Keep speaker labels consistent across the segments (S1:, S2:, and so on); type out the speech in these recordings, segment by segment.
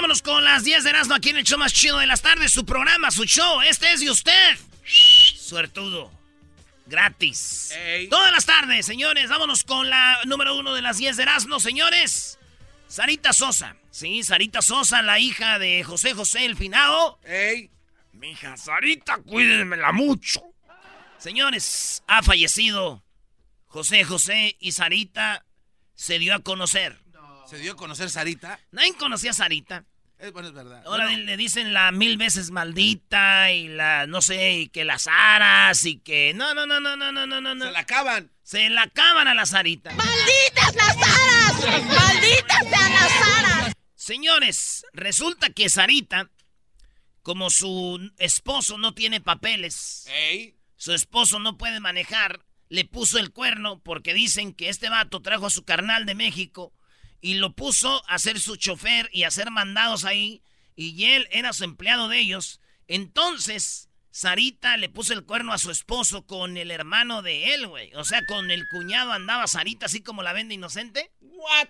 S1: Vámonos con las 10 de Erasmo aquí en el show más chido de las tardes. Su programa, su show. Este es de usted. Suertudo. Gratis. Todas las tardes, señores. Vámonos con la número uno de las 10 de Erasmo, señores. Sarita Sosa. Sí, Sarita Sosa, la hija de José José el Finado.
S2: ¡Ey!
S1: Mi hija Sarita, cuídenmela mucho. Señores, ha fallecido José José y Sarita se dio a conocer.
S2: ¿Se dio a conocer Sarita?
S1: Nadie conocía a Sarita.
S2: Es, bueno, es verdad.
S1: Ahora
S2: Bueno,
S1: le dicen la mil veces maldita y la, no sé, y que las aras y que... No, no, no, no, no, no, no, no. no.
S2: se la acaban.
S1: Se la acaban a la Sarita.
S3: ¡Malditas las aras! ¡Malditas sean las aras!
S1: Señores, resulta que Sarita, como su esposo no tiene papeles,
S2: ¡Ey!
S1: su esposo no puede manejar, le puso el cuerno porque dicen que este vato trajo a su carnal de México y lo puso a ser su chofer y a hacer mandados ahí y él era su empleado de ellos. Entonces, Sarita le puso el cuerno a su esposo con el hermano de él, güey. O sea, con el cuñado andaba Sarita así como la vende inocente.
S2: ¿What?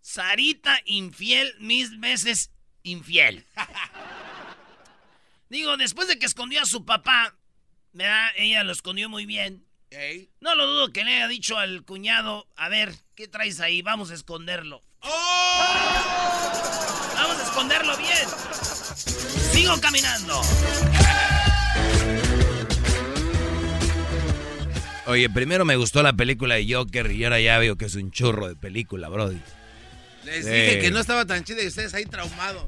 S1: Sarita infiel, mil veces infiel. Digo, después de que escondió a su papá, ¿verdad? Ella lo escondió muy bien. No lo dudo que le haya dicho al cuñado, a ver, ¿qué traes ahí? Vamos a esconderlo.
S2: ¡Oh!
S1: Vamos a esconderlo bien. Sigo caminando.
S4: Oye, primero me gustó la película de Joker y ahora ya veo que es un churro de película, Brody.
S2: Les
S4: Sí.
S2: dije que no estaba tan chida y ustedes ahí traumados.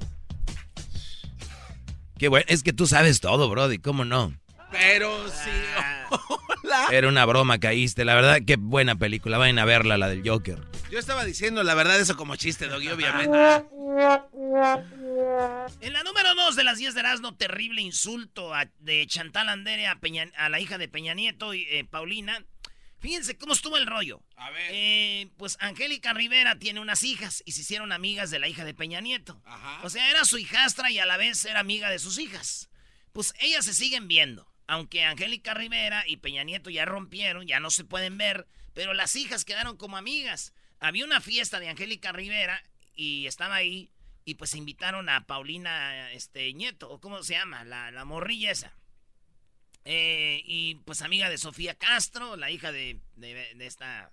S4: Qué bueno, es que tú sabes todo, Brody, ¿cómo no?
S2: Pero sí.
S4: Era una broma, caíste. La verdad, qué buena película. Vayan a verla, la del Joker.
S2: Yo estaba diciendo la verdad eso como chiste, Doggy, obviamente.
S1: En la número 2 de las 10 de Erasmo, terrible insulto a- de Chantal Andere a, Peña- a la hija de Peña Nieto y eh, Paulina. Fíjense cómo estuvo el rollo.
S2: A ver.
S1: Eh, pues Angélica Rivera tiene unas hijas y se hicieron amigas de la hija de Peña Nieto.
S2: Ajá.
S1: O sea, era su hijastra y a la vez era amiga de sus hijas. Pues ellas se siguen viendo. Aunque Angélica Rivera y Peña Nieto ya rompieron, ya no se pueden ver, pero las hijas quedaron como amigas. Había una fiesta de Angélica Rivera y estaba ahí y pues invitaron a Paulina este, Nieto, o cómo se llama, la, la morrilla esa. Eh, y pues amiga de Sofía Castro, la hija de, de- de esta,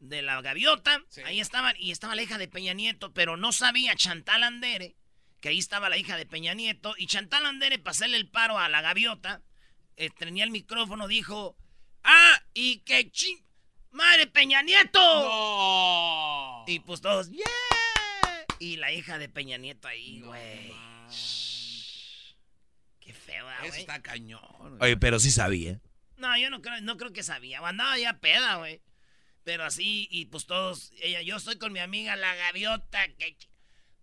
S1: de la gaviota.
S2: Sí.
S1: Ahí estaban, y estaba la hija de Peña Nieto, pero no sabía Chantal Andere que ahí estaba la hija de Peña Nieto. Y Chantal Andere, para hacerle el paro a la gaviota, tenía el micrófono, dijo, ah, y que ching, madre Peña Nieto.
S2: ¡No!
S1: Y pues todos, ¡yeah! Y la hija de Peña Nieto ahí, güey. Qué feo,
S2: Eso
S1: güey.
S2: está cañón.
S4: Oye, pero sí sabía.
S1: No, yo no creo, no creo que sabía. Andaba ya peda, güey. Pero así, y pues todos, ella, yo estoy con mi amiga la gaviota, que...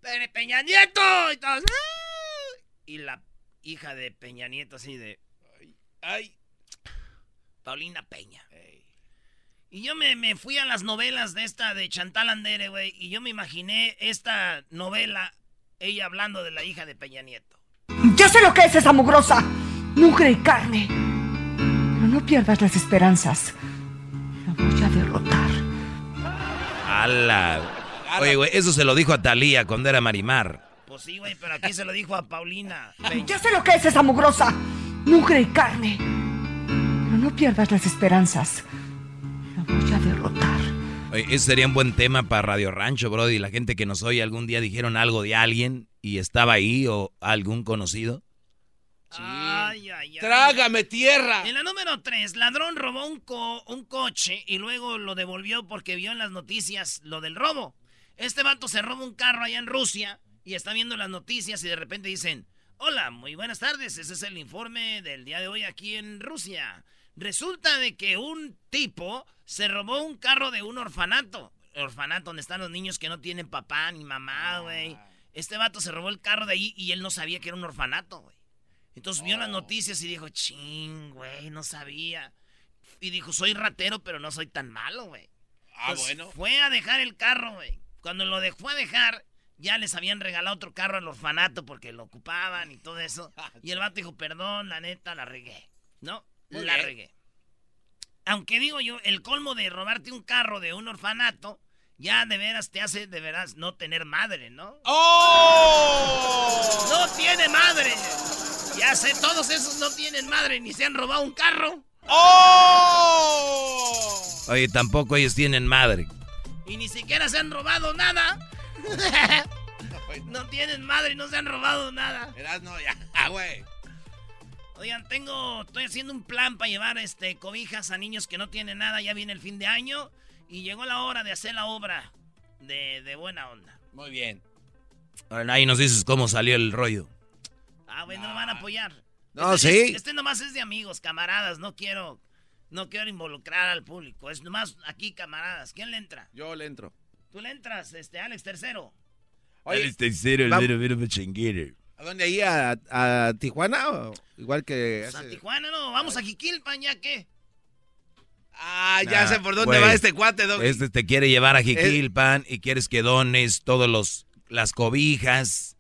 S1: Pero Peña Nieto, y todos, "Ah". Y la hija de Peña Nieto así de... Ay, Paulina Peña. Y yo me, me fui a las novelas de esta de Chantal Andere, güey, y yo me imaginé esta novela, ella hablando de la hija de Peña Nieto.
S5: Ya sé lo que es esa mugrosa. Mugre y carne. Pero no pierdas las esperanzas. La voy a derrotar.
S4: ¡Hala! Oye, güey, eso se lo dijo a Talía cuando era Marimar.
S1: Pues sí, güey, pero aquí se lo dijo a Paulina.
S5: Ya sé lo que es esa mugrosa. Mugre y carne. Pero no pierdas las esperanzas. La voy a derrotar.
S4: Oye, ese sería un buen tema para Radio Rancho, Brody. La gente que nos oye algún día dijeron algo de alguien y estaba ahí o algún conocido.
S1: Ay, ay, ay.
S2: Trágame tierra.
S1: En la número 3, ladrón robó un, co- un coche y luego lo devolvió porque vio en las noticias lo del robo. Este vato se roba un carro allá en Rusia y está viendo las noticias y de repente dicen, hola, muy buenas tardes, ese es el informe del día de hoy aquí en Rusia. Resulta de que un tipo se robó un carro de un orfanato. Orfanato donde están los niños que no tienen papá ni mamá, güey. Este vato se robó el carro de ahí y él no sabía que era un orfanato, güey. Entonces vio las noticias y dijo, ching, güey, no sabía. Y dijo, soy ratero, pero no soy tan malo, güey.
S2: Ah,
S1: Entonces,
S2: bueno.
S1: Fue a dejar el carro, güey. Cuando lo dejó a dejar, ya les habían regalado otro carro al orfanato porque lo ocupaban y todo eso. Y el vato dijo, perdón, la neta, la regué. ¿No?
S2: Muy
S1: la
S2: bien.
S1: regué. Aunque digo yo, el colmo de robarte un carro de un orfanato, ya de veras te hace de veras no tener madre, ¿no?
S2: ¡Oh!
S1: ¡No tiene madre! Ya sé, todos esos no tienen madre ni se han robado un carro.
S2: ¡Oh!
S4: Oye, tampoco ellos tienen madre.
S1: Y ni siquiera se han robado nada. no tienen madre y no se han robado nada.
S2: Verás, no, ya, ah, güey.
S1: Oigan, tengo, estoy haciendo un plan para llevar este cobijas a niños que no tienen nada. Ya viene el fin de año y llegó la hora de hacer la obra de, de buena onda.
S2: Muy bien.
S4: Ahora, Ahí nos dices cómo salió el rollo.
S1: Ah, bueno, me van a apoyar.
S2: No,
S1: Este-
S2: sí.
S1: Este, este nomás es de amigos, camaradas. No quiero, no quiero involucrar al público. Es nomás aquí, camaradas. ¿Quién le entra?
S2: Yo le entro.
S1: Tú le entras, este, Alex Tercero.
S2: Oye,
S4: tercero,
S2: va-
S4: little bit of a.
S2: ¿a dónde ahí? ¿A, a Tijuana? o igual que...
S1: Pues a
S2: hace-
S1: Tijuana, no, vamos a Jiquilpan, ¿ya qué?
S2: Ah, ya
S4: Nah,
S2: sé por dónde
S4: güey.
S2: va este cuate, Doggy.
S4: Este te quiere llevar a Jiquilpan y quieres que dones todos los las cobijas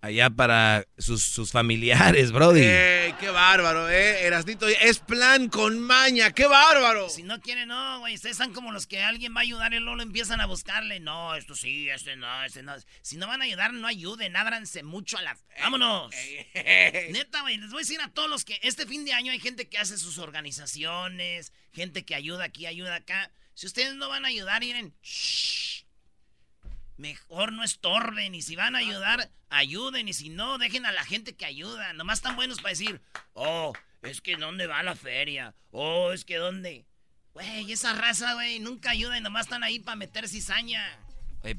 S4: allá para sus, sus familiares, Brody.
S2: Eh, qué bárbaro, eh. Erasnito, es plan con maña, qué bárbaro.
S1: Si no quieren, no, güey. Ustedes están como los que alguien va a ayudar y luego lo empiezan a buscarle. No, esto sí, este no, este no. Si no van a ayudar, no ayuden. Ábranse mucho a la... ¡Vámonos! Neta, güey, les voy a decir a todos los que este fin de año hay gente que hace sus organizaciones, gente que ayuda aquí, ayuda acá. Si ustedes no van a ayudar, miren, shh, mejor no estorben. Y si van a ayudar, ayuden. Y si no, dejen a la gente que ayuda. Nomás están buenos para decir, oh, es que ¿dónde va la feria? Oh, es que ¿dónde? Güey, esa raza, güey, nunca ayuda y nomás están ahí para meter cizaña.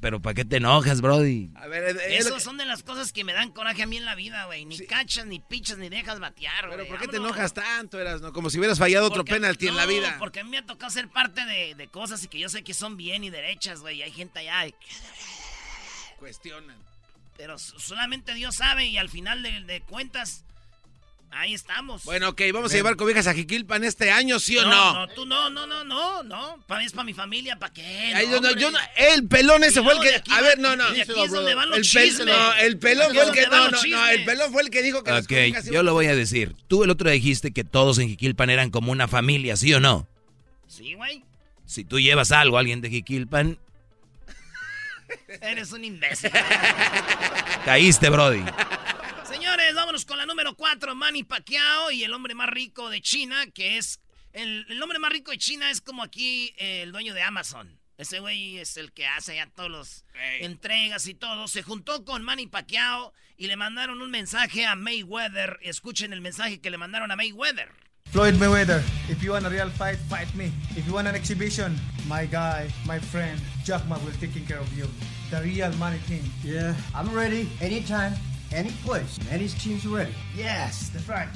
S4: Pero ¿para qué te enojas, Brody?
S2: A ver, eh, es
S1: Esas
S2: que-
S1: son de las cosas que me dan coraje a mí en la vida, güey. Ni cachas, ni pichas, ni dejas batear, güey.
S2: Pero ¿por qué te enojas tanto, Erasno? Como si hubieras fallado otro penalti en la
S1: no,
S2: vida.
S1: Porque a mí me ha tocado ser parte de, de cosas y que yo sé que son bien y derechas, güey. y Hay gente allá, y-
S2: Cuestionan.
S1: pero solamente Dios sabe y al final de, de cuentas, ahí estamos.
S2: Bueno, ok, vamos a llevar cobijas a Jiquilpan este año, ¿sí o no?
S1: No, tú no, no, no, no, no. Para mí es para mi familia, ¿para qué?
S2: Ay,
S1: No,
S2: yo no- no- el pelón ese fue el que.
S1: aquí
S2: A ver, no, no.
S1: de aquí es donde van los
S2: el, pel-
S1: chismes.
S2: no, el pelón fue el que. No, no, no. El pelón fue el que dijo que
S4: Ok, yo
S2: iban-
S4: lo voy a decir. Tú el otro día dijiste que todos en Jiquilpan eran como una familia, ¿sí o no?
S1: Sí, güey.
S4: Si tú llevas algo a alguien de Jiquilpan,
S1: Eres un imbécil.
S4: caíste, Brody.
S1: Señores, vámonos con la número 4, Manny Pacquiao y el hombre más rico de China, que es... El, el hombre más rico de China es como aquí eh, el dueño de Amazon. Ese güey es el que hace ya todos los entregas y todo. Se juntó con Manny Pacquiao y le mandaron un mensaje a Mayweather. Escuchen el mensaje que le mandaron a Mayweather.
S6: Floyd Mayweather, if you want a real fight, fight me. If you want an exhibition, my guy, my friend, Jack Ma will taking care of you. The real money king.
S7: Yeah, I'm ready anytime, any place. Manny's team's ready. Yes, that's right.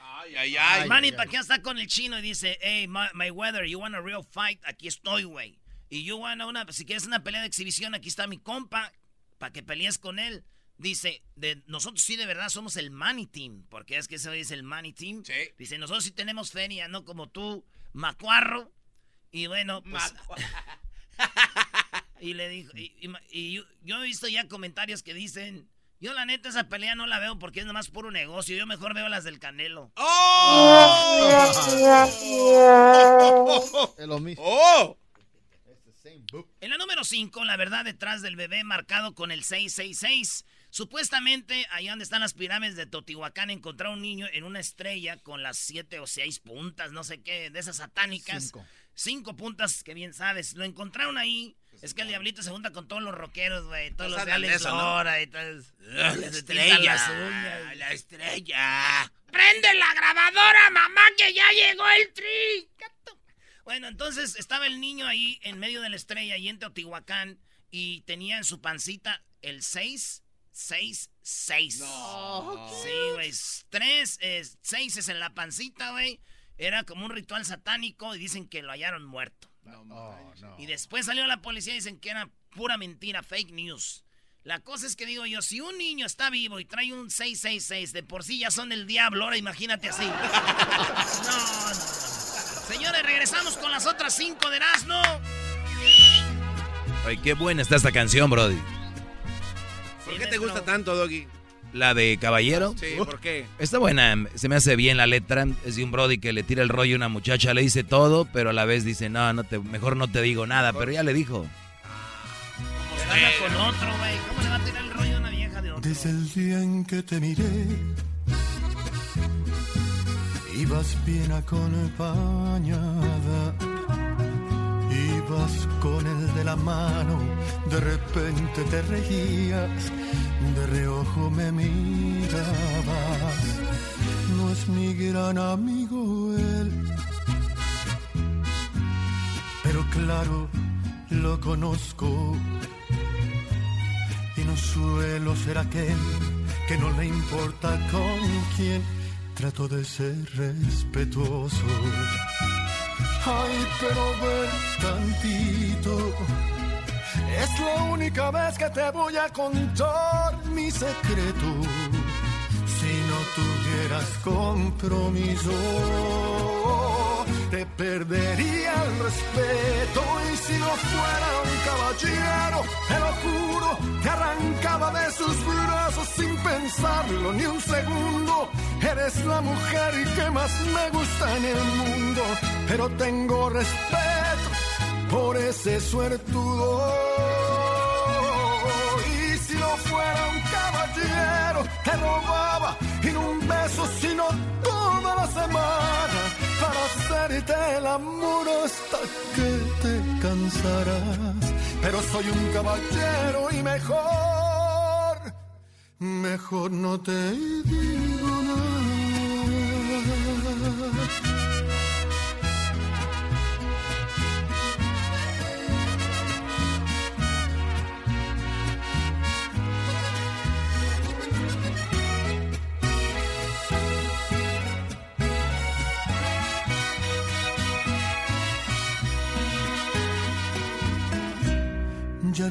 S2: Ay, ay, ay.
S1: Manny Pacquiao está con el chino y dice, hey, Ma- Mayweather, you want a real fight? Aquí estoy, güey. Y you wanna una, si quieres una pelea de exhibición, aquí está mi compa, para que pelees con él. Dice, de, nosotros sí de verdad somos el money team, porque es que eso dice el money team. Dice, nosotros sí tenemos feria, no como tú, macuarro. Y bueno, pues... y le dijo, y, yo, yo, he visto ya comentarios que dicen, yo la neta esa pelea no la veo porque es nomás puro negocio, yo mejor veo las del Canelo. ¡Oh!
S2: es lo mismo. ¡Oh!
S1: En la número 5, la verdad detrás del bebé marcado con el 666. Supuestamente, allá donde están las pirámides de Totihuacán, encontraron un niño en una estrella con las siete o seis puntas, no sé qué, de esas satánicas. Cinco. Cinco puntas, que bien sabes. Lo encontraron ahí. Es que el diablito se junta con todos los rockeros, güey. Todos los de Alex Lora y todos. La estrella. La estrella. ¡Prende la grabadora, mamá, que ya llegó el tri! Bueno, entonces estaba el niño ahí en medio de la estrella, ahí en Teotihuacán, y tenía en su pancita el 6, 6, 6. No. Sí, güey. Tres, seis es en la pancita, güey. Era como un ritual satánico y dicen que lo hallaron muerto. No, no. Y después salió la policía y dicen que era pura mentira, fake news. La cosa es que digo yo, si un niño está vivo y trae un 666, de por sí ya son el diablo, ahora imagínate así. no, no. Señores, regresamos con las otras cinco de Erasmo.
S4: Ay, qué buena está esta canción, Brody.
S2: ¿Por qué te gusta tanto, Doggy?
S4: La de Caballero.
S2: Sí, ¿por qué?
S4: Está buena, se me hace bien la letra. Es de un Brody que le tira el rollo a una muchacha, le dice todo, pero a la vez dice, no, no te, mejor no te digo nada, pero ya le dijo.
S1: con otro, güey. ¿Cómo le va a tirar el rollo a una vieja de otro?
S8: Desde el día en que te miré Ibas bien acompañada, ibas con el de la mano, de repente te reías, de reojo me mirabas. No es mi gran amigo él, pero claro, lo conozco. Y no suelo ser aquel que no le importa con quién Trato de ser respetuoso. Ay, pero ven tantito. Es la única vez que te voy a contar mi secreto. Si no tuvieras compromiso te perdería el respeto y si no fuera un caballero, te lo juro, te arrancaba de sus brazos sin pensarlo ni un segundo. Eres la mujer que más me gusta en el mundo, pero tengo respeto por ese suertudo. Y si no fuera un caballero, te robaba y un beso, sino toda la semana para hacerte el amor hasta que te cansarás. Pero soy un caballero y mejor, mejor no te digo nada.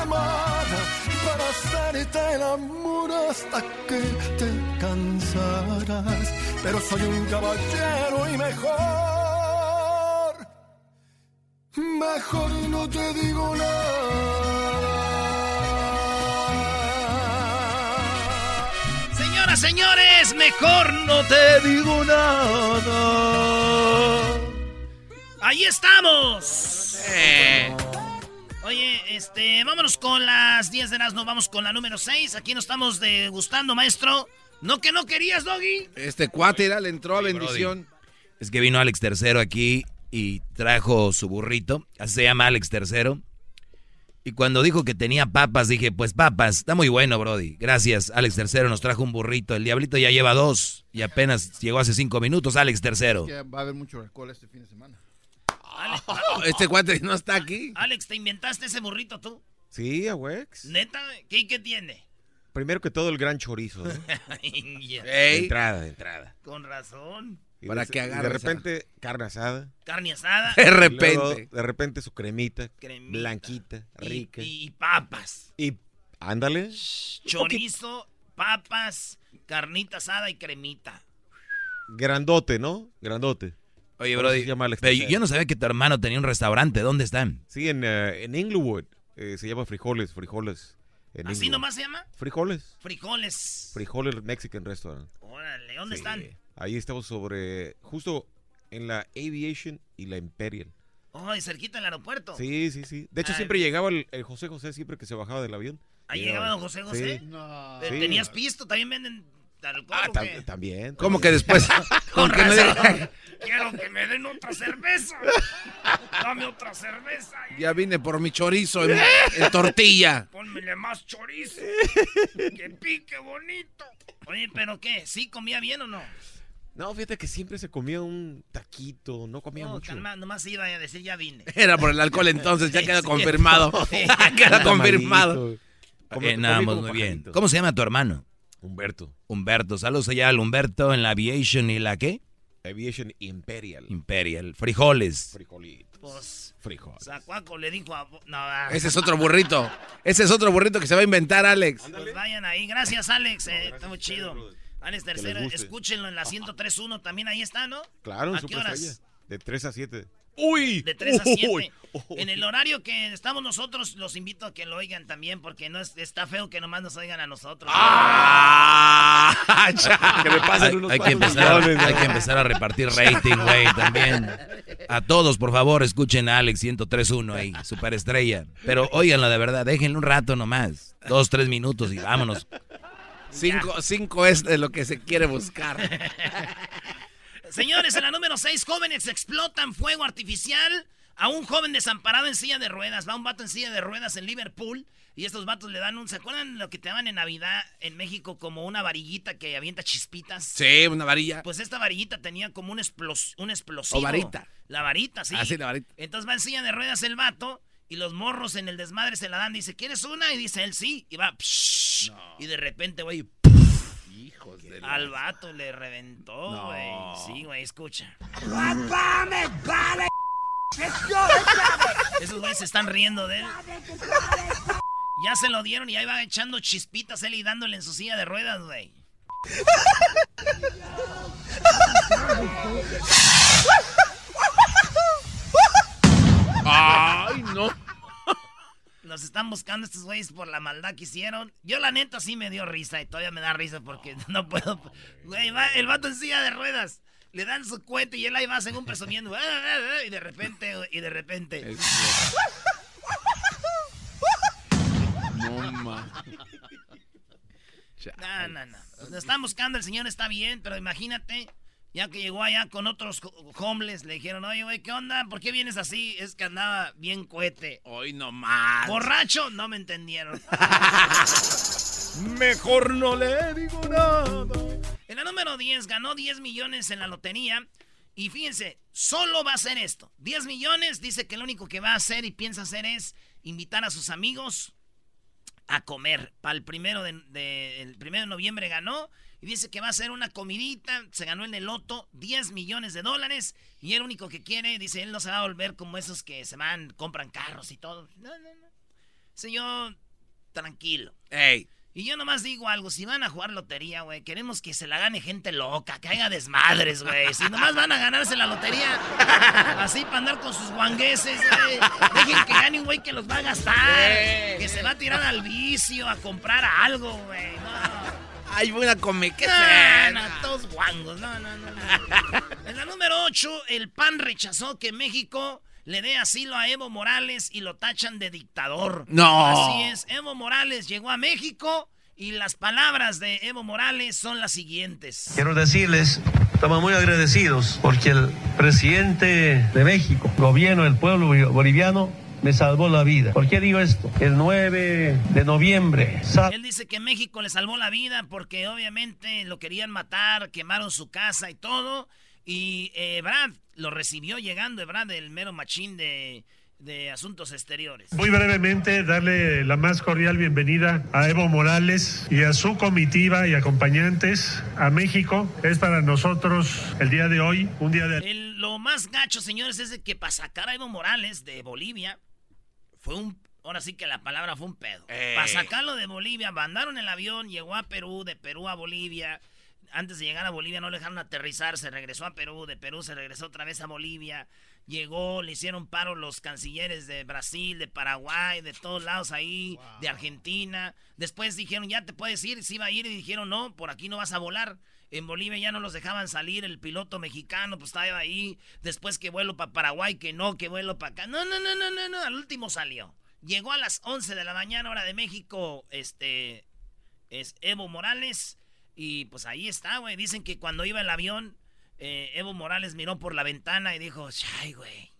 S8: semana para hacerte el amor hasta que te cansarás. Pero soy un caballero y mejor, Mejor no te digo nada.
S1: Señoras, señores, mejor no te digo nada. Ahí estamos. Oye, este, vámonos con las 10 de las, no vamos con la número 6. Aquí nos estamos degustando, maestro. No que no querías, Doggy.
S2: Este cuate era, le entró a bendición.
S4: Es que vino Alex Tercero aquí y trajo su burrito. Así se llama Alex Tercero. Y cuando dijo que tenía papas, dije, pues papas, está muy bueno, Brody. Gracias, Alex Tercero nos trajo un burrito. El diablito ya lleva dos y apenas llegó hace cinco minutos, Alex Tercero.
S9: Que va a haber mucho alcohol este fin de semana.
S1: Alex,
S2: Este cuate no está aquí.
S1: Alex, ¿te inventaste ese burrito tú?
S10: Sí, a Wex.
S1: ¿Neta? ¿Qué, qué tiene?
S10: Primero que todo el gran chorizo. entrada, de entrada.
S1: Con razón.
S10: Y
S2: Para
S10: de-
S2: que agarre
S10: De
S2: esa-
S10: repente, carne asada.
S1: Carne asada
S2: de
S10: luego,
S2: repente.
S10: de repente su cremita,
S1: Cremita.
S10: blanquita, rica.
S1: y- y papas.
S10: Y ándale.
S1: Chorizo, papas, carnita asada y cremita.
S10: Grandote, ¿no? Grandote.
S4: Oye, Brody,
S10: se llama Alex
S4: pero
S10: Tercero.
S4: yo no sabía que tu hermano tenía un restaurante. ¿Dónde están?
S10: Sí, en, eh, en Inglewood. eh, se llama Frijoles, Frijoles. En
S1: ¿Así
S10: Inglewood.
S1: nomás se llama?
S10: Frijoles.
S1: Frijoles.
S10: Frijoles Mexican Restaurant.
S1: Órale, ¿dónde
S10: Sí.
S1: están?
S10: Ahí estamos sobre, justo en la Aviation y la Imperial.
S1: Oh, y cerquita del aeropuerto.
S10: Sí, sí, sí. De hecho,
S1: Ah,
S10: siempre llegaba el, el José José siempre que se bajaba del avión.
S1: Ahí llegaba don José José.
S10: Sí.
S9: No.
S1: Eh. ¿Tenías pisto? ¿También venden
S10: Ah,
S1: o
S10: tam-
S1: qué?
S10: también.
S2: ¿Cómo que después?
S1: Con
S2: que no
S1: Quiero que me den otra cerveza. Dame otra cerveza.
S2: Ya vine por mi chorizo en, en tortilla.
S1: Pónmele más chorizo. que pique bonito. Oye, ¿pero qué? ¿Sí comía bien o no?
S10: No, fíjate que siempre se comía un taquito, no comía
S1: No,
S10: mucho.
S1: calma, nomás iba a decir ya vine.
S2: Era por el alcohol entonces, ya queda confirmado. Queda confirmado.
S10: Come-
S4: Eh, nada muy bien. ¿Cómo se llama tu hermano?
S10: Humberto.
S4: Humberto. Saludos allá al Humberto en la Aviation y la qué?
S10: Aviation Imperial.
S4: Imperial. Frijoles.
S10: Frijolitos.
S1: Pues,
S10: Frijoles.
S1: Zacuaco le dijo a... No, ah,
S2: Ese es otro burrito. Ese es otro burrito que se va a inventar, Alex.
S1: pues vayan ahí. Gracias, Alex. eh, está muy chido. Alex Tercero, escúchenlo en la 103.1. También ahí está, ¿no?
S10: Claro, en
S1: ¿A qué horas?
S10: De 3 a 7.
S2: ¡Uy!
S1: De 3 a 7.
S10: Uy.
S1: En el horario que estamos nosotros, los invito a que lo oigan también, porque no es, está feo que nomás nos oigan a nosotros.
S2: ¡Ah!
S10: Que me pasen
S4: Hay,
S10: unos
S4: hay que
S10: cuantos
S4: empezar,
S10: millones,
S4: hay que empezar a repartir rating, güey, también. A todos, por favor, escuchen a Alex 1031 ahí, superestrella. Pero óiganlo de verdad, déjenle un rato nomás. Dos, tres minutos y vámonos.
S2: Cinco, cinco es de lo que se quiere buscar.
S1: Señores, en la número 6, jóvenes explotan fuego artificial a un joven desamparado en silla de ruedas. Va un vato en silla de ruedas en Liverpool y estos vatos le dan un... ¿Se acuerdan lo que te daban en Navidad en México como una varillita que avienta chispitas?
S2: Sí, una varilla.
S1: Pues esta varillita tenía como un, explos, un explosivo.
S2: O varita.
S1: La varita, sí.
S2: Ah, sí, la varita.
S1: Entonces va en silla de ruedas el vato y los morros en el desmadre se la dan. Dice, ¿quieres una? Y dice él sí. Y va... psh, Y de repente, güey,
S2: Hijos de
S1: al vato le reventó,
S2: No.
S1: güey. Sí, güey, escucha. Esos güeyes se están riendo de él. Ya se lo dieron y ahí va echando chispitas él y dándole en su silla de ruedas, güey.
S2: ¡Ay, no!
S1: Los están buscando estos güeyes por la maldad que hicieron. Yo la neta sí me dio risa y todavía me da risa porque no puedo. Güey, va el vato en silla de ruedas. Le dan su cuete y él ahí va según presumiendo. "Ah, ah, ah", Y de repente, y de repente.
S2: No.
S1: No, no, no. Lo están buscando, el señor está bien, pero imagínate, ya que llegó allá con otros ho- homeless, le dijeron, oye, güey, ¿qué onda? ¿Por qué vienes así? Es que andaba bien cohete.
S2: Hoy no más.
S1: Borracho, no me entendieron.
S11: Mejor no le digo nada.
S1: En la número 10 ganó 10 millones en la lotería. Y fíjense, solo va a hacer esto. 10 millones, dice que lo único que va a hacer y piensa hacer es invitar a sus amigos a comer. Para el primero de, de- el primero de noviembre ganó. Y dice que va a hacer una comidita. Se ganó en el loto 10 millones de dólares. Y el único que quiere, dice, él no se va a volver como esos que se van, compran carros y todo. No, no, no. Señor, tranquilo.
S2: Ey,
S1: Y yo nomás digo algo, si van a jugar lotería, güey, queremos que se la gane gente loca, que haya desmadres, güey. Si nomás van a ganarse la lotería, así para andar con sus guangueses, güey. Dejen que gane un güey que los va a gastar, que se va a tirar al vicio, a comprar algo, güey. No.
S2: Ay, voy a comer, ¿qué
S1: No, no, todos guangos, no, no, no. no. En la número 8, el PAN rechazó que México le dé asilo a Evo Morales y lo tachan de dictador.
S2: No.
S1: Así es, Evo Morales llegó a México y las palabras de Evo Morales son las siguientes.
S12: Quiero decirles, estamos muy agradecidos porque el presidente de México, gobierno del pueblo boliviano, me salvó la vida. ¿Por qué digo esto? El 9 de noviembre.
S1: Él dice que México le salvó la vida porque obviamente lo querían matar, quemaron su casa y todo. Y eh, Brad lo recibió llegando, Brad, el mero machín de, de Asuntos Exteriores.
S13: Muy brevemente, darle la más cordial bienvenida a Evo Morales y a su comitiva y acompañantes a México. Es para nosotros el día de hoy un día de...
S1: El- lo más gacho, señores, es de que para sacar a Evo Morales de Bolivia fue un... Ahora sí que la palabra fue un pedo.
S2: Ey.
S1: Para sacarlo de Bolivia, mandaron el avión, llegó a Perú, de Perú a Bolivia. Antes de llegar a Bolivia no le dejaron aterrizar, se regresó a Perú, de Perú se regresó otra vez a Bolivia. Llegó, le hicieron paro los cancilleres de Brasil, de Paraguay, de todos lados ahí, de Argentina. Después dijeron, ya te puedes ir, sí iba a ir, y dijeron, no, por aquí no vas a volar. En Bolivia ya no los dejaban salir, el piloto mexicano pues estaba ahí. Después que vuelo para Paraguay, que no, que vuelo para acá. No, no, no, no, no, no, al último salió. Llegó a las 11 de la mañana, hora de México, este, es Evo Morales. Y pues ahí está, güey. Dicen que cuando iba el avión, eh, Evo Morales miró por la ventana y dijo, ay, güey.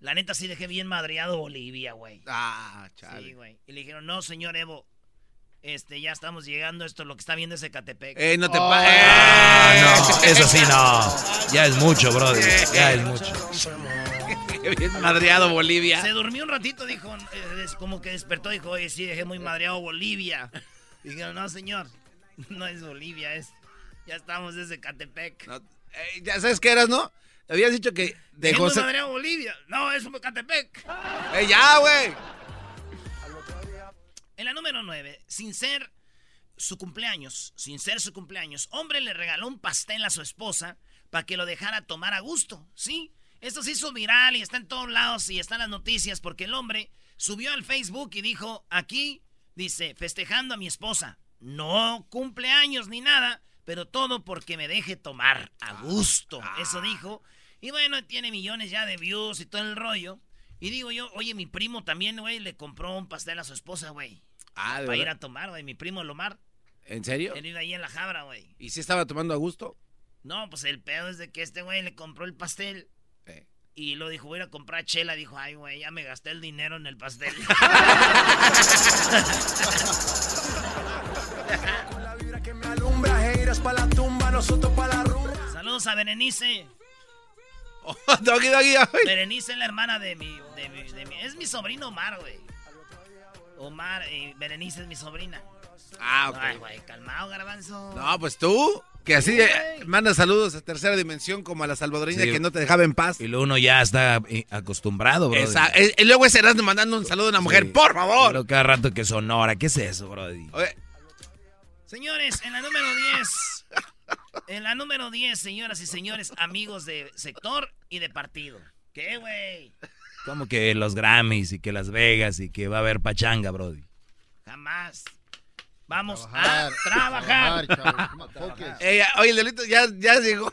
S1: La neta sí dejé bien madreado Bolivia, güey.
S2: Ah,
S1: Sí,
S2: chale.
S1: güey. Y le dijeron, no, señor Evo, este, ya estamos llegando, esto es lo que está viendo ese Catepec.
S2: Eh, no te
S1: Oh.
S2: pa-
S4: Ah,
S2: ¡Eh!
S4: no, eso sí no. Ya es mucho, brother. Ya es mucho.
S2: Bien madreado Bolivia.
S1: Se durmió un ratito, dijo, eh, es como que despertó, dijo, oye, sí, dejé muy madreado Bolivia. Y dijeron, no, señor, no es Bolivia, es, ya estamos desde Catepec.
S2: Eh, ya sabes qué eras, ¿no? Habías dicho que de
S1: Dejé muy
S2: José.
S1: madreado Bolivia. No, es Catepec.
S2: Eh, ya, güey.
S1: En la número 9, sin ser su cumpleaños, sin ser su cumpleaños, hombre le regaló un pastel a su esposa para que lo dejara tomar a gusto, ¿sí? Esto se hizo viral y está en todos lados y están las noticias porque el hombre subió al Facebook y dijo, aquí, dice, festejando a mi esposa, no cumpleaños ni nada, pero todo porque me deje tomar a gusto, eso dijo. Y bueno, tiene millones ya de views y todo el rollo. Y digo yo, oye, mi primo también, güey, le compró un pastel a su esposa, güey.
S2: Ah, ¿de
S1: Para ir a tomar, güey. Mi primo Lomar.
S2: ¿En serio?
S1: Él vive ahí en la Jabra, güey.
S2: ¿Y si estaba tomando a gusto?
S1: No, pues el pedo es de que este güey le compró el pastel.
S2: Eh.
S1: Y lo dijo, voy a ir a comprar chela. Dijo, ay, güey, ya me gasté el dinero en el pastel.
S8: Alumbra, haters pa' la tumba, nosotros pa' la rumba.
S1: Saludos a Berenice.
S2: Doggy, doggy, ay.
S1: Berenice es la hermana de mi, de mi, de mi- Es mi sobrino Omar, güey. Omar y Berenice es mi sobrina.
S2: Ah, ok.
S1: Ay, güey, calmado, garbanzo.
S2: No, pues tú, que así eh, manda saludos a tercera dimensión como a la salvadoreña
S4: Sí.
S2: que no te dejaba en paz.
S4: Y luego uno ya está eh, acostumbrado, brother.
S2: Esa- eh, y luego ese Erasmo mandando un saludo a una mujer,
S4: Sí.
S2: por favor.
S4: Luego cada rato que Sonora. ¿Qué es eso?
S2: Oye,
S1: Señores, en la número 10. En la número 10, señoras y señores, amigos de sector y de partido. ¿Qué, güey?
S4: Como que los Grammys y que Las Vegas y que va a haber pachanga, brody.
S1: Jamás. Vamos
S9: Trabajar,
S1: a trabajar.
S9: trabajar,
S2: eh, oye, el delito ya, ya llegó.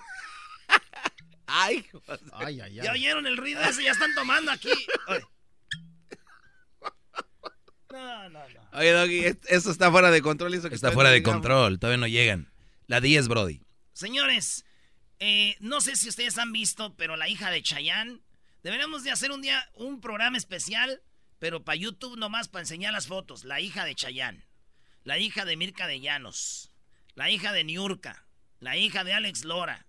S2: Ay.
S9: Ay, ay,
S1: ¿Ya oyeron el ruido ese? Ya están tomando aquí. Oye. No, no, no.
S2: Oye, Doggy, es- eso está fuera de control. Eso que
S4: Está fuera de control, todavía no llegan. La 10, brody.
S1: Señores, eh, no sé si ustedes han visto, pero la hija de Chayanne, deberíamos de hacer un día un programa especial, pero para YouTube nomás para enseñar las fotos. La hija de Chayanne, la hija de Mirka de Llanos, la hija de Niurka, la hija de Alex Lora,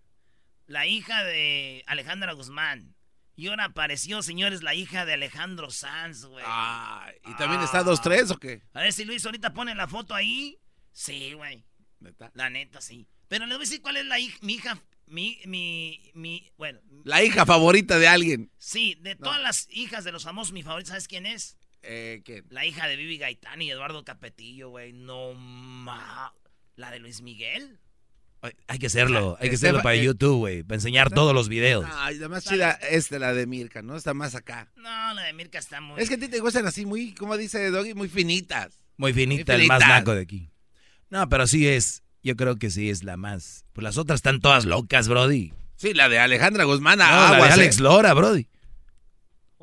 S1: la hija de Alejandra Guzmán. Y ahora apareció, señores, la hija de Alejandro Sanz, güey.
S2: Ay, ¿Y también está 2-3 o qué?
S1: A ver si Luis ahorita pone la foto ahí. Sí, güey.
S2: ¿Neta?
S1: La neta, sí. Pero les voy a decir cuál es la hija, mi hija, mi, mi, mi, bueno,
S2: La hija favorita de alguien.
S1: sí, de todas las hijas de los famosos, mi favorita, ¿sabes quién es?
S2: Eh, ¿quién?
S1: La hija de Vivi Gaitán y Eduardo Capetillo, güey. No ma... La de Luis Miguel.
S4: Hay que hacerlo, hay que hacerlo para YouTube, güey, para enseñar todos los videos.
S2: Ay, la más chida es la de Mirka, ¿no? Está más acá.
S1: No, la de Mirka está muy...
S2: Es que a ti te gustan así muy, como dice Doggy, muy finitas.
S4: Muy finita, el más naco de aquí. No, pero sí es, yo creo que sí es la más. Pues las otras están todas locas, Brody.
S2: Sí, la de Alejandra Guzmán.
S4: No, la de Alex Lora, Brody.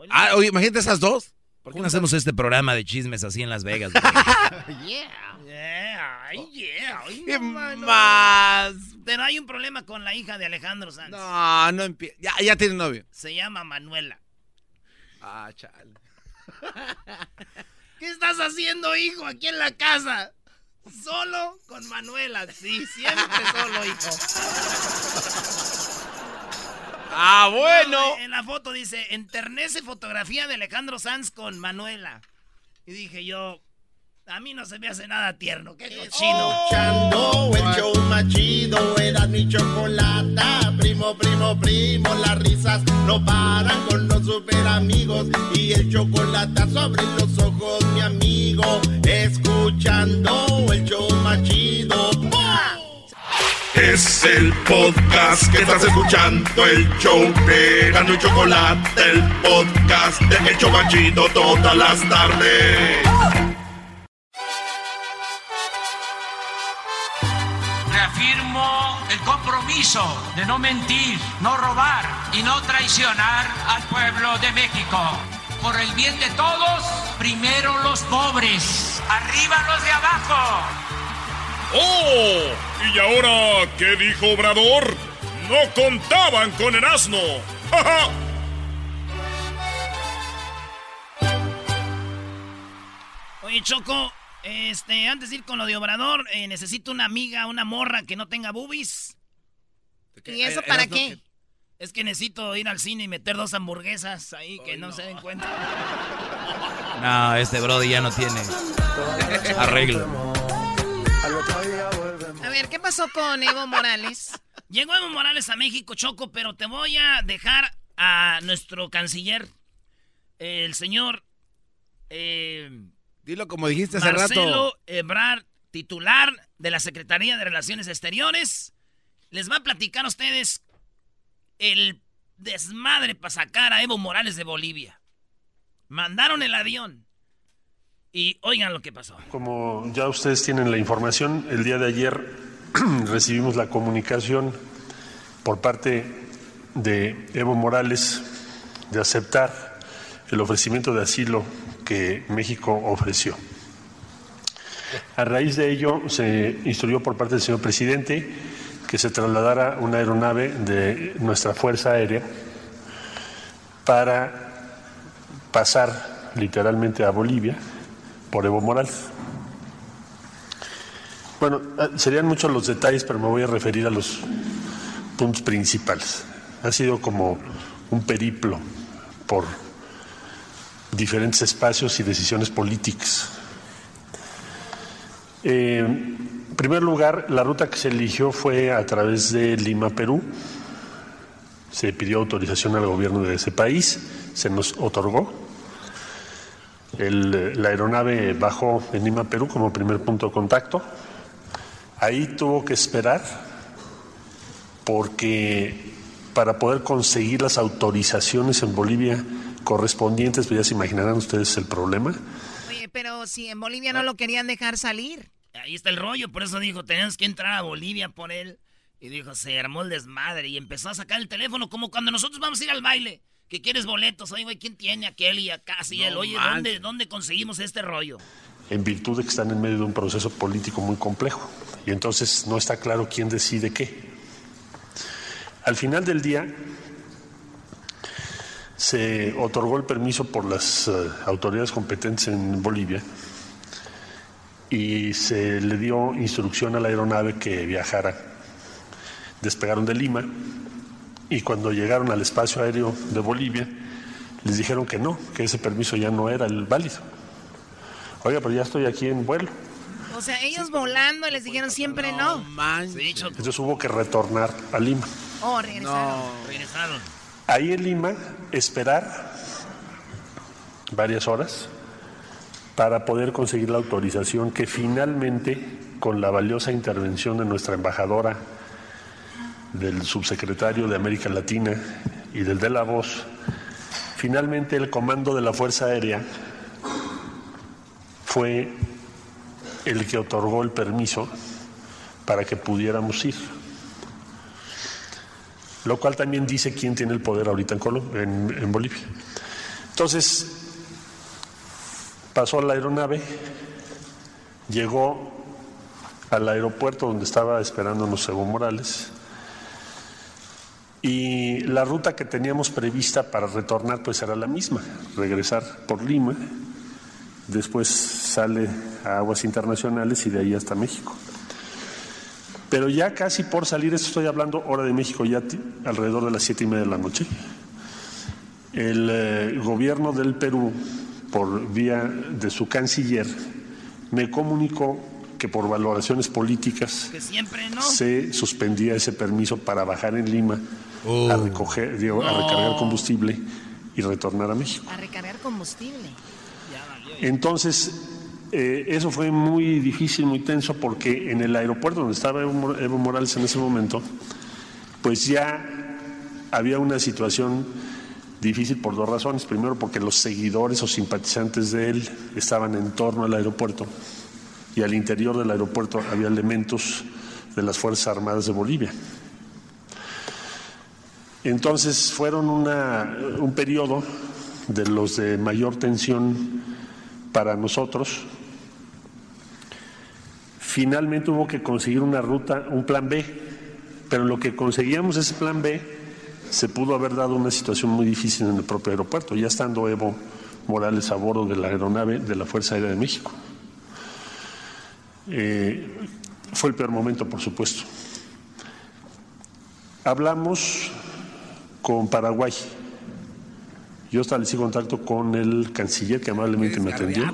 S2: Ah, oye, imagínate esas dos.
S4: ¿Por qué no hacemos este programa de chismes así en Las Vegas?
S1: yeah, yeah, ay, yeah. Ay,
S2: ¿Qué más?
S1: Pero hay un problema con la hija de Alejandro Sanz.
S2: No, no empieza. Ya, ya tiene novio.
S1: Se llama Manuela.
S2: Ah, chale.
S1: ¿Qué estás haciendo, hijo, aquí en la casa? Solo con Manuela. Sí, siempre solo, hijo.
S2: Ah, bueno.
S1: en la foto dice, enternece fotografía de Alejandro Sanz con Manuela. Y dije yo, a mí no se me hace nada tierno. Qué cochino.
S14: Escuchando el show más chido, era mi chocolata. Primo, primo, primo, las risas no paran con los super amigos. Y el chocolate sobre los ojos, mi amigo. Escuchando el show más. Es el podcast que estás escuchando, el show de Gano y Chocolate, el podcast de El Chobachito todas las tardes.
S15: Compromiso de no mentir, no robar y no traicionar al pueblo de México. Por el bien de todos, primero los pobres, arriba los de abajo.
S11: ¡Oh! ¿Y ahora qué dijo Obrador? No contaban con el asno. ¡Ja, ja!
S1: Oye, Choco, este, antes de ir con lo de Obrador, eh, necesito una amiga, una morra que no tenga boobies.
S16: ¿Y eso para qué?
S1: Es que necesito ir al cine y meter dos hamburguesas ahí que no, se den cuenta.
S4: No, este Brody ya no tiene arreglo.
S16: A ver, ¿qué pasó con Evo Morales?
S1: Llegó Evo Morales a México, Choco, pero te voy a dejar a nuestro canciller, el señor... Eh,
S2: Dilo como dijiste hace
S1: Marcelo
S2: rato.
S1: Ebrard, titular de la Secretaría de Relaciones Exteriores, les va a platicar a ustedes el desmadre para sacar a Evo Morales de Bolivia. Mandaron el avión. Y oigan lo que pasó.
S13: Como ya ustedes tienen la información, el día de ayer recibimos la comunicación por parte de Evo Morales de aceptar el ofrecimiento de asilo que México ofreció. A raíz de ello se instruyó por parte del señor presidente que se trasladara una aeronave de nuestra Fuerza Aérea para pasar literalmente a Bolivia por Evo Morales. Bueno, eh, serían muchos los detalles, pero me voy a referir a los puntos principales. Ha sido como un periplo por diferentes espacios y decisiones políticas. Eh, primer lugar, la ruta que se eligió fue a través de Lima, Perú. Se pidió autorización al gobierno de ese país, se nos otorgó. La aeronave bajó en Lima, Perú, como primer punto de contacto. Ahí tuvo que esperar porque para poder conseguir las autorizaciones en Bolivia correspondientes, pues ya se imaginarán ustedes el problema.
S16: Oye, pero si en Bolivia no lo querían dejar salir.
S1: Ahí está el rollo, por eso dijo, tenemos que entrar a Bolivia por él. Y dijo, se armó el desmadre y empezó a sacar el teléfono como cuando nosotros vamos a ir al baile. Que quieres boletos, oye, güey, ¿quién tiene aquel y acá? Sí,
S13: No
S1: él, oye. ¿dónde, ¿dónde conseguimos este rollo?
S13: en virtud de que están en medio de un proceso político muy complejo. Y entonces no está claro quién decide qué. Al final del día se otorgó el permiso por las eh, autoridades competentes en Bolivia y se le dio instrucción a la aeronave que viajara. Despegaron de Lima y cuando llegaron al espacio aéreo de Bolivia les dijeron que no, que ese permiso ya no era el válido. Oiga, pero ya estoy aquí en vuelo.
S16: O sea, ellos volando y les dijeron siempre no.
S13: Entonces hubo que retornar a Lima.
S16: Oh, regresaron.
S1: Regresaron.
S13: Ahí en Lima, esperar varias horas para poder conseguir la autorización que finalmente, con la valiosa intervención de nuestra embajadora, del subsecretario de América Latina y del de la voz, finalmente el comando de la Fuerza Aérea fue el que otorgó el permiso para que pudiéramos ir. Lo cual también dice quién tiene el poder ahorita en, Colom- en, en Bolivia. Entonces, pasó la aeronave, llegó al aeropuerto donde estaba esperándonos Evo Morales y la ruta que teníamos prevista para retornar pues era la misma, regresar por Lima, después sale a aguas internacionales y de ahí hasta México. Pero ya casi por salir, esto estoy hablando hora de México, ya alrededor de las siete y media de la noche, el eh, gobierno del Perú, por vía de su canciller, me comunicó que por valoraciones políticas
S1: Que siempre no.
S13: se suspendía ese permiso para bajar en Lima a recoger, digo, a recargar combustible y retornar a México.
S16: A recargar combustible.
S13: Entonces, eh, eso fue muy difícil, muy tenso, porque en el aeropuerto donde estaba Evo, Mor- Evo Morales en ese momento, pues ya había una situación difícil por dos razones. Primero, porque los seguidores o simpatizantes de él estaban en torno al aeropuerto y al interior del aeropuerto había elementos de las Fuerzas Armadas de Bolivia. Entonces fueron una- un periodo de los de mayor tensión para nosotros. Finalmente hubo que conseguir una ruta, un plan B, pero lo que conseguíamos ese plan B se pudo haber dado una situación muy difícil en el propio aeropuerto, ya estando Evo Morales a bordo de la aeronave de la Fuerza Aérea de México. Eh, fue el peor momento, por supuesto. Hablamos con Paraguay. Yo establecí contacto con el canciller que amablemente me atendió.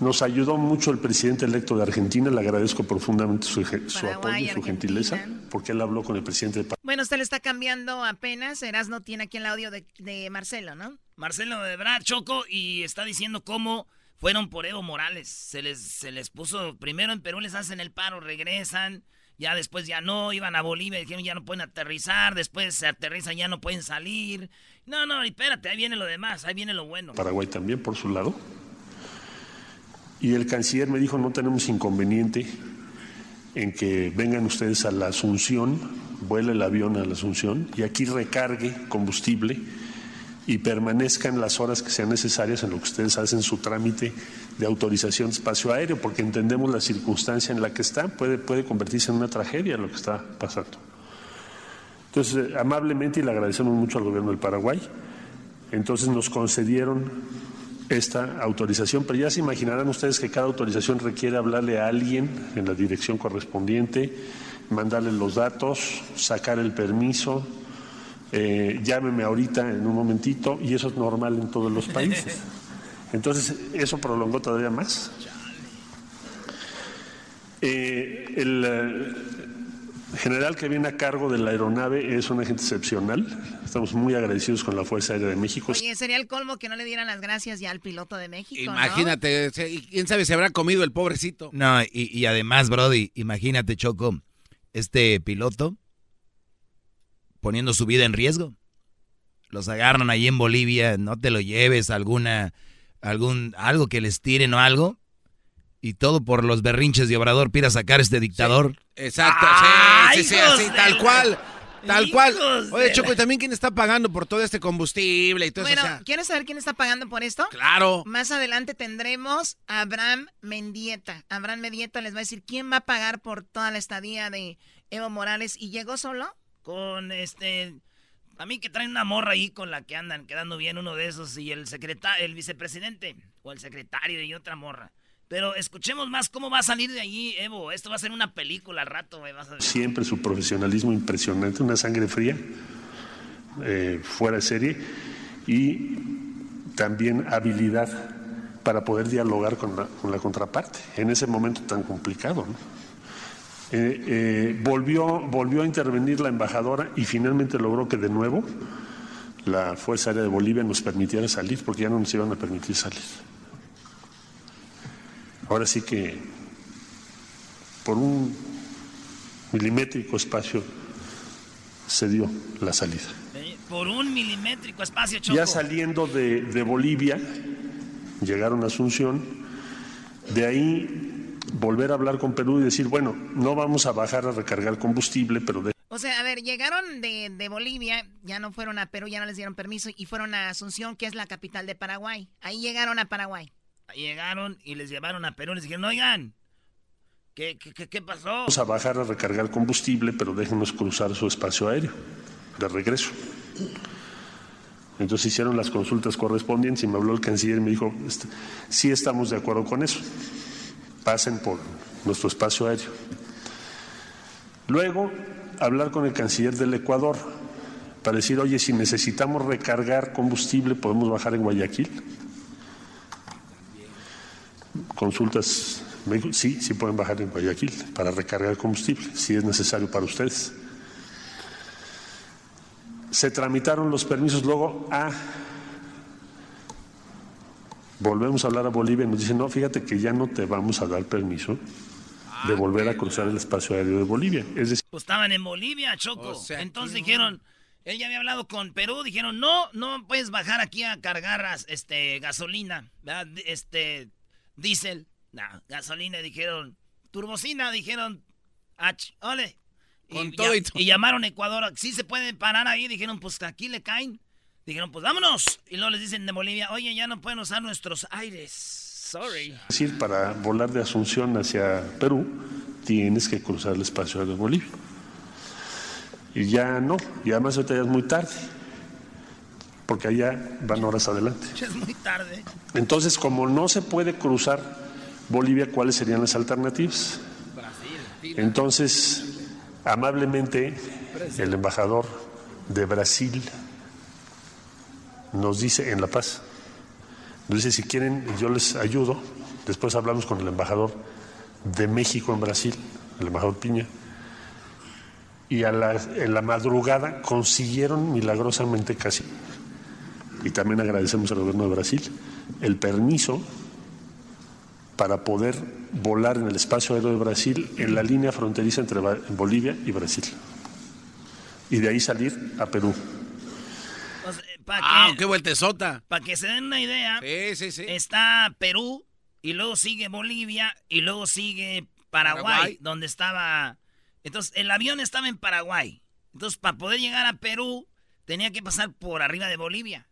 S13: Nos ayudó mucho el presidente electo de Argentina, le agradezco profundamente su, su apoyo y su gentileza, porque él habló con el presidente de Paraguay.
S16: Bueno, usted le está cambiando apenas. Erasno tiene aquí el audio de, de Marcelo, ¿no?
S1: Marcelo de Brad Choco y está diciendo cómo fueron por Evo Morales. Se les, se les puso, primero en Perú les hacen el paro, regresan, ya después ya no, iban a Bolivia, dijeron ya no pueden aterrizar, después se aterrizan, ya no pueden salir. No, no, espérate, ahí viene lo demás, ahí viene lo bueno.
S13: Paraguay también, por su lado. Y el canciller me dijo, no tenemos inconveniente en que vengan ustedes a la Asunción, vuele el avión a la Asunción y aquí recargue combustible y permanezcan las horas que sean necesarias en lo que ustedes hacen su trámite de autorización de espacio aéreo, porque entendemos la circunstancia en la que está, puede, puede convertirse en una tragedia lo que está pasando. Entonces, eh, amablemente, y le agradecemos mucho al gobierno del Paraguay, entonces nos concedieron esta autorización, pero ya se imaginarán ustedes que cada autorización requiere hablarle a alguien en la dirección correspondiente, mandarle los datos, sacar el permiso, eh, llámeme ahorita en un momentito, y eso es normal en todos los países. Entonces, eso prolongó todavía más. Eh, el general que viene a cargo de la aeronave es un agente excepcional. Estamos muy agradecidos con la Fuerza Aérea de México.
S16: Oye, sería el colmo que no le dieran las gracias ya al piloto de México, ¿no?
S2: Imagínate, y quién sabe si habrá comido el pobrecito.
S4: No, y, y además, Brody, imagínate, Choco, este piloto poniendo su vida en riesgo. Los agarran ahí en Bolivia, no te lo lleves a alguna, algún, algo que les tiren o algo. Y todo por los berrinches de Obrador, pira sacar a este dictador.
S2: Exacto,
S4: ¡Ah,
S2: sí, sí, sí, así, tal
S4: la-
S2: cual. Tal cual. Oye, Choco, ¿y también quién está pagando por todo este combustible y todo
S16: Bueno,
S2: eso? O sea,
S16: ¿quieres saber quién está pagando por esto?
S2: Claro.
S16: Más adelante tendremos a Abraham Mendieta. Abraham Mendieta les va a decir quién va a pagar por toda la estadía de Evo Morales. ¿Y llegó solo?
S1: Con este. A mí que traen una morra ahí con la que andan quedando bien uno de esos y el secretario, el vicepresidente o el secretario y otra morra. Pero escuchemos más cómo va a salir de allí, Evo. Esto va a ser una película al rato. Vas a.
S13: Siempre su profesionalismo impresionante, una sangre fría, eh, fuera de serie, y también habilidad para poder dialogar con la, con la contraparte en ese momento tan complicado. ¿no? Eh, eh, volvió, volvió a intervenir la embajadora y finalmente logró que de nuevo la Fuerza Aérea de Bolivia nos permitiera salir, porque ya no nos iban a permitir salir. Ahora sí que por un milimétrico espacio se dio la salida.
S1: Por un milimétrico espacio, Choco.
S13: Ya saliendo de, de Bolivia, llegaron a Asunción, de ahí volver a hablar con Perú y decir, bueno, no vamos a bajar a recargar combustible, pero de
S16: O sea, a ver, llegaron de, de Bolivia, ya no fueron a Perú, ya no les dieron permiso, y fueron a Asunción, que es la capital de Paraguay. Ahí llegaron a Paraguay.
S1: Llegaron y les llevaron a Perú. Les dijeron, oigan, ¿qué, qué, qué, qué pasó?
S13: vamos a bajar a recargar combustible, pero déjenos cruzar su espacio aéreo de regreso. Entonces hicieron las consultas correspondientes y me habló el canciller y me dijo, "Este, sí estamos de acuerdo con eso, pasen por nuestro espacio aéreo. Luego, hablar con el canciller del Ecuador para decir, oye, si necesitamos recargar combustible, podemos bajar en Guayaquil. Consultas, me dijo, sí, sí pueden bajar en Guayaquil para recargar combustible, si es necesario para ustedes. Se tramitaron los permisos luego a... Volvemos a hablar a Bolivia y nos dicen, no, fíjate que ya no te vamos a dar permiso de volver a cruzar el espacio aéreo de Bolivia. Es decir,
S1: Pues estaban en Bolivia, Choco. Entonces dijeron, él ya había hablado con Perú, dijeron, no, no puedes bajar aquí a cargar este gasolina, ¿verdad? este diésel, no, gasolina, dijeron, turbocina, dijeron, ach, ole.
S2: Con
S1: y,
S2: todo y
S1: ya-
S2: todo.
S1: y llamaron a Ecuador, sí se pueden parar ahí, dijeron, pues aquí le caen. Dijeron, pues vámonos. Y luego les dicen de Bolivia, oye, ya no pueden usar nuestros aires. Sorry.
S13: Es decir, para volar de Asunción hacia Perú, tienes que cruzar el espacio de Bolivia. Y ya no, y además ahorita ya es muy tarde, porque allá van horas adelante.
S1: Es muy tarde.
S13: Entonces, como no se puede cruzar Bolivia, ¿cuáles serían las alternativas? Entonces, amablemente, el embajador de Brasil nos dice en La Paz, nos dice, si quieren, yo les ayudo. Después hablamos con el embajador de México en Brasil, el embajador Piña, y a la, en la madrugada consiguieron milagrosamente casi, y también agradecemos al gobierno de Brasil, el permiso para poder volar en el espacio aéreo de Brasil en la línea fronteriza entre Bolivia y Brasil. Y de ahí salir a Perú.
S1: Para
S2: Ah,
S1: que,
S2: qué vueltezota.
S1: Para que se den una idea,
S2: Sí, sí, sí.
S1: está Perú y luego sigue Bolivia y luego sigue Paraguay,
S2: Paraguay.
S1: donde estaba... Entonces, el avión estaba en Paraguay. Entonces, para poder llegar a Perú, tenía que pasar por arriba de Bolivia.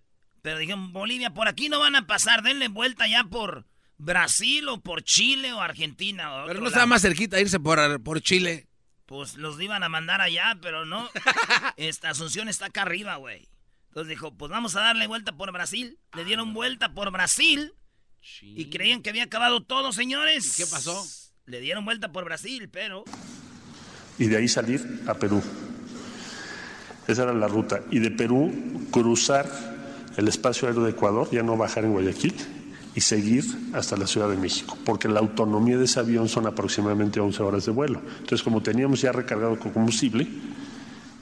S1: Pero dijeron, Bolivia, por aquí no van a pasar, denle vuelta ya por Brasil o por Chile o Argentina. o
S2: Pero no estaba
S1: lado".
S2: más cerquita irse por, por Chile.
S1: Pues los iban a mandar allá, pero no. Esta Asunción está acá arriba, güey. Entonces dijo, pues vamos a darle vuelta por Brasil. Le dieron vuelta por Brasil. Y creían que había acabado todo, señores.
S2: ¿Y qué pasó?
S1: Le dieron vuelta por Brasil, pero...
S13: y de ahí salir a Perú. Esa era la ruta. Y de Perú cruzar el espacio aéreo de Ecuador, ya no bajar en Guayaquil, y seguir hasta la Ciudad de México, porque la autonomía de ese avión son aproximadamente 11 horas de vuelo. Entonces, como teníamos ya recargado con combustible,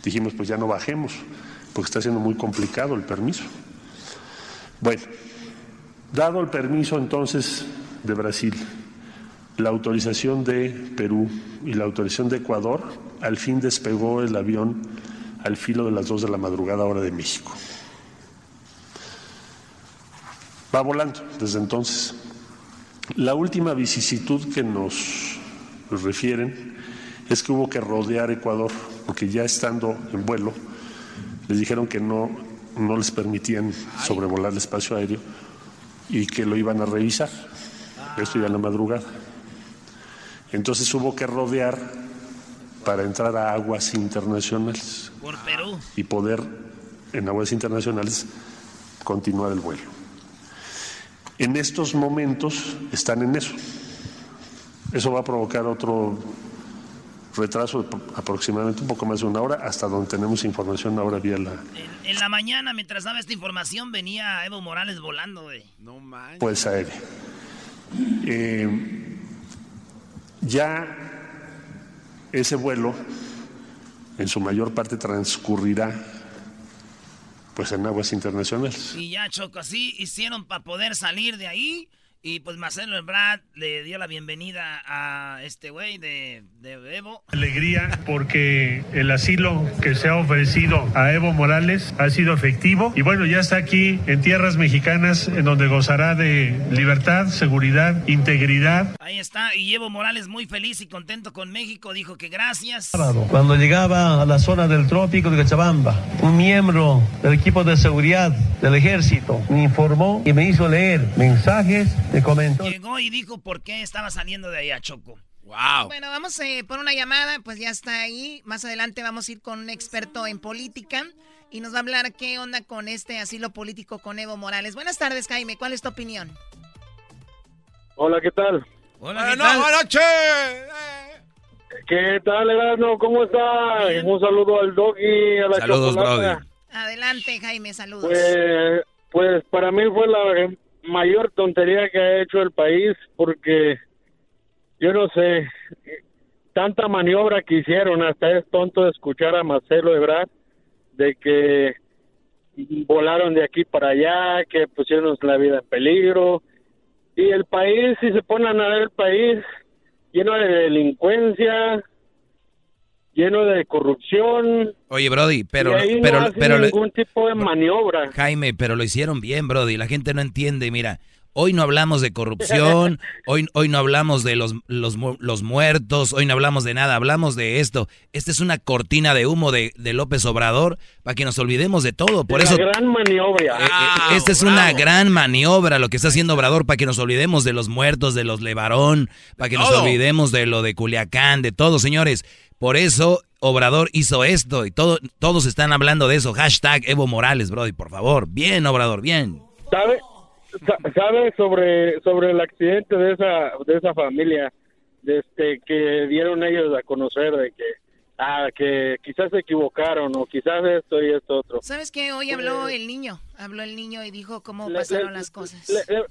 S13: dijimos, pues ya no bajemos, porque está siendo muy complicado el permiso. Bueno, dado el permiso entonces de Brasil, la autorización de Perú y la autorización de Ecuador, al fin despegó el avión al filo de las 2 de la madrugada hora de México. Va volando desde entonces. La última vicisitud que nos refieren es que hubo que rodear Ecuador, porque ya estando en vuelo, les dijeron que no, no les permitían sobrevolar el espacio aéreo y que lo iban a revisar. Esto ya en la madrugada. Entonces hubo que rodear para entrar a aguas internacionales
S1: Por Perú.
S13: y poder en aguas internacionales continuar el vuelo. En estos momentos están en eso. Eso va a provocar otro retraso de aproximadamente un poco más de una hora, hasta donde tenemos información ahora vía la
S1: En la mañana, mientras daba esta información, venía Evo Morales volando, güey.
S2: No manches.
S13: pues aérea. Eh, ya ese vuelo en su mayor parte transcurrirá pues en aguas internacionales.
S1: Y ya, Choco, así hicieron para poder salir de ahí Y pues Marcelo Ebrard le dio la bienvenida a este güey de, de, Evo.
S13: Alegría porque el asilo que se ha ofrecido a Evo Morales ha sido efectivo y bueno, ya está aquí en tierras mexicanas en donde gozará de libertad, seguridad, integridad.
S1: Ahí está, y Evo Morales muy feliz y contento con México, dijo que gracias.
S12: Cuando llegaba a la zona del trópico de Cochabamba, un miembro del equipo de seguridad del ejército me informó y me hizo leer mensajes
S1: Llegó y dijo por qué estaba saliendo de allá, Choco.
S16: Wow. Bueno, vamos eh, por una llamada, pues ya está ahí. Más adelante vamos a ir con un experto en política y nos va a hablar qué onda con este asilo político con Evo Morales. Buenas tardes, Jaime. ¿Cuál es tu opinión?
S17: Hola, ¿qué tal?
S2: Hola, ¿qué tal? Buenas noches.
S17: ¿Qué tal, Erasmo? ¿Cómo está? Un saludo al Doggy, a la
S4: Saludos.
S16: Adelante, Jaime, saludos.
S17: Pues, pues para mí fue la mayor tontería que ha hecho el país porque yo no sé, tanta maniobra que hicieron, hasta es tonto escuchar a Marcelo Ebrard de que volaron de aquí para allá, que pusieron la vida en peligro. Y el país, si se ponen a ver el país lleno de delincuencia, lleno de corrupción.
S4: Oye, Brody, pero pero
S17: no
S4: pero
S17: ningún tipo de maniobra.
S4: Jaime, pero lo hicieron bien, Brody. La gente no entiende, mira. Hoy no hablamos de corrupción, hoy, hoy no hablamos de los, los, los, muertos, hoy no hablamos de nada, hablamos de esto. Esta es una cortina de humo de, de López Obrador para que nos olvidemos de todo. Por eso,
S17: gran maniobra.
S4: Eh, eh, esta es una gran maniobra lo que está haciendo Obrador para que nos olvidemos de los muertos, de los Levarón, para que nos olvidemos de lo de Culiacán, de todo, señores. Por eso Obrador hizo esto y todo, todos están hablando de eso. Hashtag Evo Morales, Brody, por favor. Bien, Obrador, bien.
S17: ¿Sabe, sabe sobre, sobre el accidente de esa, de esa familia este, que dieron ellos a conocer de que ah, que quizás se equivocaron o quizás esto y esto otro.
S16: ¿Sabes qué? Hoy habló el niño, habló el niño y dijo cómo pasaron las cosas
S17: le,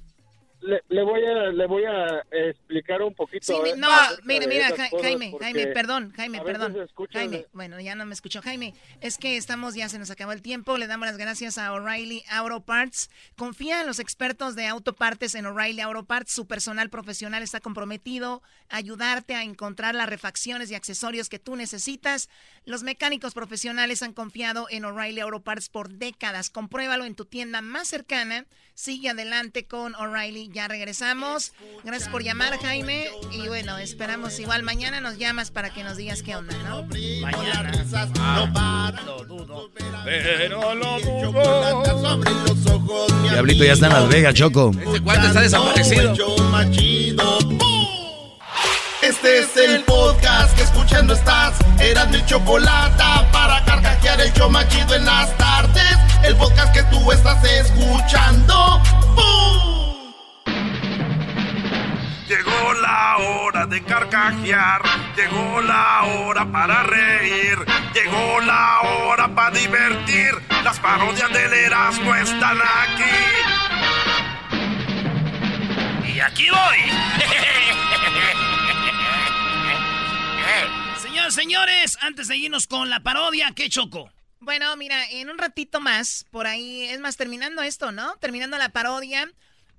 S17: voy a le voy a explicar un poquito.
S16: Sí, no, mira, mira, Jaime, Jaime, perdón, Jaime, perdón. Jaime, bueno, ya no me escuchó. Jaime, es que estamos, ya se nos acabó el tiempo. Le damos las gracias a O'Reilly Auto Parts. Confía en los expertos de autopartes en O'Reilly Auto Parts. Su personal profesional está comprometido a ayudarte a encontrar las refacciones y accesorios que tú necesitas. Los mecánicos profesionales han confiado en O'Reilly Auto Parts por décadas. Compruébalo en tu tienda más cercana. Sigue adelante con O'Reilly ya regresamos. Gracias por llamar, Jaime. Y bueno, esperamos igual mañana nos llamas para que nos digas qué onda, ¿no?
S1: Mañana. Ah, lo dudo. Pero lo dudo.
S4: Diablito ya está en Las Vegas, Choco.
S2: Este cuate está desaparecido.
S14: Este es el podcast que escuchando estás. Eran mi chocolate para carcajear el yo machido en las tardes. El podcast que tú estás escuchando. ¡Bum! Llegó la hora de carcajear, llegó la hora para reír, llegó la hora para divertir. Las parodias del Erasmo están aquí.
S1: Y aquí voy. Señores, señores, antes de irnos con la parodia, ¿qué choco?
S16: Bueno, mira, en un ratito más, por ahí, es más, terminando esto, ¿no? Terminando la parodia,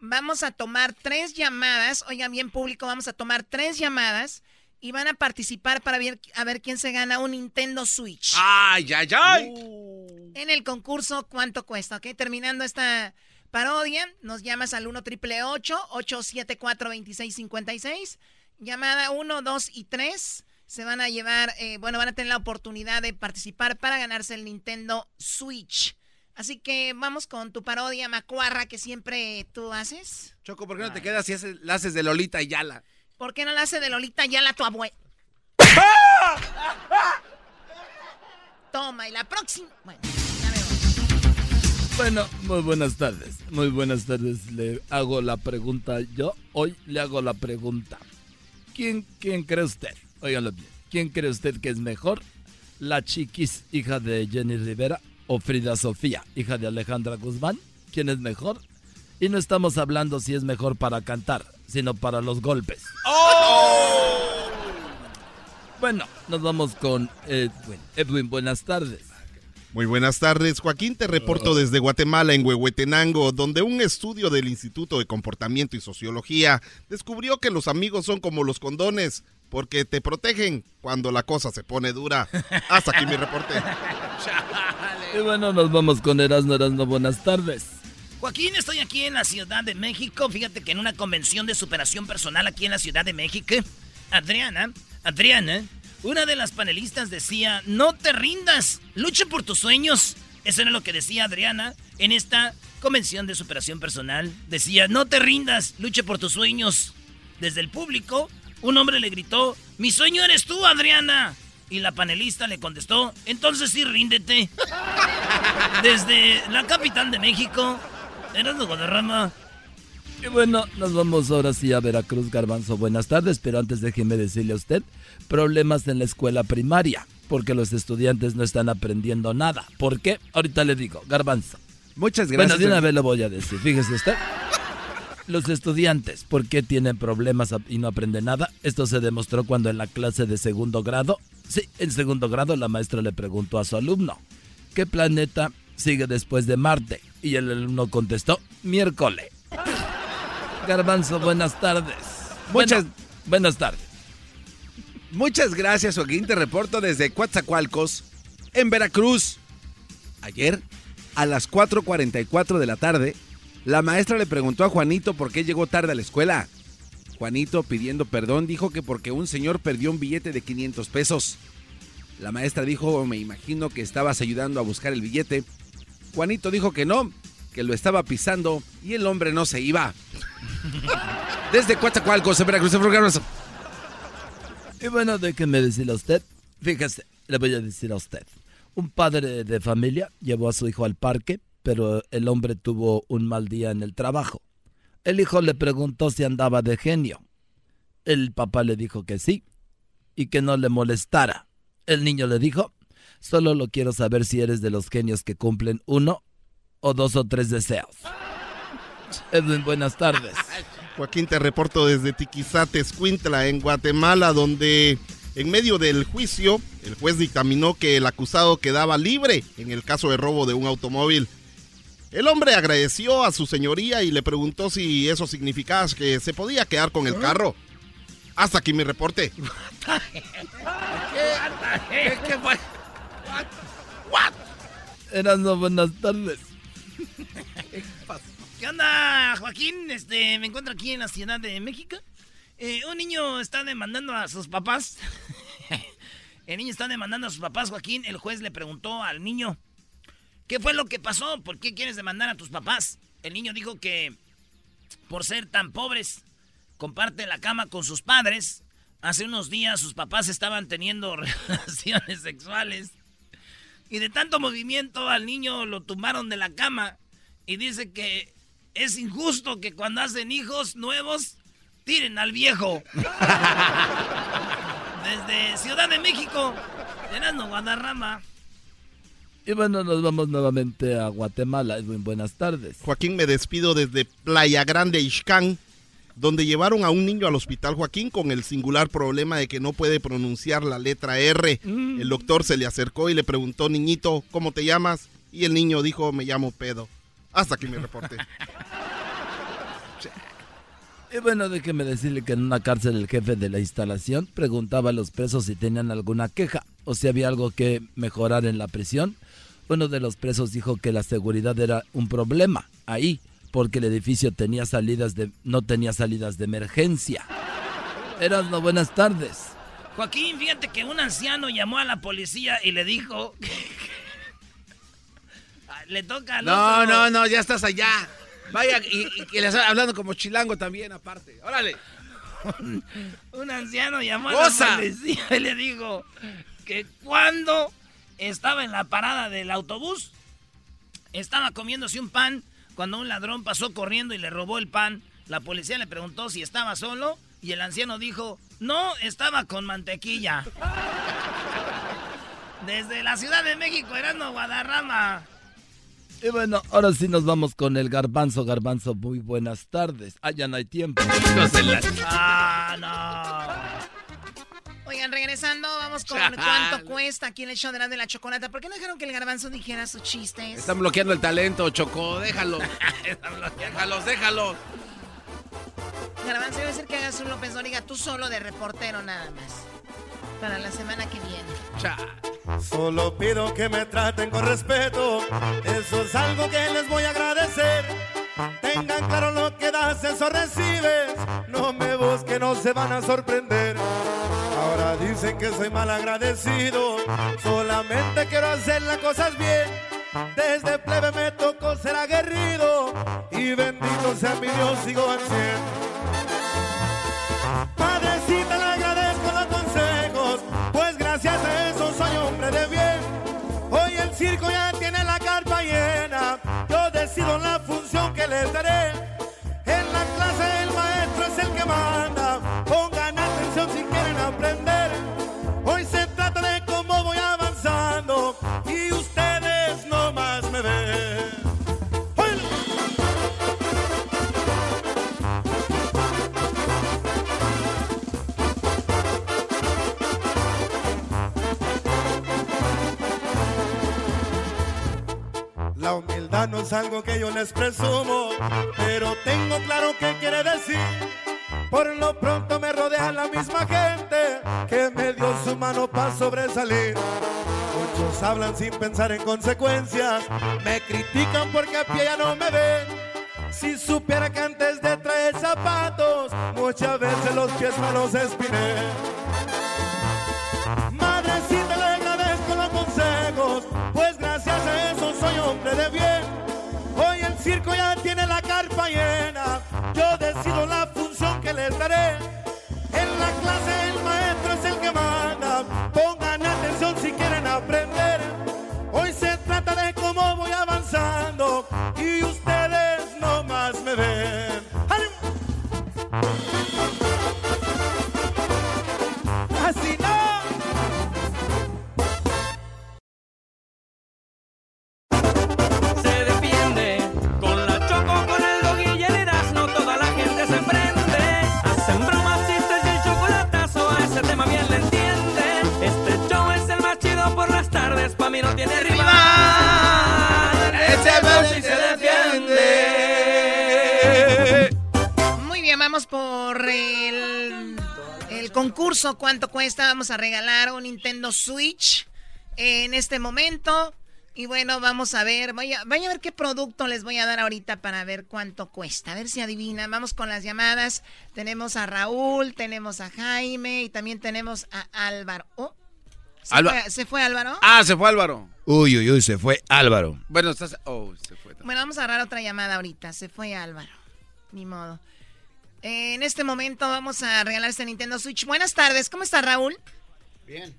S16: Vamos a tomar tres llamadas. Oigan bien, público, vamos a tomar tres llamadas y van a participar para ver, a ver quién se gana un Nintendo Switch.
S2: ¡Ay, ay, ay!
S16: Uh. En el concurso, ¿cuánto cuesta? ¿Ok? Terminando esta parodia, nos llamas al 1 triple 874 2656. Llamada 1, 2 y 3. Se van a llevar, eh, bueno, van a tener la oportunidad de participar para ganarse el Nintendo Switch. Así que vamos con tu parodia macuarra que siempre tú haces.
S2: Choco, ¿por qué no te quedas si haces, la haces de Lolita Yala?
S16: ¿Por qué no la haces de Lolita Yala tu abuela? Toma, y la próxima. Bueno, ya vemos.
S18: Bueno, muy buenas tardes. Muy buenas tardes. Le hago la pregunta yo. Hoy le hago la pregunta. ¿Quién, quién cree usted? Óiganlo bien. ¿Quién cree usted que es mejor? ¿La chiquis, hija de Jenny Rivera? o Frida Sofía, hija de Alejandra Guzmán? ¿Quién es mejor? Y no estamos hablando si es mejor para cantar, sino para los golpes. ¡Oh! Bueno, nos vamos con Edwin. Edwin, buenas tardes.
S19: Muy buenas tardes, Joaquín. Te reporto desde Guatemala, en Huehuetenango, donde un estudio del Instituto de Comportamiento y Sociología descubrió que los amigos son como los condones, porque te protegen cuando la cosa se pone dura. Hasta aquí mi reporte.
S4: y bueno, nos vamos con Erasmo Erasmo. Buenas tardes.
S1: Joaquín, estoy aquí en la Ciudad de México. Fíjate que en una convención de superación personal aquí en la Ciudad de México, Adriana, Adriana, una de las panelistas decía, no te rindas, lucha por tus sueños. Eso era lo que decía Adriana en esta convención de superación personal. Decía, no te rindas, lucha por tus sueños. Desde el público, un hombre le gritó, mi sueño eres tú, Adriana. Y la panelista le contestó, entonces sí, ríndete. Desde la capital de México, Erasmo Guadarrama.
S4: Y bueno, nos vamos ahora sí a Veracruz, Garbanzo. Buenas tardes, pero antes déjeme decirle a usted problemas en la escuela primaria, porque los estudiantes no están aprendiendo nada. ¿Por qué? Ahorita le digo, garbanzo.
S2: Muchas gracias.
S4: Bueno, de una vez lo voy a decir, fíjese usted. Los estudiantes, ¿por qué tienen problemas y no aprenden nada? Esto se demostró cuando en la clase de segundo grado, sí, en segundo grado la maestra le preguntó a su alumno, ¿qué planeta sigue después de Marte? Y el alumno contestó, miércoles. Garbanzo, buenas tardes.
S2: Muchas
S4: buenas tardes.
S2: Muchas gracias, Joaquín. Te reporto desde Coatzacoalcos, en Veracruz. Ayer, a las 4.44 de la tarde, la maestra le preguntó a Juanito por qué llegó tarde a la escuela. Juanito, pidiendo perdón, dijo que porque un señor perdió un billete de 500 pesos. La maestra dijo, me imagino que estabas ayudando a buscar el billete. Juanito dijo que no, que lo estaba pisando y el hombre no se iba. Desde Coatzacoalcos, en Veracruz, en
S4: y bueno, déjeme decirle a usted, fíjese, le voy a decir a usted. Un padre de familia llevó a su hijo al parque, pero el hombre tuvo un mal día en el trabajo. El hijo le preguntó si andaba de genio. El papá le dijo que sí y que no le molestara. El niño le dijo, solo lo quiero saber si eres de los genios que cumplen uno o dos o tres deseos. Edwin, buenas tardes.
S19: Joaquín, te reporto desde Tiquizate, Escuintla, en Guatemala, donde en medio del juicio el juez dictaminó que el acusado quedaba libre en el caso de robo de un automóvil. El hombre agradeció a su señoría y le preguntó si eso significaba que se podía quedar con el carro. Hasta aquí mi reporte.
S1: ¿Qué? ¿Qué fue?
S4: What? Eran buenas tardes.
S1: ¿Qué onda, Joaquín? Este, me encuentro aquí en la Ciudad de México. Eh, un niño está demandando a sus papás. el niño está demandando a sus papás, Joaquín. El juez le preguntó al niño, ¿qué fue lo que pasó? ¿Por qué quieres demandar a tus papás? El niño dijo que por ser tan pobres, comparte la cama con sus padres. Hace unos días sus papás estaban teniendo relaciones sexuales. Y de tanto movimiento al niño lo tumbaron de la cama. Y dice que es injusto que cuando hacen hijos nuevos, tiren al viejo. Desde Ciudad de México, Llenando Guadarrama.
S4: Y bueno, nos vamos nuevamente a Guatemala. Edwin, buenas tardes.
S19: Joaquín, me despido desde Playa Grande, Ixcán, donde llevaron a un niño al hospital Joaquín con el singular problema de que no puede pronunciar la letra R. Mm. El doctor se le acercó y le preguntó, niñito, ¿cómo te llamas? Y el niño dijo, me llamo Pedo. Hasta aquí mi reporte.
S4: Y bueno, déjeme decirle que en una cárcel el jefe de la instalación preguntaba a los presos si tenían alguna queja o si había algo que mejorar en la prisión. Uno de los presos dijo que la seguridad era un problema ahí, porque el edificio tenía salidas de, no tenía salidas de emergencia. Eran buenas tardes.
S1: Joaquín, fíjate que un anciano llamó a la policía y le dijo le toca al
S2: No, no, no, ya estás allá. Vaya, y, que le está hablando como chilango también, aparte. Órale.
S1: Un, anciano llamó a la policía y le dijo que cuando estaba en la parada del autobús, estaba comiéndose un pan cuando un ladrón pasó corriendo y le robó el pan. La policía le preguntó si estaba solo y el anciano dijo, no, estaba con mantequilla. Desde la Ciudad de México, Erasmo Guadarrama.
S4: Y bueno, ahora sí nos vamos con el garbanzo. Garbanzo, muy buenas tardes. Ah, ya no hay tiempo.
S1: Ah, no.
S16: Oigan, regresando, vamos con cuánto cuesta aquí en el show de la, de la chocolata. ¿Por qué no dejaron que el garbanzo dijera sus chistes?
S2: Están bloqueando el talento, Choco. Déjalo. déjalos, déjalos.
S16: Garbanzo, iba a decir que hagas un López Dóriga tú solo de reportero nada más. Para la semana que viene.
S20: Cha. Solo pido que me traten con respeto. Eso es algo que les voy a agradecer. Tengan claro lo que das, eso recibes. No me busquen, no se van a sorprender. Ahora dicen que soy mal agradecido. Solamente quiero hacer las cosas bien. Desde plebe me tocó ser aguerrido. Y bendito sea mi Dios, sigo al cien. Padrecita, le agradezco los consejos. Pues gracias a eso soy hombre de bien. Hoy el circo ya tiene la carpa llena. Yo decido la función que les daré. No es algo que yo les presumo, pero tengo claro qué quiere decir. Por lo pronto me rodea la misma gente que me dio su mano para sobresalir. Muchos hablan sin pensar en consecuencias, me critican porque a pie ya no me ven. Si supiera que antes de traer zapatos, muchas veces los pies me los espiné. Madrecita, le agradezco los consejos, pues gracias a eso soy hombre de bien. Circo ya tiene la carpa llena, yo decido la función que les daré. En la clase el maestro es el que manda, pongan atención si quieren aprender. Hoy se trata de cómo voy avanzando y ustedes no más me ven.
S16: Vamos por el, el concurso. ¿Cuánto cuesta? Vamos a regalar un Nintendo Switch en este momento. Y bueno, vamos a ver, vaya, vaya a ver qué producto les voy a dar ahorita para ver cuánto cuesta. A ver si adivinan. Vamos con las llamadas. Tenemos a Raúl, tenemos a Jaime y también tenemos a Álvaro. Oh, ¿se,
S2: Alba-
S16: fue, ¿se fue Álvaro?
S2: Ah, se fue Álvaro.
S4: Uy, uy, uy, se fue Álvaro.
S2: Bueno, estás. Oh, se fue.
S16: Bueno, vamos a agarrar otra llamada ahorita. Se fue Álvaro. Ni modo. Eh, en este momento vamos a regalar este Nintendo Switch. Buenas tardes. ¿Cómo está Raúl?
S17: Bien.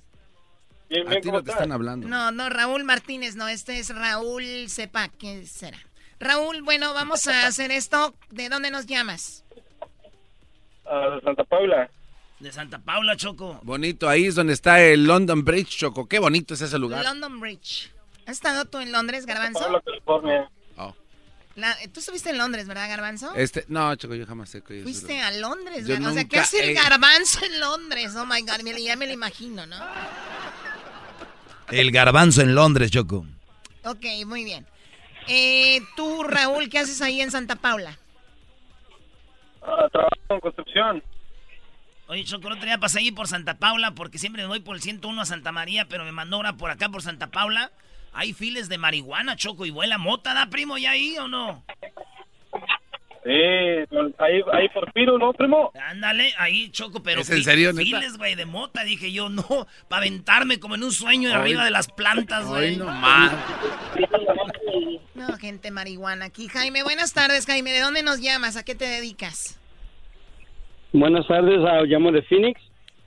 S2: A ti no te están hablando.
S16: No, no, Raúl Martínez, no. Este es Raúl Sepa. ¿Qué será? Raúl, bueno, vamos a hacer esto. ¿De dónde nos llamas?
S17: A Santa Paula.
S1: De Santa Paula, Choco.
S2: Bonito, ahí es donde está el London Bridge, Choco. Qué bonito es ese lugar.
S16: London Bridge. ¿Has estado tú en Londres, Garbanzo?
S17: Paula, California.
S16: La- tú estuviste en Londres, ¿verdad, Garbanzo?
S2: Este, no, Choco, yo jamás sé que
S16: Fuiste a Londres, ¿verdad? O sea, ¿qué hace el Garbanzo en Londres? Oh my God, mira, ya me lo imagino, ¿no?
S4: El garbanzo en Londres, Choco.
S16: Ok, muy bien. Eh, tú, Raúl, ¿qué haces ahí en Santa Paula?
S17: Ah, trabajo en construcción.
S1: Oye, Choco, el otro día pasé ahí por Santa Paula porque siempre me voy por el 101 a Santa María, pero me mandó ahora por acá por Santa Paula. Hay files de marihuana, Choco, y vuela mota, ¿da, primo, ya ahí o no?
S17: Sí, ahí, ahí por Piro, ¿no, primo?
S1: Ándale, ahí, Choco, pero
S2: ¿Es en serio, neta?
S1: files, güey, de mota. Dije yo, no, para aventarme como en un sueño
S2: Ay.
S1: arriba de las plantas, güey.
S2: Ay, no más.
S16: No, gente marihuana aquí. Jaime, buenas tardes, Jaime. ¿De dónde nos llamas? ¿A qué te dedicas?
S21: Buenas tardes, ah, llamo de Phoenix.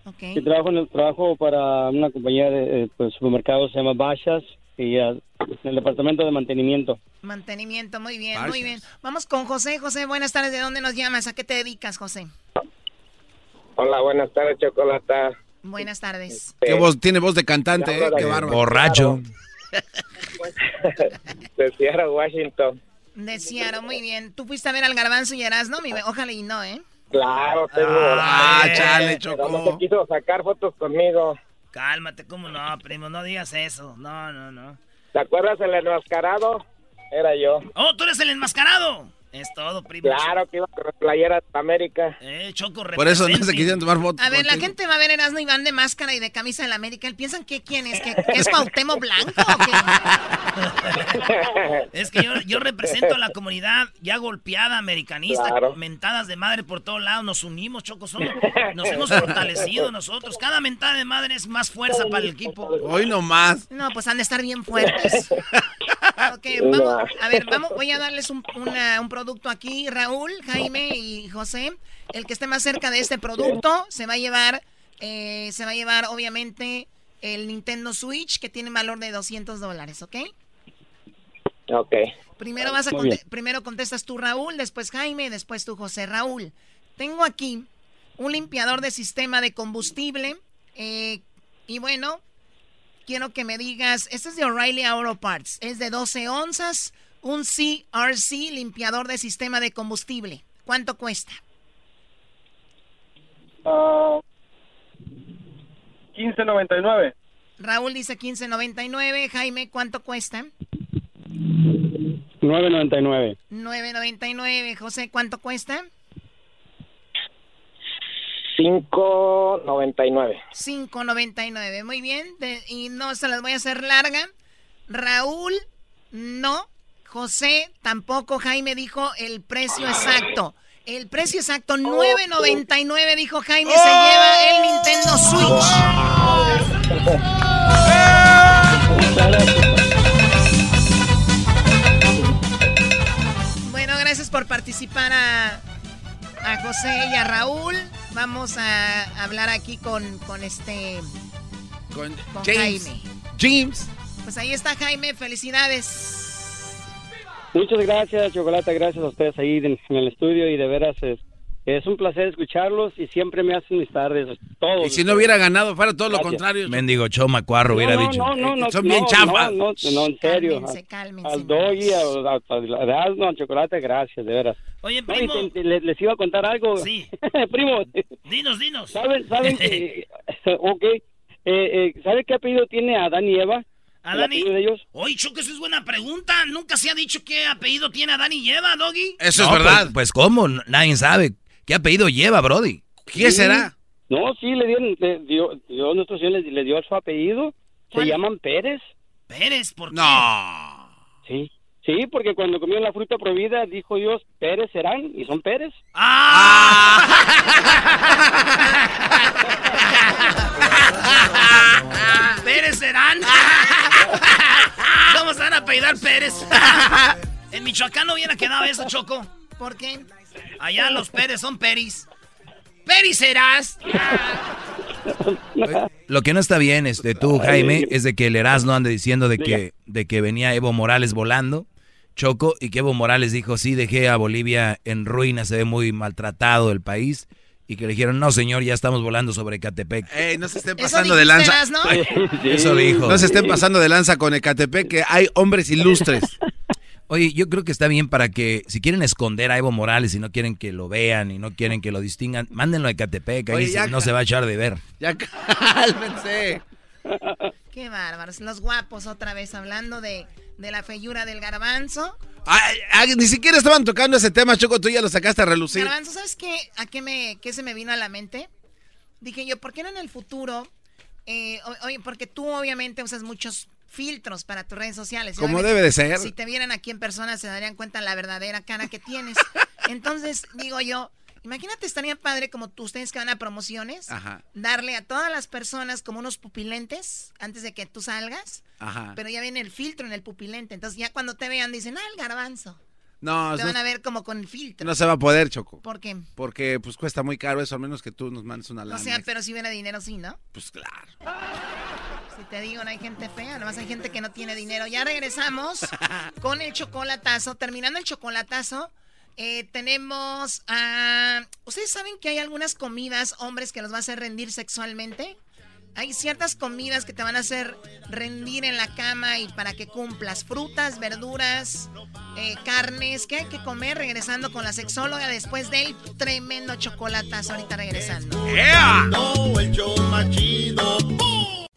S16: Ok.
S21: Y trabajo en el trabajo para una compañía de eh, pues, supermercados, se llama Bashas, y ah, en el departamento de mantenimiento.
S16: Mantenimiento, muy bien,
S21: Gracias.
S16: muy bien. Vamos con José. José, buenas tardes. ¿De dónde nos llamas? ¿A qué te dedicas, José?
S22: Hola, buenas tardes, Chocolata.
S16: Buenas tardes.
S2: Qué voz, tiene voz de cantante, ¿eh? Qué bárbaro.
S4: Borracho.
S22: De Seattle, Washington.
S16: De Seattle, muy bien. Tú fuiste a ver al Garbanzo y Erasno, mi ojalá y no, ¿eh?
S23: Claro, tengo.
S2: Ah, chale, Choco.
S23: No se quiso sacar fotos conmigo.
S1: Cálmate, ¿cómo no, primo? No digas eso. No, no, no.
S23: ¿Te acuerdas el enmascarado? Era yo.
S1: ¡Oh, tú eres el enmascarado! Es todo, primo.
S23: Claro que iba con de América.
S1: Eh, Choco,
S2: Por eso no se quisieron tomar fotos.
S16: A ver, la gente va a ver Erasmo y van de máscara y de camisa de la América. ¿Piensan que quién es? ¿Que, que es Cuauhtémoc Blanco o qué?
S1: Es que yo, yo represento a la comunidad ya golpeada, americanista,
S23: Claro.
S1: mentadas de madre por todos lados, nos unimos, Choco, somos- nos hemos fortalecido nosotros. Cada mentada de madre es más fuerza para el equipo.
S2: Hoy nomás.
S16: No, pues han de estar bien fuertes. Ok, vamos, a ver, vamos, voy a darles un, una- un producto aquí, Raúl, Jaime y José. El que esté más cerca de este producto se va a llevar, eh, se va a llevar obviamente el Nintendo Switch que tiene valor de 200 dólares, ¿ok?
S23: Ok.
S16: Primero vas a conte-
S23: bien.
S16: primero contestas tú Raúl, después Jaime, después tú José Raúl. Tengo aquí un limpiador de sistema de combustible eh, y bueno, quiero que me digas, este es de O'Reilly Auto Parts, es de 12 onzas, un CRC limpiador de sistema de combustible. ¿Cuánto cuesta?
S23: Ah, 15.99.
S16: Raúl dice 15.99, Jaime, ¿cuánto cuesta?
S21: 9.99.
S16: 9.99, José, ¿cuánto cuesta?
S23: 5.99.
S16: 5.99, muy bien. De- y no se las voy a hacer larga. Raúl, no. José, tampoco. Jaime dijo el precio exacto. El precio exacto, 9.99, dijo Jaime, se lleva el Nintendo Switch. Bueno, gracias por participar a, a José y a Raúl. Vamos a hablar aquí con, con este.
S2: Con,
S16: con
S2: James.
S16: Jaime.
S2: James.
S16: Pues ahí está Jaime, felicidades.
S21: Muchas gracias, Chocolata. Gracias a ustedes ahí en, en el estudio y de veras es, es un placer escucharlos y siempre me hacen mis tardes. Todos.
S2: Y si no hubiera ganado, fuera todo lo
S21: Gracias.
S2: contrario.
S4: Mendigo Choma Cuarro hubiera
S21: no,
S4: dicho.
S21: No, no, no,
S2: Son
S21: no,
S2: bien
S21: no,
S2: chafas.
S21: No, no, en serio.
S16: Cálmense, cálmense.
S21: Al Doggy, al, al, al Chocolate, gracias, de veras.
S1: Oye,
S21: No, y
S1: primo.
S21: te- te- les, les iba a contar algo.
S1: Sí.
S21: primo,
S1: Dinos, dinos.
S21: ¿saben, saben que... ok, eh, eh, ¿sabe qué apellido tiene Adán y Eva?
S1: ¿A
S21: ¿El
S1: Dani?
S21: apellido de ellos?
S1: Oye, Choco, eso es buena pregunta. Nunca se ha dicho qué apellido tiene Adán y Eva, Doggy.
S2: Eso
S4: No,
S2: es verdad.
S4: Pues, pues, cómo, nadie sabe. ¿Qué apellido lleva, Brody?
S2: ¿Qué
S21: Sí.
S2: será?
S21: No, sí, le dieron, le dio, Dios nuestro Señor les dio su apellido. Se llaman Pérez.
S1: Pérez, ¿por qué?
S2: No.
S21: Sí. Sí, porque cuando comieron la fruta prohibida, dijo Dios, Pérez serán, y son Pérez.
S1: Pérez serán. ¿Cómo se van a apellidar Pérez? en Michoacán no hubiera quedado eso, Choco.
S16: ¿Por qué?
S1: Allá los Pérez son Peris. Peris serás.
S4: Lo que no está bien, este, tú, Jaime, es de que el Erasmo ande diciendo de que, de que venía Evo Morales volando, Choco, y que Evo Morales dijo, sí, dejé a Bolivia en ruinas, se ve muy maltratado el país, y que le dijeron, no, señor, ya estamos volando sobre Catepec.
S2: Ey, no se estén
S16: ¿Eso
S2: pasando de lanza.
S16: Erasno?
S4: Eso dijo.
S2: No se estén pasando de lanza con Ecatepec, que hay hombres ilustres.
S4: Oye, yo creo que está bien para que, si quieren esconder a Evo Morales y no quieren que lo vean y no quieren que lo distingan, mándenlo a Catepec, ahí
S2: Oye,
S4: se-
S2: ya
S4: no se va a echar de ver.
S2: Ya cálmense.
S16: Qué bárbaros. Los guapos otra vez hablando de, de la feyura del garbanzo.
S2: Ay, ay, ni siquiera estaban tocando ese tema, Choco, tú ya lo sacaste a relucir.
S16: Garbanzo, ¿sabes qué? ¿A qué, me, qué se me vino a la mente? Dije yo, ¿por qué no en el futuro? Eh, oye, porque tú obviamente usas muchos filtros para tus redes sociales.
S2: Como debe de ser.
S16: Si te vieran aquí en persona se darían cuenta la verdadera cara que tienes. Entonces, digo yo, imagínate, estaría padre como tú, ustedes que van a promociones,
S2: Ajá,
S16: darle a todas las personas como unos pupilentes antes de que tú salgas.
S2: ajá.
S16: Pero ya viene el filtro en el pupilente. Entonces ya cuando te vean dicen, ah, el garbanzo.
S2: No,
S16: te
S2: no,
S16: van a ver como con el filtro.
S2: no se va a poder, Choco.
S16: ¿Por qué?
S2: Porque pues cuesta muy caro eso, al menos que tú nos mandes una
S16: O
S2: lana.
S16: sea, pero si hubiera dinero, sí, ¿no?
S2: Pues claro.
S16: Si te digo, no hay gente fea, nomás hay gente que no tiene dinero. Ya regresamos con el chocolatazo. Terminando el chocolatazo, eh, tenemos a... ¿Ustedes saben que hay algunas comidas, hombres, que los va a hacer rendir sexualmente? Hay ciertas comidas que te van a hacer rendir en la cama y para que cumplas. Frutas, verduras, eh, carnes que hay que comer regresando con la sexóloga después del tremendo chocolatazo. Ahorita regresando.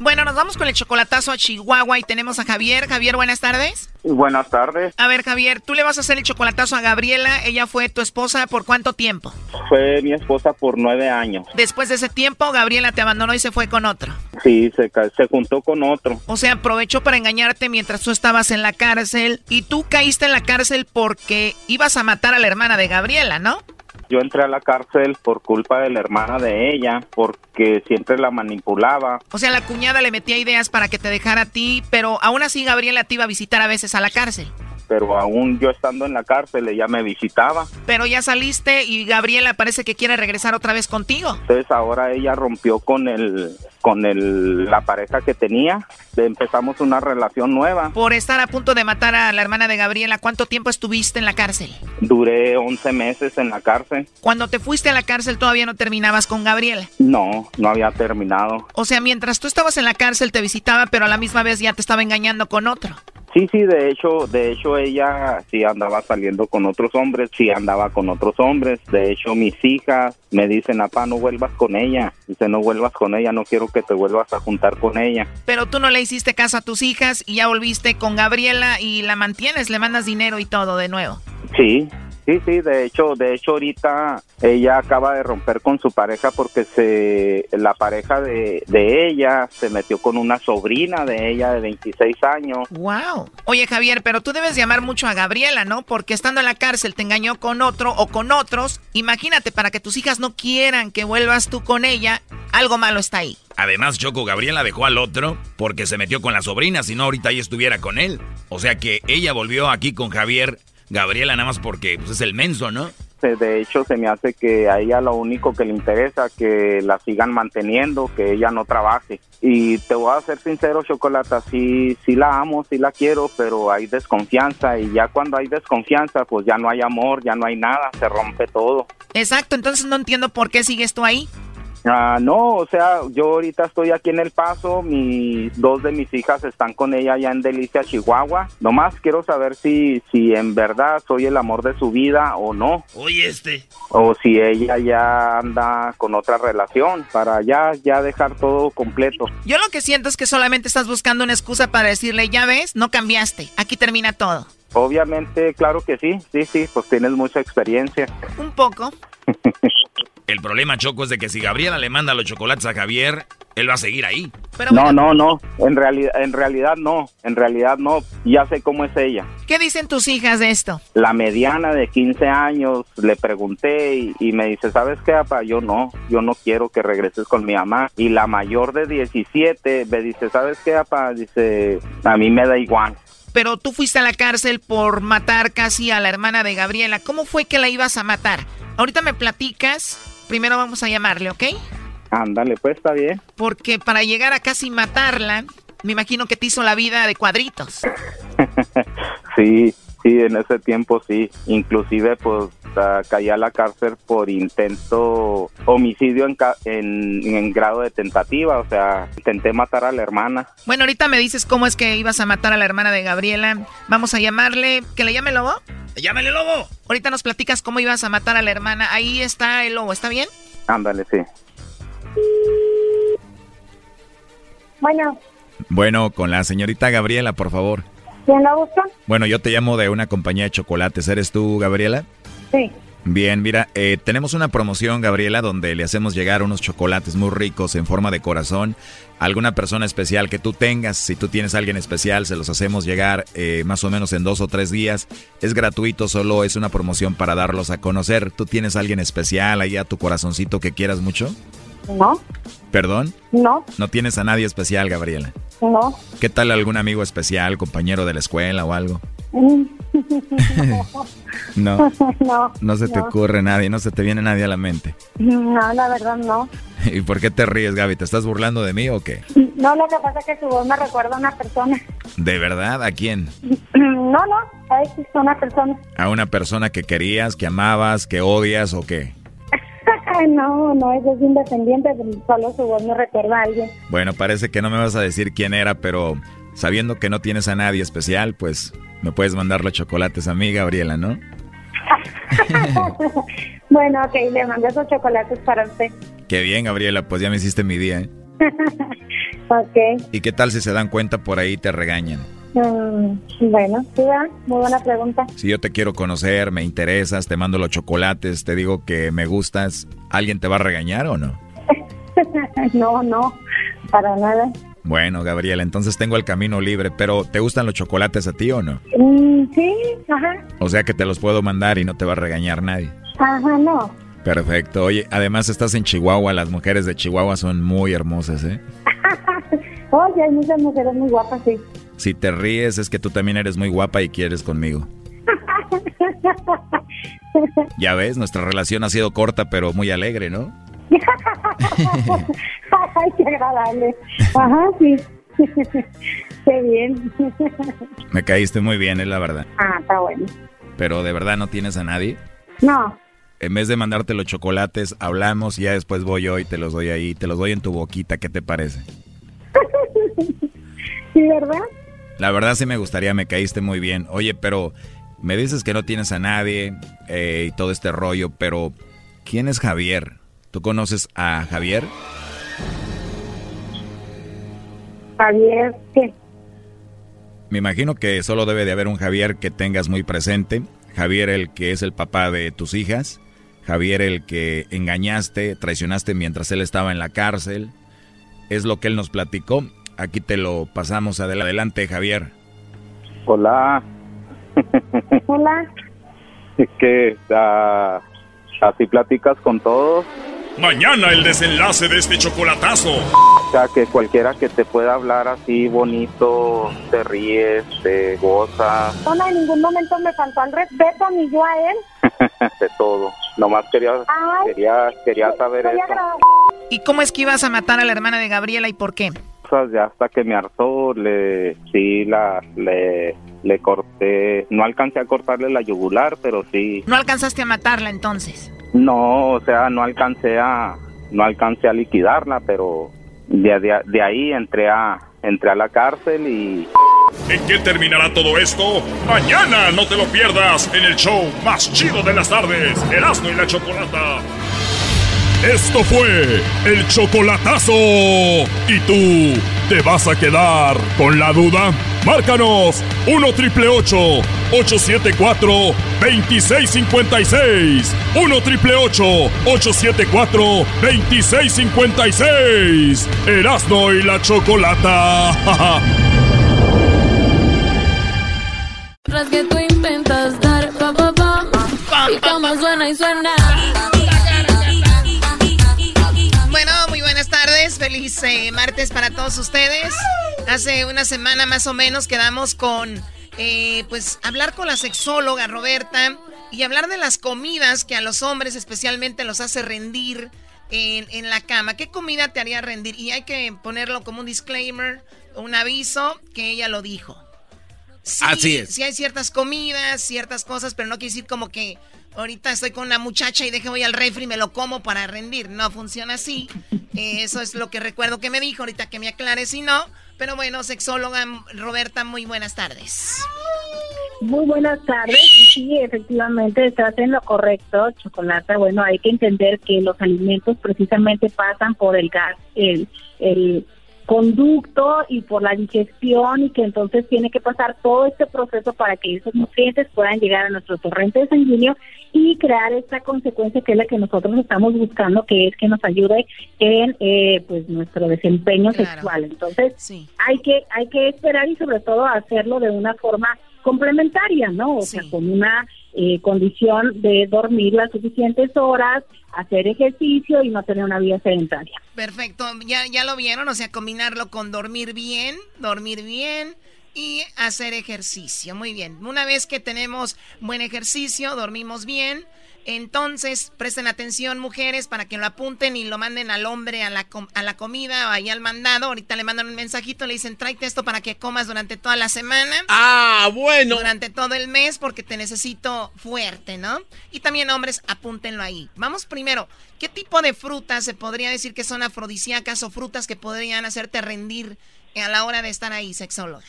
S16: Bueno, nos vamos con el chocolatazo a Chihuahua y tenemos a Javier. Javier, buenas tardes.
S23: Buenas tardes.
S16: A ver, Javier, tú le vas a hacer el chocolatazo a Gabriela. Ella fue tu esposa por cuánto tiempo?
S23: Fue mi esposa por nueve años.
S16: Después de ese tiempo, Gabriela te abandonó y se fue con otro.
S23: Sí, se, se juntó con otro.
S16: O sea, aprovechó para engañarte mientras tú estabas en la cárcel y tú caíste en la cárcel porque ibas a matar a la hermana de Gabriela, ¿no?
S23: Yo entré a la cárcel por culpa de la hermana de ella, porque siempre la manipulaba.
S16: O sea, la cuñada le metía ideas para que te dejara a ti, pero aún así Gabriela te iba a visitar a veces a la cárcel.
S23: Pero aún yo estando en la cárcel, ella me visitaba.
S16: Pero ya saliste y Gabriela parece que quiere regresar otra vez contigo.
S23: Entonces ahora ella rompió con el con el, la pareja que tenía. Empezamos una relación nueva.
S16: Por estar a punto de matar a la hermana de Gabriela, ¿cuánto tiempo estuviste en la cárcel?
S23: Duré 11 meses en la cárcel.
S16: Cuando te fuiste a la cárcel todavía no terminabas con Gabriela.
S23: No, no había terminado.
S16: O sea, mientras tú estabas en la cárcel te visitaba, pero a la misma vez ya te estaba engañando con otro.
S23: Sí, sí, de hecho, de hecho ella sí andaba saliendo con otros hombres, sí andaba con otros hombres. De hecho, mis hijas me dicen, papá, no vuelvas con ella. Dice, no vuelvas con ella, no quiero que te vuelvas a juntar con ella.
S16: Pero tú no le hiciste caso a tus hijas y ya volviste con Gabriela y la mantienes, le mandas dinero y todo de nuevo.
S23: Sí, Sí, sí, de hecho, de hecho ahorita ella acaba de romper con su pareja porque se la pareja de, de ella se metió con una sobrina de ella de 26 años.
S16: Wow. Oye, Javier, pero tú debes llamar mucho a Gabriela, ¿no? Porque estando en la cárcel te engañó con otro o con otros. Imagínate para que tus hijas no quieran que vuelvas tú con ella, algo malo está ahí.
S4: Además, Choco, Gabriela dejó al otro porque se metió con la sobrina, si no ahorita ella estuviera con él. O sea que ella volvió aquí con Javier Gabriela nada más porque pues, es el menso, ¿no?
S23: De hecho, se me hace que a ella lo único que le interesa que la sigan manteniendo, que ella no trabaje. Y te voy a ser sincero, Chocolata, sí, sí la amo, sí la quiero, pero hay desconfianza y ya cuando hay desconfianza, pues ya no hay amor, ya no hay nada, se rompe todo.
S16: Exacto, entonces no entiendo por qué sigues tú ahí.
S23: Ah, no, o sea, yo ahorita estoy aquí en El Paso, mis dos de mis hijas están con ella allá en Delicia, Chihuahua. Nomás quiero saber si, si en verdad soy el amor de su vida o no.
S4: Oye, este.
S23: O si ella ya anda con otra relación para ya, ya dejar todo completo.
S16: Yo lo que siento es que solamente estás buscando una excusa para decirle, ya ves, no cambiaste, aquí termina todo.
S23: Obviamente, claro que sí, sí, sí, pues tienes mucha experiencia.
S16: Un poco.
S4: El problema, Choco, es de que si Gabriela le manda los chocolates a Javier, él va a seguir ahí.
S23: no, no, no. En realidad, en realidad no. En realidad no. Ya sé cómo es ella.
S16: ¿Qué dicen tus hijas de esto?
S23: La mediana de 15 años le pregunté y, me dice, ¿sabes qué, papá? Yo no. Yo no quiero que regreses con mi mamá. Y la mayor de 17 me dice, ¿sabes qué, papá? Dice, a mí me da igual.
S16: Pero tú fuiste a la cárcel por matar casi a la hermana de Gabriela. ¿Cómo fue que la ibas a matar? Ahorita me platicas primero vamos a llamarle, ¿ok?
S23: Ándale, pues está bien.
S16: Porque para llegar a casi matarla, me imagino que te hizo la vida de cuadritos.
S23: sí, sí, en ese tiempo sí. Inclusive, pues caí a la cárcel por intento homicidio en, en, grado de tentativa, o sea, intenté matar a la hermana.
S16: Bueno, ahorita me dices cómo es que ibas a matar a la hermana de Gabriela. Vamos a llamarle, que le llame Lobo.
S4: Llámale Lobo.
S16: Ahorita nos platicas cómo ibas a matar a la hermana. Ahí está el Lobo, ¿está bien?
S23: Ándale, sí.
S24: Bueno.
S25: Bueno, con la señorita Gabriela, por favor.
S24: ¿Quién la busca?
S25: Bueno, yo te llamo de una compañía de chocolates. ¿Eres tú, Gabriela?
S24: Sí.
S25: Bien, mira, eh, tenemos una promoción, Gabriela, donde le hacemos llegar unos chocolates muy ricos en forma de corazón alguna persona especial que tú tengas. Si tú tienes a alguien especial, se los hacemos llegar eh, más o menos en dos o tres días. Es gratuito, solo es una promoción para darlos a conocer. ¿Tú tienes a alguien especial ahí a tu corazoncito que quieras mucho?
S24: No.
S25: ¿Perdón?
S24: No.
S25: ¿No tienes a nadie especial, Gabriela?
S24: No.
S25: ¿Qué tal algún amigo especial, compañero de la escuela o algo? No. no. No se te ocurre nadie, no se te viene nadie a la mente.
S24: No, la verdad no.
S25: ¿Y por qué te ríes, Gaby? ¿Te estás burlando de mí o qué?
S24: No, lo que pasa es que su voz me recuerda a una persona.
S25: ¿De verdad? ¿A quién?
S24: No, no, a una persona.
S25: ¿A una persona que querías, que amabas, que odias o qué?
S24: no, no, eso es independiente, solo su voz me recuerda a alguien.
S25: Bueno, parece que no me vas a decir quién era, pero sabiendo que no tienes a nadie especial, pues me puedes mandar los chocolates a mí, Gabriela, ¿no?
S24: bueno, ok, le mando esos chocolates para usted.
S25: Qué bien, Gabriela, pues ya me hiciste mi día, ¿eh?
S24: ok.
S25: ¿Y qué tal si se dan cuenta por ahí y te regañan?
S24: Mm, bueno, sí, muy buena pregunta.
S25: Si yo te quiero conocer, me interesas, te mando los chocolates, te digo que me gustas, ¿alguien te va a regañar o no?
S24: no, no, para nada.
S25: Bueno, Gabriela, entonces tengo el camino libre, pero ¿te gustan los chocolates a ti o no?
S24: Mm, sí, ajá.
S25: O sea que te los puedo mandar y no te va a regañar nadie.
S24: Ajá, no.
S25: Perfecto. Oye, además estás en Chihuahua, las mujeres de Chihuahua son muy hermosas, ¿eh?
S24: Oye, hay muchas mujeres muy guapas, sí.
S25: Si te ríes es que tú también eres muy guapa y quieres conmigo. ya ves, nuestra relación ha sido corta pero muy alegre, ¿no?
S24: Ay, qué agradable. Ajá, sí. qué bien.
S25: Me caíste muy bien, es la verdad.
S24: Ah, está bueno.
S25: Pero de verdad no tienes a nadie.
S24: No.
S25: En vez de mandarte los chocolates, hablamos y ya después voy yo y te los doy ahí, te los doy en tu boquita, ¿qué te parece?
S24: sí, ¿verdad?
S25: La verdad sí me gustaría, me caíste muy bien. Oye, pero me dices que no tienes a nadie eh, y todo este rollo, pero ¿quién es Javier? ¿Tú conoces a Javier?
S24: Javier, ¿qué?
S25: Me imagino que solo debe de haber un Javier que tengas muy presente. Javier el que es el papá de tus hijas. Javier el que engañaste, traicionaste mientras él estaba en la cárcel. Es lo que él nos platicó. Aquí te lo pasamos adelante, Javier.
S23: Hola.
S24: Hola.
S23: que uh, así platicas con todos.
S11: Mañana el desenlace de este chocolatazo.
S23: O sea, que cualquiera que te pueda hablar así bonito, te ríes, te goza.
S24: No, en ningún momento me faltó el respeto, ni yo a él.
S23: de todo. Nomás quería, quería, quería saber eso.
S16: ¿Y cómo es que ibas a matar a la hermana de Gabriela y por qué?
S23: ya hasta que me hartó, le, sí, la, le, le corté, no alcancé a cortarle la yugular, pero sí.
S16: ¿No alcanzaste a matarla entonces?
S23: No, o sea, no alcancé a, no alcancé a liquidarla, pero de, de, ahí entré a, entré a la cárcel y...
S11: ¿En qué terminará todo esto? Mañana no te lo pierdas en el show más chido de las tardes, Erasmo y la Chocolata. Esto fue el chocolatazo. ¿Y tú te vas a quedar con la duda? Márcanos 1 triple 874 2656. 1 triple 874 2656. Erasno y la chocolata.
S26: Que tú intentas dar pa pa pa y como suena y suena.
S16: Feliz eh, martes para todos ustedes. Hace una semana más o menos quedamos con, eh, pues, hablar con la sexóloga Roberta y hablar de las comidas que a los hombres especialmente los hace rendir en, en la cama. ¿Qué comida te haría rendir? Y hay que ponerlo como un disclaimer, un aviso, que ella lo dijo.
S2: Así es.
S16: Sí hay ciertas comidas, ciertas cosas, pero no quiere decir como que ahorita estoy con una muchacha y deje voy al refri y me lo como para rendir. No funciona así. Eh, eso es lo que recuerdo que me dijo. Ahorita que me aclare si no. Pero bueno, sexóloga Roberta, muy buenas tardes.
S24: Muy buenas tardes. Sí, efectivamente, estás en lo correcto, Chocolata. Bueno, hay que entender que los alimentos precisamente pasan por el gas, el, el conducto y por la digestión y que entonces tiene que pasar todo este proceso para que esos nutrientes puedan llegar a nuestro torrente sanguíneo y crear esta consecuencia que es la que nosotros estamos buscando, que es que nos ayude en eh, pues nuestro desempeño sexual. Entonces hay que hay que esperar y sobre todo hacerlo de una forma complementaria, ¿no? O sea, con una eh, condición de dormir las suficientes horas, hacer ejercicio y no tener una vida sedentaria.
S16: Perfecto, ya, ya lo vieron, o sea, combinarlo con dormir bien, dormir bien, y hacer ejercicio. Muy bien. Una vez que tenemos buen ejercicio, dormimos bien, entonces, presten atención, mujeres, para que lo apunten y lo manden al hombre a la, a la comida o ahí al mandado. Ahorita le mandan un mensajito, le dicen, tráete esto para que comas durante toda la semana.
S2: Ah, bueno.
S16: Durante todo el mes, porque te necesito fuerte, ¿no? Y también, hombres, apúntenlo ahí. Vamos primero, ¿qué tipo de frutas se podría decir que son afrodisíacas o frutas que podrían hacerte rendir a la hora de estar ahí, sexóloga?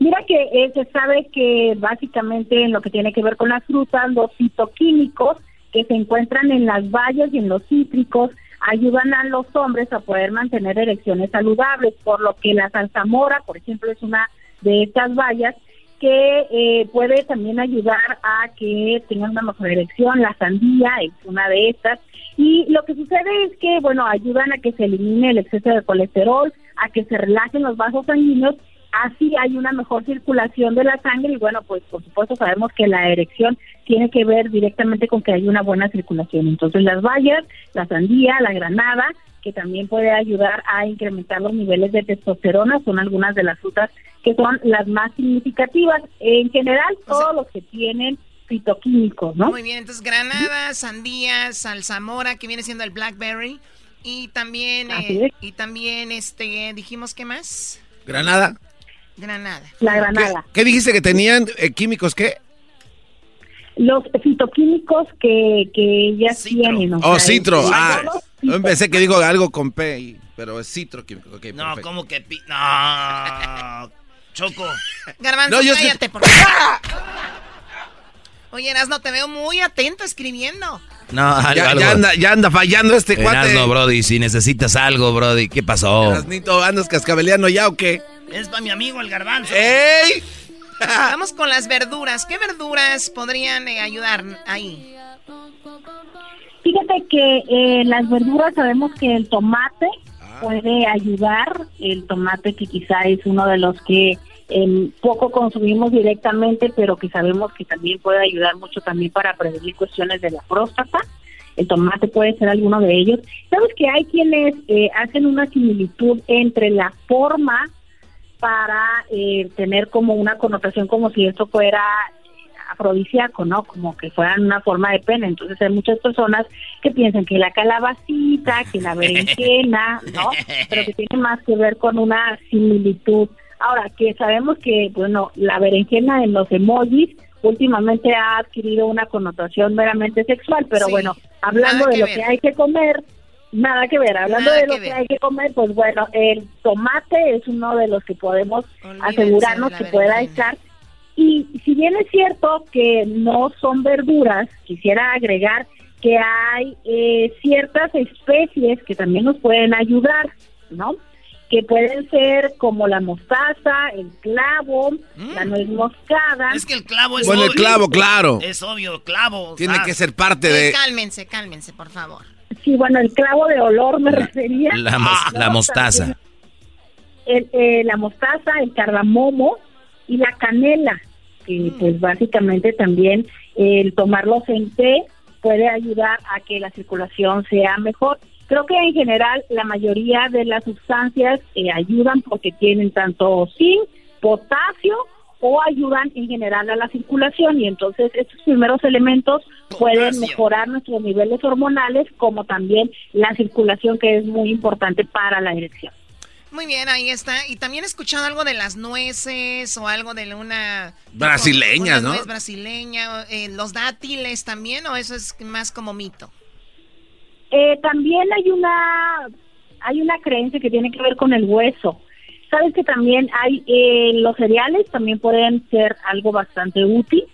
S24: Mira que eh, se sabe que básicamente en lo que tiene que ver con las frutas, los fitoquímicos que se encuentran en las bayas y en los cítricos ayudan a los hombres a poder mantener erecciones saludables, por lo que la salsamora, por ejemplo, es una de estas bayas que eh, puede también ayudar a que tengan una mejor erección, la sandía es una de estas, y lo que sucede es que, bueno, ayudan a que se elimine el exceso de colesterol, a que se relajen los vasos sanguíneos así hay una mejor circulación de la sangre y bueno, pues por supuesto sabemos que la erección tiene que ver directamente con que hay una buena circulación. Entonces las bayas, la sandía, la granada, que también puede ayudar a incrementar los niveles de testosterona, son algunas de las frutas que son las más significativas. En general, todos los que tienen fitoquímicos, ¿no?
S16: Muy bien, entonces granada, sandía, salsamora, que viene siendo el blackberry, y también, eh, y también, este, dijimos, ¿qué más?
S2: Granada.
S16: Granada.
S24: La granada.
S2: ¿Qué, dijiste que tenían eh, químicos qué?
S24: Los fitoquímicos que, que ya tienen.
S2: oh, citro. Ah, yo pensé que digo algo con P, pero es citro químico.
S1: no, ¿cómo que pi No. Choco.
S16: Garbanzo, no, cállate, por favor. Oye, no te veo muy atento escribiendo.
S4: No,
S2: ya, anda, ya, anda, fallando este cuate.
S4: No, Brody, si necesitas algo, Brody, ¿qué pasó?
S2: Erasnito, ¿andas cascabeleando ya o qué?
S1: Es para mi amigo el garbanzo.
S2: ¡Ey!
S16: Vamos con las verduras. ¿Qué verduras podrían eh, ayudar ahí?
S24: Fíjate que eh, las verduras sabemos que el tomate ah. puede ayudar. El tomate que quizá es uno de los que em, poco consumimos directamente, pero que sabemos que también puede ayudar mucho también para prevenir cuestiones de la próstata. El tomate puede ser alguno de ellos. Sabes que hay quienes eh, hacen una similitud entre la forma para eh, tener como una connotación como si esto fuera afrodisíaco, ¿no? Como que fueran una forma de pena. Entonces hay muchas personas que piensan que la calabacita, que la berenjena, ¿no? Pero que tiene más que ver con una similitud. Ahora, que sabemos que, bueno, la berenjena en los emojis últimamente ha adquirido una connotación meramente sexual, pero bueno, hablando de lo que hay que comer, Nada que ver, hablando de lo que, hay que comer, pues bueno, el tomate es uno de los que podemos asegurarnos que pueda estar. Y si bien es cierto que no son verduras, quisiera agregar que hay eh, ciertas especies que también nos pueden ayudar, ¿no? Que pueden ser como la mostaza, el clavo, la mm. nuez moscada.
S1: Es que el clavo es
S2: bueno, el clavo, claro.
S1: Es obvio, clavo.
S2: Tiene que ser parte de...
S16: Cálmense, cálmense, por favor.
S24: Sí, bueno, el clavo de olor me refería.
S4: La, la mostaza.
S24: El, eh, la mostaza, el cardamomo y la canela, que mm. pues básicamente también el tomarlos en té puede ayudar a que la circulación sea mejor. Creo que en general la mayoría de las sustancias eh, ayudan porque tienen tanto zinc, potasio o ayudan en general a la circulación y entonces estos primeros elementos pueden mejorar nuestros niveles hormonales como también la circulación que es muy importante para la erección.
S16: Muy bien, ahí está. Y también he escuchado algo de las nueces o algo de una...
S2: Brasileñas, ¿no?
S16: Nuez brasileña, eh, los dátiles también, o eso es más como mito.
S24: Eh, también hay una hay una creencia que tiene que ver con el hueso sabes que también hay eh, los cereales también pueden ser algo bastante útil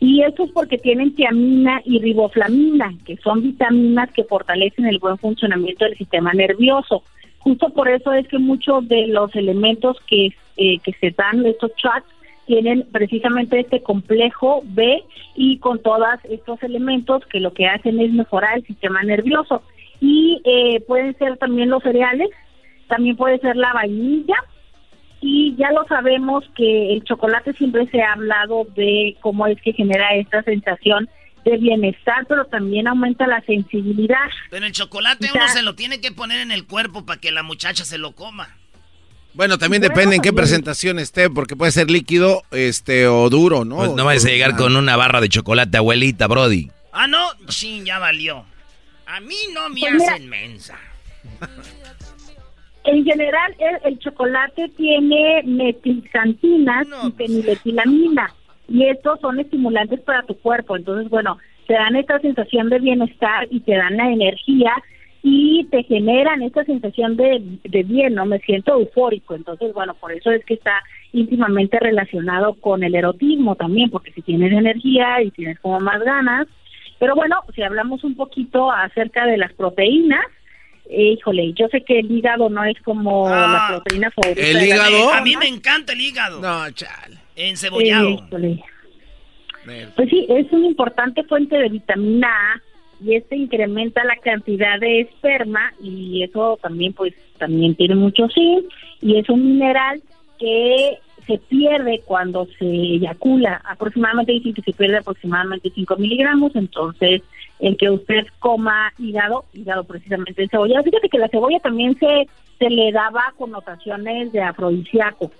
S24: y esto es porque tienen tiamina y riboflamina, que son vitaminas que fortalecen el buen funcionamiento del sistema nervioso. Justo por eso es que muchos de los elementos que, eh, que se dan, estos chats, tienen precisamente este complejo B y con todos estos elementos que lo que hacen es mejorar el sistema nervioso. Y eh, pueden ser también los cereales, también puede ser la vainilla, y ya lo sabemos que el chocolate siempre se ha hablado de cómo es que genera esta sensación de bienestar, pero también aumenta la sensibilidad.
S1: Pero el chocolate uno se lo tiene que poner en el cuerpo para que la muchacha se lo coma.
S2: Bueno, también depende en qué presentación esté, porque puede ser líquido este, o duro, ¿no?
S4: Pues no vayas a llegar con una barra de chocolate, abuelita, Brody.
S1: Ah, no, sí, ya valió. A mí no me pues hacen mensa.
S24: En general, el, chocolate tiene metilxantinas y feniletilamina, y estos son estimulantes para tu cuerpo. Entonces, bueno, te dan esta sensación de bienestar y te dan la energía y te generan esta sensación de, de bien, ¿no? Me siento eufórico. Entonces, bueno, por eso es que está íntimamente relacionado con el erotismo también, porque si tienes energía y tienes como más ganas. Pero bueno, si hablamos un poquito acerca de las proteínas, híjole, yo sé que el hígado no es como la ah. proteína favorita.
S2: ¿El hígado?
S1: A mí me encanta el hígado.
S2: No, chale.
S1: Encebollado.
S24: Pues sí, es una importante fuente de vitamina A y este incrementa la cantidad de esperma y eso también pues también tiene mucho zinc y es un mineral que se pierde cuando se eyacula. Aproximadamente dicen que se pierde aproximadamente 5 miligramos entonces el que usted coma hígado hígado precisamente de cebolla. Fíjate que la cebolla también se se le daba connotaciones de afrodisíaco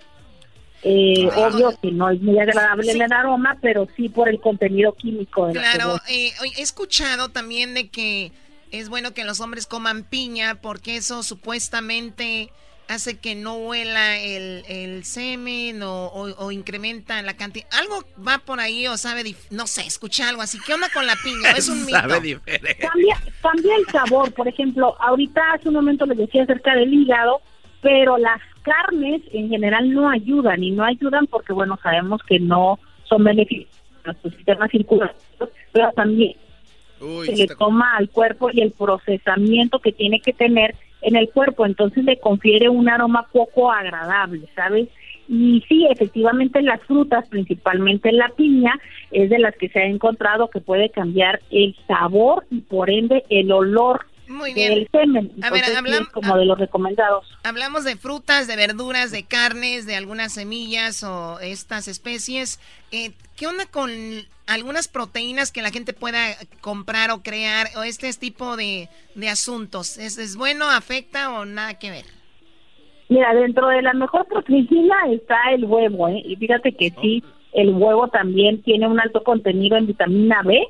S24: eh, ah. Obvio que no es muy agradable el aroma, pero sí por el contenido químico. De
S16: claro, eh, he escuchado también de que es bueno que los hombres coman piña porque eso supuestamente hace que no huela el, el semen o, incrementa la cantidad. Algo va por ahí o sabe, no sé, escucha algo así. ¿Qué onda con la piña? Es un mito.
S24: Cambia, cambia el sabor. Por ejemplo, ahorita hace un momento les decía acerca del hígado, pero las carnes en general no ayudan y no ayudan porque, bueno, sabemos que no son beneficios para nuestro sistema circulatorio, pero también se le toma al cuerpo y el procesamiento que tiene que tener en el cuerpo, entonces le confiere un aroma poco agradable, ¿sabes? Y sí, efectivamente las frutas, principalmente la piña, es de las que se ha encontrado que puede cambiar el sabor y por ende el olor muy bien. a ver, hablamos como de los recomendados.
S16: Hablamos de frutas, de verduras, de carnes, de algunas semillas o estas especies. Eh, ¿Qué onda con algunas proteínas que la gente pueda comprar o crear o este tipo de, de asuntos? ¿Es, ¿Es bueno, afecta o nada que ver?
S24: Mira, dentro de la mejor proteína está el huevo, ¿eh? Y fíjate que sí, el huevo también tiene un alto contenido en vitamina B,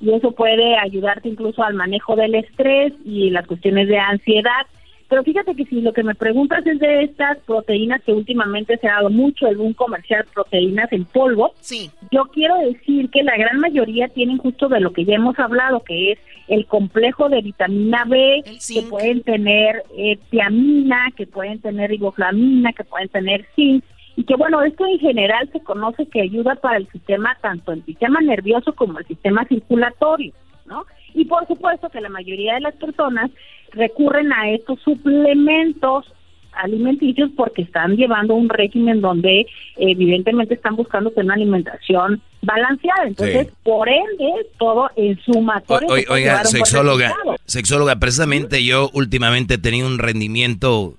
S24: y eso puede ayudarte incluso al manejo del estrés y las cuestiones de ansiedad. Pero fíjate que si lo que me preguntas es de estas proteínas que últimamente se ha dado mucho un comercial proteínas en polvo,
S16: sí.
S24: yo quiero decir que la gran mayoría tienen justo de lo que ya hemos hablado, que es el complejo de vitamina B, que pueden tener eh, tiamina, que pueden tener riboflamina, que pueden tener zinc, y que bueno, esto en general se conoce que ayuda para el sistema, tanto el sistema nervioso como el sistema circulatorio, ¿no? Y por supuesto que la mayoría de las personas recurren a estos suplementos alimenticios porque están llevando un régimen donde evidentemente están buscando tener una alimentación balanceada. Entonces, por ende, todo en sumatorio.
S4: oiga, sexóloga, sexóloga, precisamente yo últimamente he tenido un rendimiento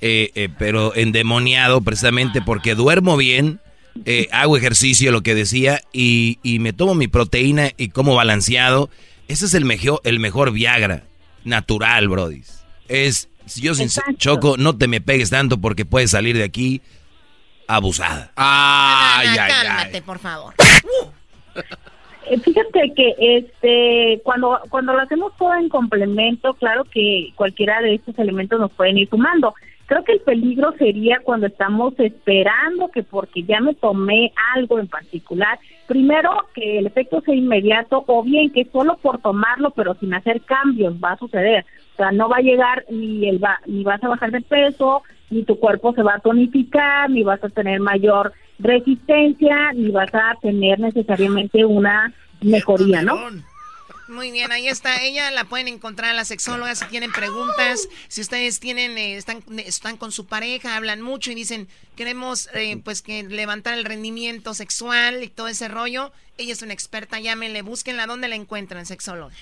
S4: eh, eh, pero endemoniado precisamente porque duermo bien, eh, hago ejercicio, lo que decía, y, me tomo mi proteína y como balanceado. Ese es el mejor, el mejor Viagra natural, Brody. Es, si yo sin choco, no te me pegues tanto porque puedes salir de aquí abusada.
S16: Ay, ay, cálmate, por favor.
S24: Fíjate que este cuando cuando lo hacemos todo en complemento, claro que cualquiera de estos elementos nos pueden ir sumando. Creo que el peligro sería cuando estamos esperando que porque ya me tomé algo en particular, primero que el efecto sea inmediato o bien que solo por tomarlo pero sin hacer cambios va a suceder. O sea, no va a llegar ni el va, ni vas a bajar de peso, ni tu cuerpo se va a tonificar, ni vas a tener mayor resistencia, ni vas a tener necesariamente una mejoría, ¿no?
S16: Muy bien, ahí está. Ella la pueden encontrar la sexóloga si tienen preguntas. Si ustedes tienen, eh, están, están con su pareja, hablan mucho y dicen, queremos eh, pues que levantar el rendimiento sexual y todo ese rollo. Ella es una experta, llámenle, búsquenla. ¿Dónde la encuentran, sexóloga?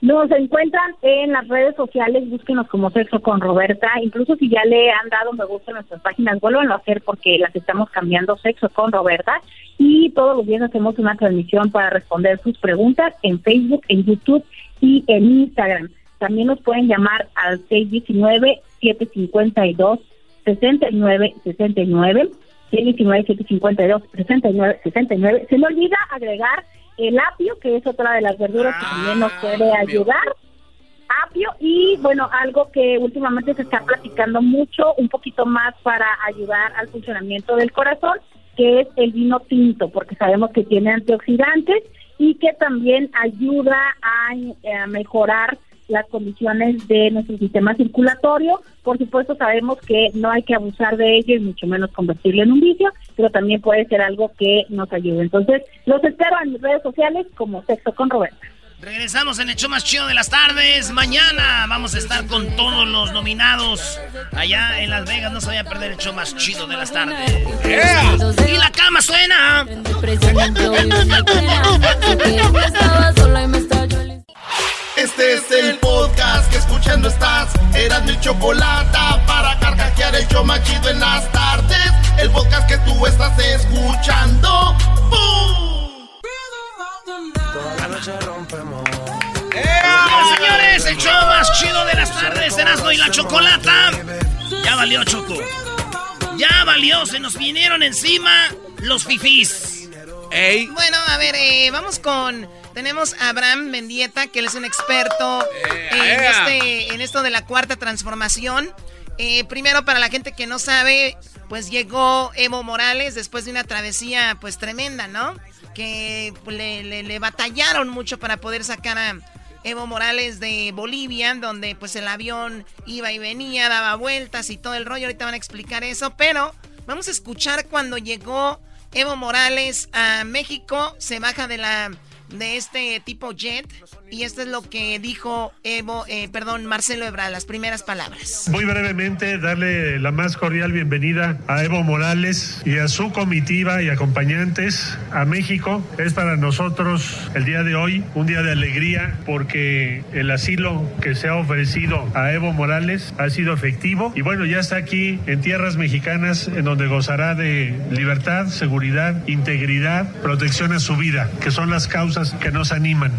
S24: Nos encuentran en las redes sociales, búsquenos como Sexo con Roberta. Incluso si ya le han dado me gusta nuestras páginas, vuelvan a hacer porque las estamos cambiando Sexo con Roberta. Y todos los días hacemos una transmisión para responder sus preguntas en Facebook, en YouTube y en Instagram. También nos pueden llamar al 619-752. 69 69 119 752 69 69. Se me olvida agregar el apio, que es otra de las verduras que también nos puede ayudar. Apio y bueno, algo que últimamente se está platicando mucho, un poquito más para ayudar al funcionamiento del corazón, que es el vino tinto, porque sabemos que tiene antioxidantes y que también ayuda a, a mejorar las condiciones de nuestro sistema circulatorio. Por supuesto, sabemos que no hay que abusar de ello y mucho menos convertirlo en un vicio, pero también puede ser algo que nos ayude. Entonces, los espero en mis redes sociales como Sexo con Roberta.
S1: Regresamos en el show más chido de las tardes. Mañana vamos a estar con todos los nominados allá en Las Vegas. No se vaya a perder el show más chido de las tardes. Y la cama suena.
S14: Este es el podcast que escuchando estás. Eran mi chocolate para carcajear el show machido en las tardes. El podcast que tú estás escuchando. ¡Bum!
S1: señores, el show más chido de las tardes, Erasmo y la Chocolata. Ya valió, Choco. Ya valió, se nos vinieron encima los fifís.
S2: Ey.
S16: Bueno, a ver, eh, vamos con tenemos a Abraham Mendieta, que él es un experto
S2: Eh,
S16: en, este, en esto de la cuarta transformación. Eh, primero, para la gente que no sabe, pues llegó Evo Morales después de una travesía pues tremenda, ¿no? Que le, le- le batallaron mucho para poder sacar a Evo Morales de Bolivia, donde pues el avión iba y venía, daba vueltas y todo el rollo. Ahorita van a explicar eso, pero vamos a escuchar cuando llegó Evo Morales a México, se baja de la de este tipo jet y esto es lo que dijo Evo, eh, perdón, Marcelo Ebrard, las primeras palabras.
S13: Muy brevemente, darle la más cordial bienvenida a Evo Morales y a su comitiva y acompañantes a México. Es para nosotros el día de hoy un día de alegría porque el asilo que se ha ofrecido a Evo Morales ha sido efectivo y bueno, ya está aquí en tierras mexicanas en donde gozará de libertad, seguridad, integridad, protección a su vida, que son las causas que nos animan.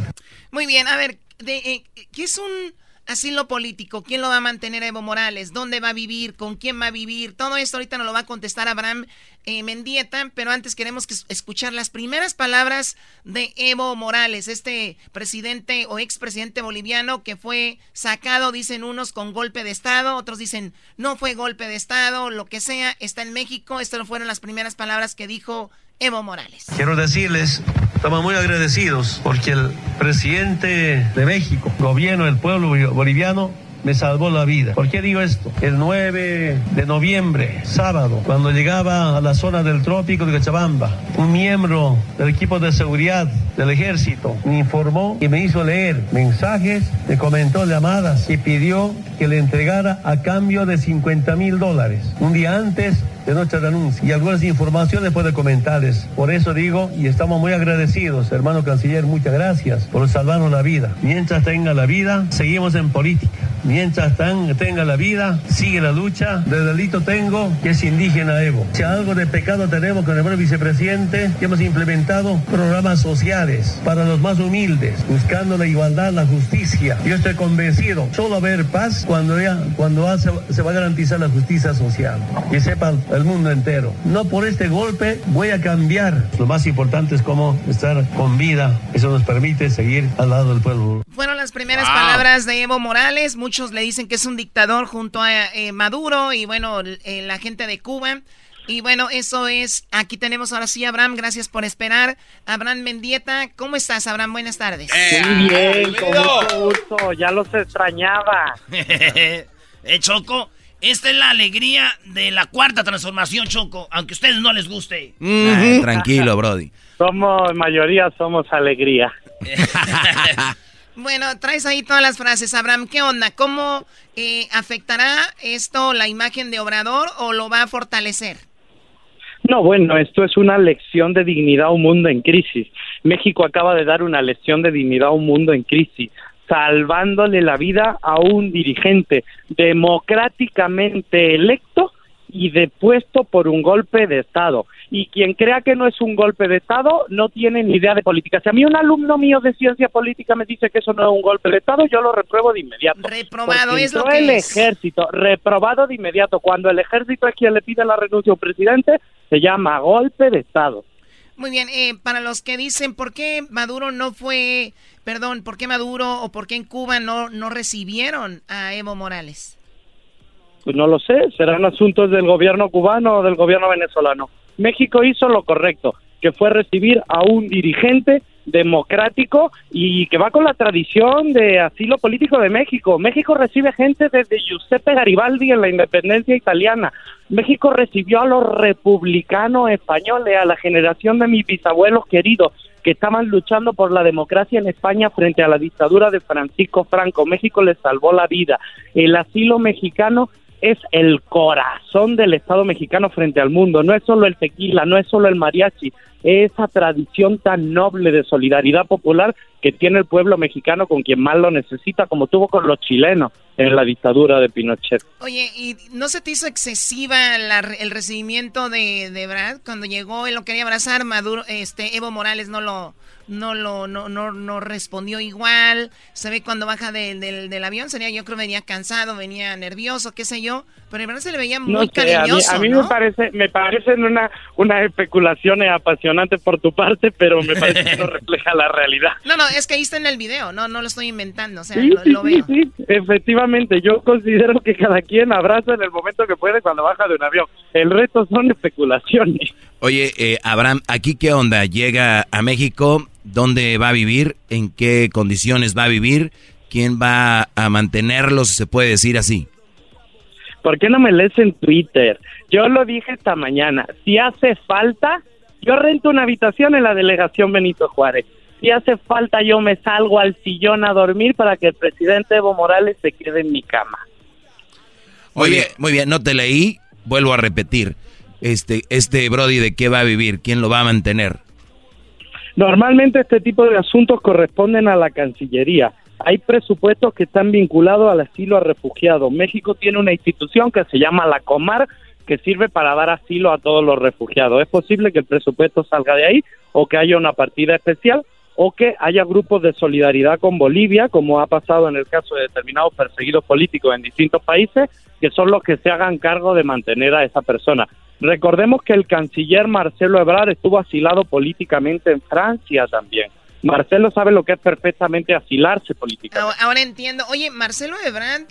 S16: Muy bien, a ver, de, eh, ¿qué es un asilo político? ¿Quién lo va a mantener a Evo Morales? ¿Dónde va a vivir? ¿Con quién va a vivir? Todo esto ahorita nos lo va a contestar Abraham eh, Mendieta, pero antes queremos que, escuchar las primeras palabras de Evo Morales, este presidente o expresidente boliviano que fue sacado, dicen unos, con golpe de Estado, otros dicen no fue golpe de Estado, lo que sea, está en México. Estas fueron las primeras palabras que dijo Evo Morales.
S12: Quiero decirles, estamos muy agradecidos porque el presidente de México, gobierno del pueblo boliviano, me salvó la vida. ¿Por qué digo esto? El 9 de noviembre, sábado, cuando llegaba a la zona del trópico de Cochabamba, un miembro del equipo de seguridad del ejército me informó y me hizo leer mensajes, me comentó llamadas y pidió que le entregara a cambio de 50 mil dólares. Un día antes de nuestra denuncia y algunas informaciones puede comentarles. Por eso digo, y estamos muy agradecidos, hermano canciller, muchas gracias por salvarnos la vida. Mientras tenga la vida, seguimos en política. Mientras tan- tenga la vida, sigue la lucha. De delito tengo que es indígena Evo. Si algo de pecado tenemos con el hermano vicepresidente, que hemos implementado programas sociales para los más humildes, buscando la igualdad, la justicia. Yo estoy convencido, solo va a haber paz cuando, ya, cuando hace- se va a garantizar la justicia social. Que sepa el mundo entero. No por este golpe voy a cambiar. Lo más importante es cómo estar con vida. Eso nos permite seguir al lado del pueblo.
S16: Fueron las primeras
S12: Wow.
S16: palabras de Evo Morales. Muchos le dicen que es un dictador junto a eh, Maduro y bueno, eh, la gente de Cuba. Y bueno, eso es. Aquí tenemos ahora sí a Abraham. Gracias por esperar. Abraham Mendieta. ¿Cómo estás, Abraham? Buenas tardes.
S27: Muy bien, con mucho gusto, ya los extrañaba.
S1: eh, Choco, esta es la alegría de la cuarta transformación, Choco, aunque a ustedes no les guste.
S4: Tranquilo, Brody.
S27: Somos, mayoría somos alegría.
S16: Bueno, traes ahí todas las frases, Abraham. ¿Qué onda? ¿Cómo eh, afectará esto la imagen de Obrador o lo va a fortalecer?
S27: No, bueno, esto es una lección de dignidad a un mundo en crisis. México acaba de dar una lección de dignidad a un mundo en crisis, salvándole la vida a un dirigente democráticamente electo y depuesto por un golpe de Estado. Y quien crea que no es un golpe de Estado no tiene ni idea de política. Si a mí un alumno mío de ciencia política me dice que eso no es un golpe de Estado, yo lo repruebo de inmediato.
S16: Reprobado es lo que
S27: el
S16: es.
S27: ejército, reprobado de inmediato. Cuando el ejército es quien le pide la renuncia a un presidente, se llama golpe de Estado.
S16: Muy bien, eh, para los que dicen por qué Maduro no fue, perdón, por qué Maduro o por qué en Cuba no, no recibieron a Evo Morales.
S27: Pues no lo sé, serán asuntos del gobierno cubano o del gobierno venezolano. México hizo lo correcto, que fue recibir a un dirigente democrático y que va con la tradición de asilo político de México. México recibe gente desde Giuseppe Garibaldi en la independencia italiana. México recibió a los republicanos españoles, a la generación de mis bisabuelos queridos que estaban luchando por la democracia en España frente a la dictadura de Francisco Franco. México les salvó la vida. El asilo mexicano es el corazón del Estado mexicano frente al mundo. No es solo el tequila, no es solo el mariachi, esa tradición tan noble de solidaridad popular que tiene el pueblo mexicano con quien más lo necesita, como tuvo con los chilenos en la dictadura de Pinochet.
S16: Oye, ¿y no se te hizo excesiva la- el recibimiento de, de Brad? Cuando llegó, él lo quería abrazar, Maduro, este, Evo Morales no lo, no lo, no, no, no respondió igual. Se ve cuando baja del- del, del avión, sería, yo creo venía cansado, venía nervioso, qué sé yo, pero en verdad se le veía muy
S27: No sé, a mí,
S16: cariñoso,
S27: a mí
S16: ¿no?
S27: me parece, me parecen una, unas especulaciones apasionantes por tu parte, pero me parece que no refleja la realidad.
S16: No, no, es que ahí está en el video, no, no lo estoy inventando, o sea,
S27: Sí,
S16: lo,
S27: sí,
S16: lo
S27: sí,
S16: veo.
S27: sí, efectivamente, yo considero que cada quien abraza en el momento que puede cuando baja de un avión. El resto son especulaciones.
S4: Oye, eh, Abraham, ¿aquí qué onda? ¿Llega a México? ¿Dónde va a vivir? ¿En qué condiciones va a vivir? ¿Quién va a mantenerlo, si se puede decir así?
S27: ¿Por qué no me lees en Twitter? Yo lo dije esta mañana. Si hace falta, yo rento una habitación en la delegación Benito Juárez. Si hace falta, yo me salgo al sillón a dormir para que el presidente Evo Morales se quede en mi cama.
S4: Oye, muy bien, no te leí, vuelvo a repetir. Este, este Brody, ¿de qué va a vivir? ¿Quién lo va a mantener?
S27: Normalmente este tipo de asuntos corresponden a la Cancillería. Hay presupuestos que están vinculados al asilo a refugiados. México tiene una institución que se llama la Comar que sirve para dar asilo a todos los refugiados. Es posible que el presupuesto salga de ahí o que haya una partida especial o que haya grupos de solidaridad con Bolivia, como ha pasado en el caso de determinados perseguidos políticos en distintos países, que son los que se hagan cargo de mantener a esa persona. Recordemos que el canciller Marcelo Ebrard estuvo asilado políticamente en Francia también. Marcelo sabe lo que es perfectamente asilarse políticamente.
S16: Ahora, ahora entiendo. Oye, Marcelo Ebrard,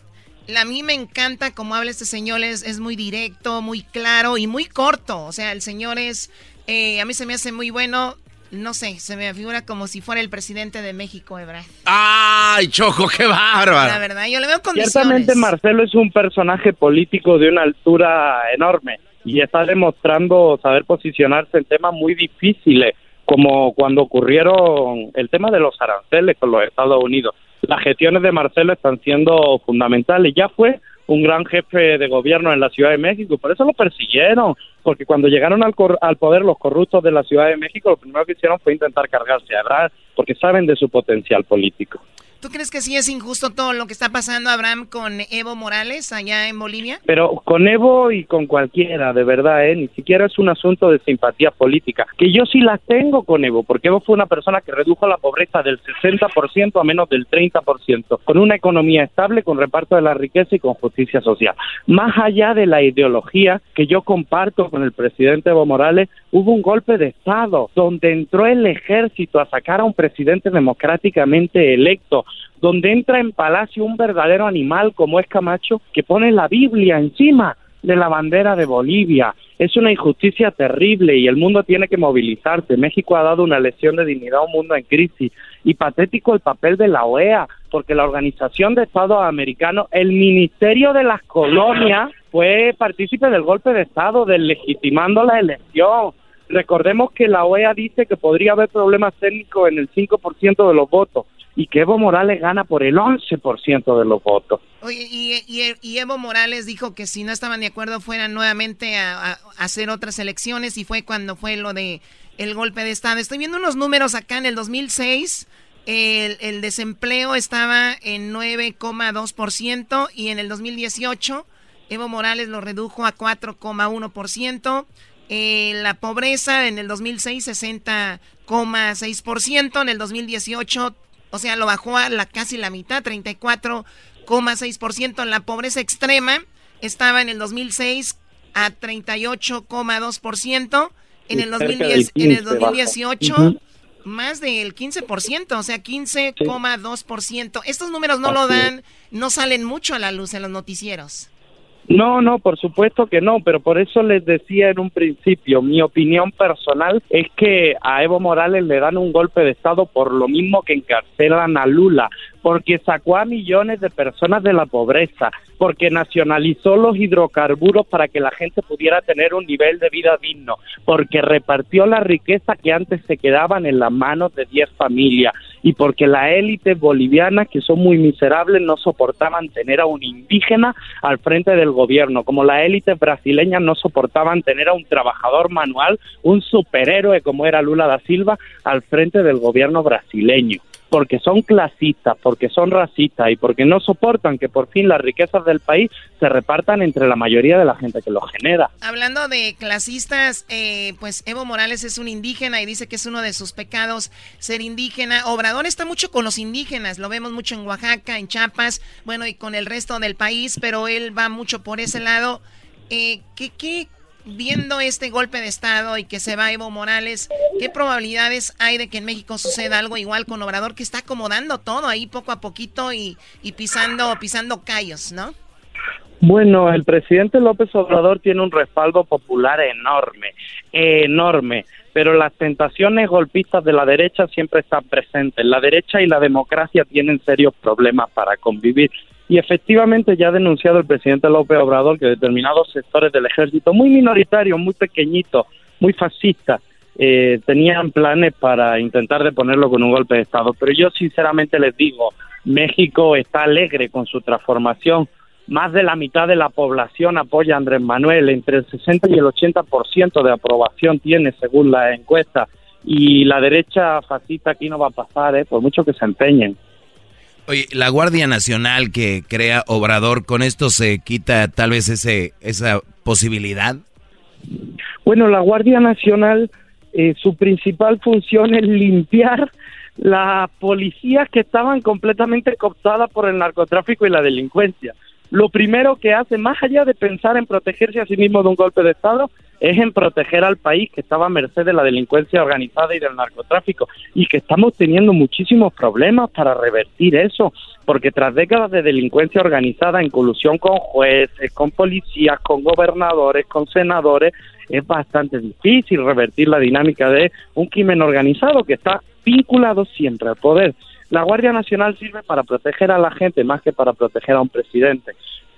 S16: a mí me encanta cómo habla este señor, es, es muy directo, muy claro y muy corto. O sea, el señor es, eh, a mí se me hace muy bueno, no sé, se me figura como si fuera el presidente de México, Ebrard.
S2: ¡Ay, Choco, qué bárbaro!
S16: La verdad, yo le veo condiciones.
S27: Ciertamente Marcelo es un personaje político de una altura enorme y está demostrando saber posicionarse en temas muy difíciles, como cuando ocurrieron el tema de los aranceles con los Estados Unidos. Las gestiones de Marcelo están siendo fundamentales. Ya fue un gran jefe de gobierno en la Ciudad de México, por eso lo persiguieron, porque cuando llegaron al, cor- al poder los corruptos de la Ciudad de México, lo primero que hicieron fue intentar cargarse a Ebrard, porque saben de su potencial político.
S16: ¿Tú crees que sí es injusto todo lo que está pasando, Abraham, con Evo Morales allá en Bolivia?
S27: Pero con Evo y con cualquiera, de verdad, ¿eh? ni siquiera es un asunto de simpatía política. Que yo sí las tengo con Evo, porque Evo fue una persona que redujo la pobreza del 60% a menos del 30%, con una economía estable, con reparto de la riqueza y con justicia social. Más allá de la ideología que yo comparto con el presidente Evo Morales, hubo un golpe de Estado donde entró el ejército a sacar a un presidente democráticamente electo donde entra en palacio un verdadero animal como es Camacho, que pone la Biblia encima de la bandera de Bolivia. Es una injusticia terrible y el mundo tiene que movilizarse. México ha dado una lección de dignidad a un mundo en crisis y patético el papel de la OEA, porque la Organización de Estados Americanos, el Ministerio de las Colonias, fue partícipe del golpe de Estado, deslegitimando la elección. Recordemos que la OEA dice que podría haber problemas técnicos en el 5% de los votos y que Evo Morales gana por el 11% de los votos.
S16: Oye, y, Evo Morales dijo que si no estaban de acuerdo fueran nuevamente a, a hacer otras elecciones y fue cuando fue lo de el golpe de Estado. Estoy viendo unos números acá en el 2006. El, el desempleo estaba en 9,2% y en el 2018 Evo Morales lo redujo a 4,1%. Eh, la pobreza en el 2006 60,6%, en el 2018, o sea, lo bajó a la casi la mitad, 34,6%. La pobreza extrema estaba en el 2006 a 38,2%, en el 2010 en el 2018 más del 15%, o sea, 15,2%. Estos números no lo dan, no salen mucho a la luz en los noticieros.
S27: No, no, por supuesto que no, pero por eso les decía en un principio, mi opinión personal es que a Evo Morales le dan un golpe de Estado por lo mismo que encarcelan a Lula, porque sacó a millones de personas de la pobreza, porque nacionalizó los hidrocarburos para que la gente pudiera tener un nivel de vida digno, porque repartió la riqueza que antes se quedaban en las manos de 10 familias y porque la élite boliviana, que son muy miserables, no soportaban tener a un indígena al frente del gobierno, como la élite brasileña no soportaban tener a un trabajador manual, un superhéroe como era Lula da Silva al frente del gobierno brasileño porque son clasistas, porque son racistas y porque no soportan que por fin las riquezas del país se repartan entre la mayoría de la gente que lo genera.
S16: Hablando de clasistas, eh, pues Evo Morales es un indígena y dice que es uno de sus pecados ser indígena. Obrador está mucho con los indígenas, lo vemos mucho en Oaxaca, en Chiapas, bueno, y con el resto del país, pero él va mucho por ese lado. Eh, ¿qué, qué, viendo este golpe de Estado y que se va Evo Morales, ¿qué probabilidades hay de que en México suceda algo igual con Obrador que está acomodando todo ahí poco a poquito y, pisando, pisando callos, ¿no?
S27: Bueno, el presidente López Obrador tiene un respaldo popular enorme, enorme, pero las tentaciones golpistas de la derecha siempre están presentes. La derecha y la democracia tienen serios problemas para convivir y efectivamente ya ha denunciado el presidente López Obrador que determinados sectores del ejército, muy minoritarios, muy pequeñitos, muy fascistas, eh, tenían planes para intentar deponerlo con un golpe de Estado. Pero yo sinceramente les digo, México está alegre con su transformación. Más de la mitad de la población apoya a Andrés Manuel, entre el 60 y el 80% de aprobación tiene según la encuesta. Y la derecha fascista aquí no va a pasar, ¿eh? por mucho que se empeñen.
S4: Oye, la Guardia Nacional que crea Obrador, ¿con esto se quita tal vez ese, esa posibilidad?
S27: Bueno, la Guardia Nacional, eh, su principal función es limpiar las policías que estaban completamente cooptadas por el narcotráfico y la delincuencia lo primero que hace, más allá de pensar en protegerse a sí mismo de un golpe de Estado, es en proteger al país que estaba a merced de la delincuencia organizada y del narcotráfico y que estamos teniendo muchísimos problemas para revertir eso, porque tras décadas de delincuencia organizada en colusión con jueces, con policías, con gobernadores, con senadores, es bastante difícil revertir la dinámica de un crimen organizado que está vinculado siempre al poder. La Guardia Nacional sirve para proteger a la gente más que para proteger a un presidente.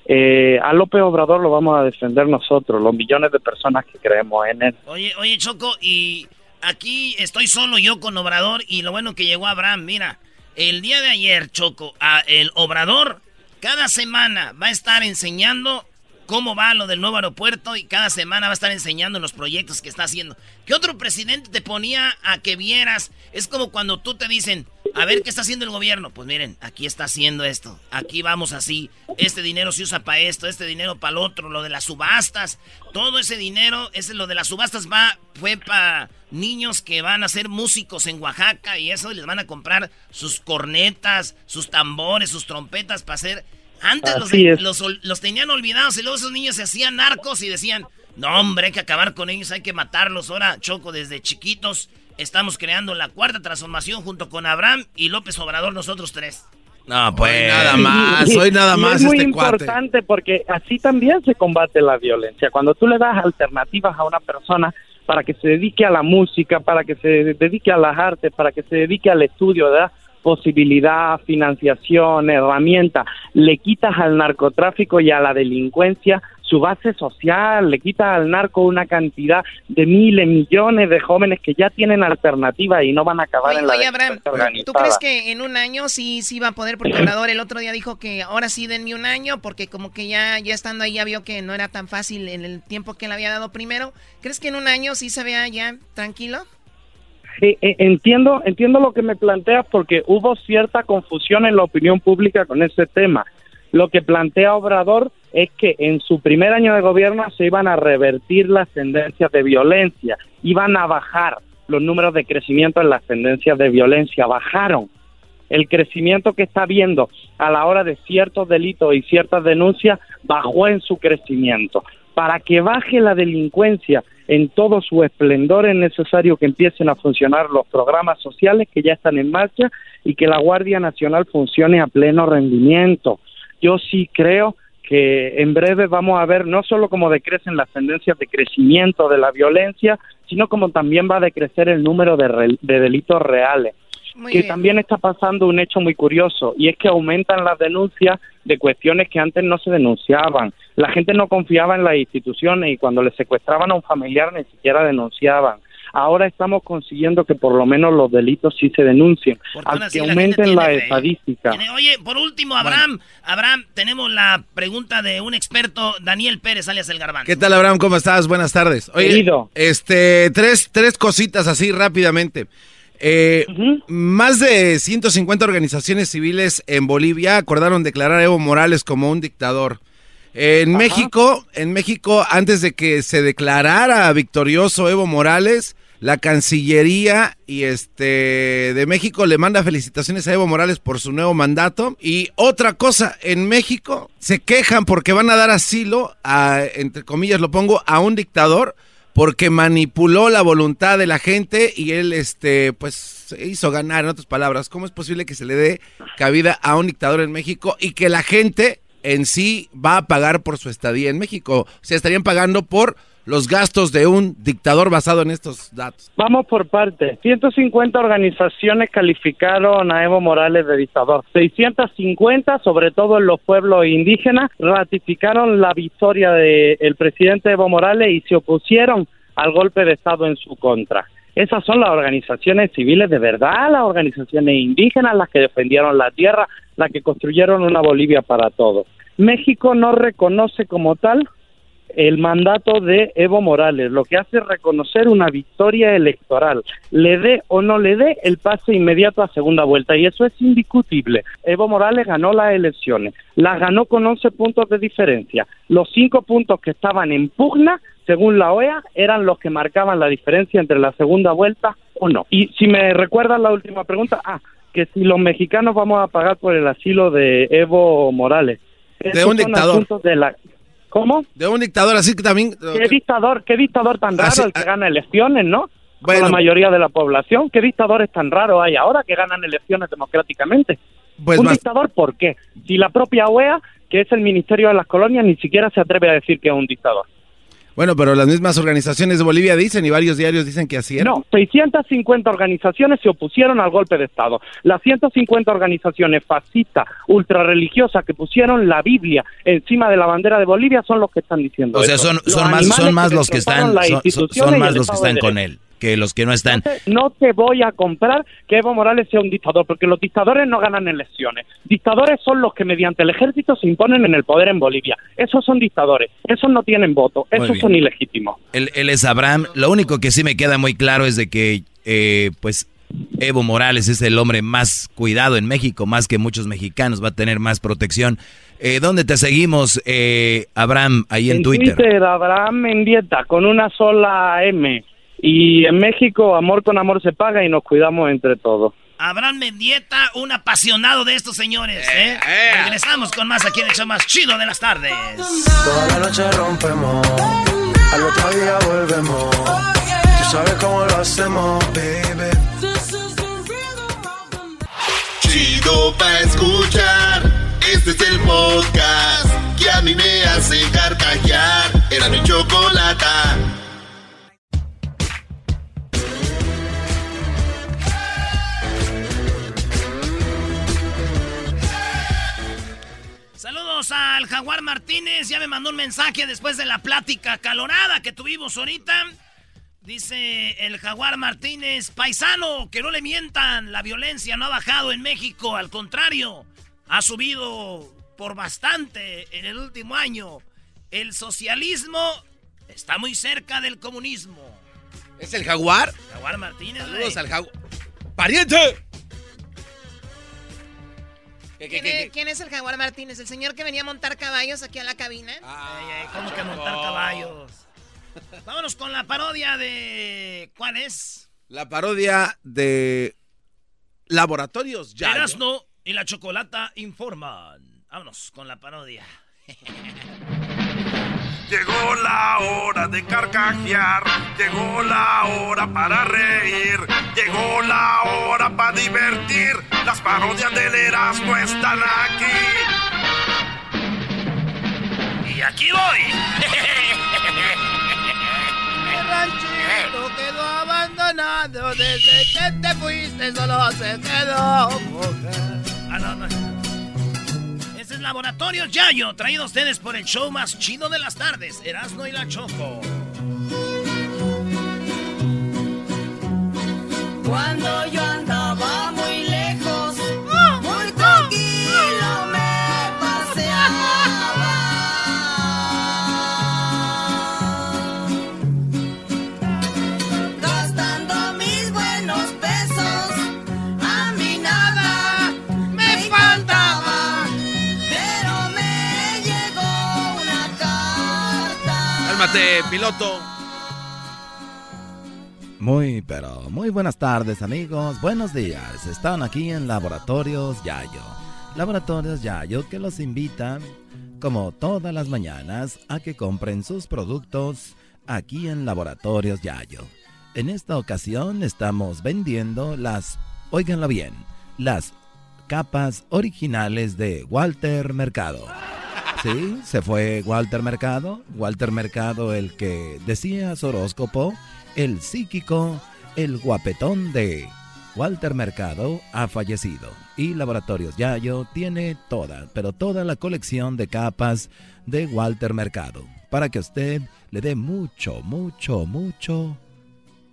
S27: Eh, a López Obrador lo vamos a defender nosotros, los millones de personas que creemos en él.
S1: Oye, oye Choco, y aquí estoy solo yo con Obrador y lo bueno que llegó Abraham, mira, el día de ayer, Choco, a el Obrador cada semana va a estar enseñando cómo va lo del nuevo aeropuerto y cada semana va a estar enseñando los proyectos que está haciendo. ¿Qué otro presidente te ponía a que vieras? Es como cuando tú te dicen, a ver qué está haciendo el gobierno. Pues miren, aquí está haciendo esto, aquí vamos así, este dinero se usa para esto, este dinero para lo otro, lo de las subastas, todo ese dinero, ese lo de las subastas va, fue para niños que van a ser músicos en Oaxaca y eso les van a comprar sus cornetas, sus tambores, sus trompetas para hacer. Antes los, los, tenían olvidados y luego esos niños se hacían narcos y decían, no hombre, hay que acabar con ellos, hay que matarlos. Ahora, Choco, desde chiquitos estamos creando la cuarta transformación junto con Abraham y López Obrador, nosotros tres.
S2: No, pues nada más, soy nada más.
S27: Es muy este importante porque así también se combate la violencia. Cuando tú le das alternativas a una persona para que se dedique a la música, para que se dedique a las artes, para que se dedique al estudio, ¿verdad? posibilidad, financiación, herramienta, le quitas al narcotráfico y a la delincuencia su base social, le quitas al narco una cantidad de miles, millones de jóvenes que ya tienen alternativa y no van a acabar en la oye, Abraham,
S16: ¿tú crees que en un año sí, sí va a poder? Porque Obrador el otro día dijo que ahora sí denme un año porque como que ya, ya estando ahí ya vio que no era tan fácil en el tiempo que le había dado primero. ¿Crees que en un año sí se vea ya tranquilo?
S27: Eh, entiendo, entiendo lo que me planteas porque hubo cierta confusión en la opinión pública con ese tema. Lo que plantea Obrador es que en su primer año de gobierno se iban a revertir las tendencias de violencia, iban a bajar los números de crecimiento en las tendencias de violencia, bajaron. El crecimiento que está viendo a la hora de ciertos delitos y ciertas denuncias bajó en su crecimiento. Para que baje la delincuencia en todo su esplendor es necesario que empiecen a funcionar los programas sociales que ya están en marcha y que la Guardia Nacional funcione a pleno rendimiento. Yo sí creo que en breve vamos a ver no solo cómo decrecen las tendencias de crecimiento de la violencia, sino como también va a decrecer el número de, delitos reales. que también está pasando un hecho muy curioso y es que aumentan las denuncias de cuestiones que antes no se denunciaban. La gente no confiaba en las instituciones y cuando le secuestraban a un familiar ni siquiera denunciaban. Ahora estamos consiguiendo que por lo menos los delitos sí se denuncien, aunque aumenten la, estadística.
S1: Oye, por último, Abraham, Abraham, tenemos la pregunta de un experto, Daniel Pérez, alias El Garbán.
S2: ¿Qué tal, Abraham? ¿Cómo estás? Buenas tardes. Oye, este, tres, tres cositas así rápidamente. Eh, más de 150 organizaciones civiles en Bolivia acordaron declarar a Evo Morales como un dictador. En México, en México, antes de que se declarara victorioso Evo Morales, la Cancillería y este de México le manda felicitaciones a Evo Morales por su nuevo mandato. Y otra cosa, en México se quejan porque van a dar asilo a, entre comillas lo pongo, a un dictador porque manipuló la voluntad de la gente y él, este, pues, se hizo ganar, en otras palabras. ¿Cómo es posible que se le dé cabida a un dictador en México y que la gente en sí va a pagar por su estadía en México? O sea, estarían pagando por los gastos de un dictador basado en estos datos?
S27: Vamos por parte. 150 organizaciones calificaron a Evo Morales de dictador. 650, sobre todo en los pueblos indígenas, ratificaron la victoria del presidente Evo Morales y se opusieron al golpe de Estado en su contra. Esas son las organizaciones civiles de verdad, las organizaciones indígenas, las que defendieron la tierra, las que construyeron una Bolivia para todos. México no reconoce como tal el mandato de Evo Morales, lo que hace es reconocer una victoria electoral, le dé o no le dé el pase inmediato a segunda vuelta, y eso es indiscutible. Evo Morales ganó las elecciones, las ganó con 11 puntos de diferencia. Los cinco puntos que estaban en pugna, según la OEA, eran los que marcaban la diferencia entre la segunda vuelta o no. Y si me recuerdan la última pregunta, ah, que si los mexicanos vamos a pagar por el asilo de Evo Morales.
S2: De un dictador.
S27: De la, ¿Cómo?
S2: De un dictador así que también...
S27: ¿Qué dictador, qué dictador tan raro el que ah. gana elecciones, no? Bueno, la mayoría de la población. ¿Qué dictadores tan raros hay ahora que ganan elecciones democráticamente? Pues ¿Un dictador por qué? Si la propia OEA, que es el Ministerio de las Colonias, ni siquiera se atreve a decir que es un dictador.
S2: Bueno, pero las mismas organizaciones de Bolivia dicen y varios diarios dicen que así era.
S27: No, 650 organizaciones se opusieron al golpe de Estado. Las 150 organizaciones fascistas, ultrarreligiosas que pusieron la Biblia encima de la bandera de Bolivia son los que están diciendo
S4: O sea, son, son más, son más los que están, son más los que están con él que los que no están.
S27: No te, voy a comprar que Evo Morales sea un dictador, porque los dictadores no ganan elecciones. Dictadores son los que mediante el ejército se imponen en el poder en Bolivia. Esos son dictadores, esos no tienen voto, esos son ilegítimos.
S4: Él, es Abraham. Lo único que sí me queda muy claro es de que, eh, pues, Evo Morales es el hombre más cuidado en México, más que muchos mexicanos, va a tener más protección. Eh, ¿Dónde te seguimos, eh, Abraham, ahí en, en Twitter?
S27: Twitter, Abraham Mendieta, con una sola M. Y en México, amor con amor se paga y nos cuidamos entre todos.
S1: Abraham Mendieta, un apasionado de estos señores, ¿eh? eh, eh. Regresamos con más aquí en el show más chido de las tardes.
S8: Toda la noche rompemos, al otro día volvemos. Tú sabes cómo lo hacemos, baby.
S14: Chido pa' escuchar, este es el podcast que a mí me hace carcajear. Era mi chocolate.
S1: Al Jaguar Martínez. Ya me mandó un mensaje después de la plática calorada que tuvimos ahorita. Dice el Jaguar Martínez, paisano, que no le mientan, la violencia no ha bajado en México, al contrario, ha subido por bastante en el último año. El socialismo está muy cerca del comunismo.
S2: ¿Es el Jaguar?
S1: Jaguar Martínez.
S2: Saludos al Jaguar. ¡Pariente!
S16: ¿Quién, es, el Jaguar Martínez? ¿El señor que venía a montar caballos aquí a la cabina?
S1: ¿Cómo que montar caballos? Vámonos con la parodia de... ¿Cuál es?
S2: La parodia de Laboratorios ya.
S1: Erasno y la Chocolata informan. Vámonos con la parodia.
S28: Llegó la hora de carcajear, llegó la hora para reír, llegó la hora para divertir. Las parodias del Erasmo están aquí.
S1: Y aquí voy.
S29: El ranchito quedó abandonado desde que te fuiste, solo se quedó mujer.
S1: Ah, no, no. Laboratorios Yayo, traído a ustedes por el show más chido de las tardes, Erasmo y la Choco.
S29: Cuando
S2: Cálmate, piloto.
S4: Muy, pero muy buenas tardes amigos, buenos días. Están aquí en Laboratorios Yayo. Laboratorios Yayo que los invitan, como todas las mañanas, a que compren sus productos aquí en Laboratorios Yayo. En esta ocasión estamos vendiendo las, óiganlo bien, las capas originales de Walter Mercado. Sí, se fue Walter Mercado, Walter Mercado el que decía su horóscopo el psíquico, el guapetón de Walter Mercado ha fallecido y Laboratorios Yayo tiene toda, pero toda la colección de capas de Walter Mercado para que usted le dé mucho, mucho, mucho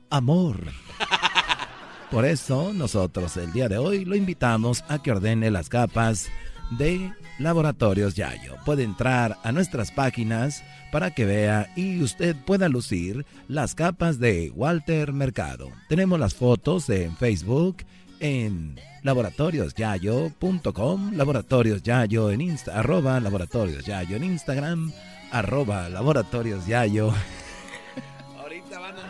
S4: amor. Por eso nosotros el día de hoy lo invitamos a que ordene las capas de Laboratorios Yayo. Puede entrar a nuestras páginas para que vea y usted pueda lucir las capas de Walter Mercado. Tenemos las fotos en Facebook, en laboratoriosyayo.com, laboratoriosyayo en Insta, arroba laboratoriosyayo en Instagram, arroba laboratoriosyayo.
S1: Ahorita van a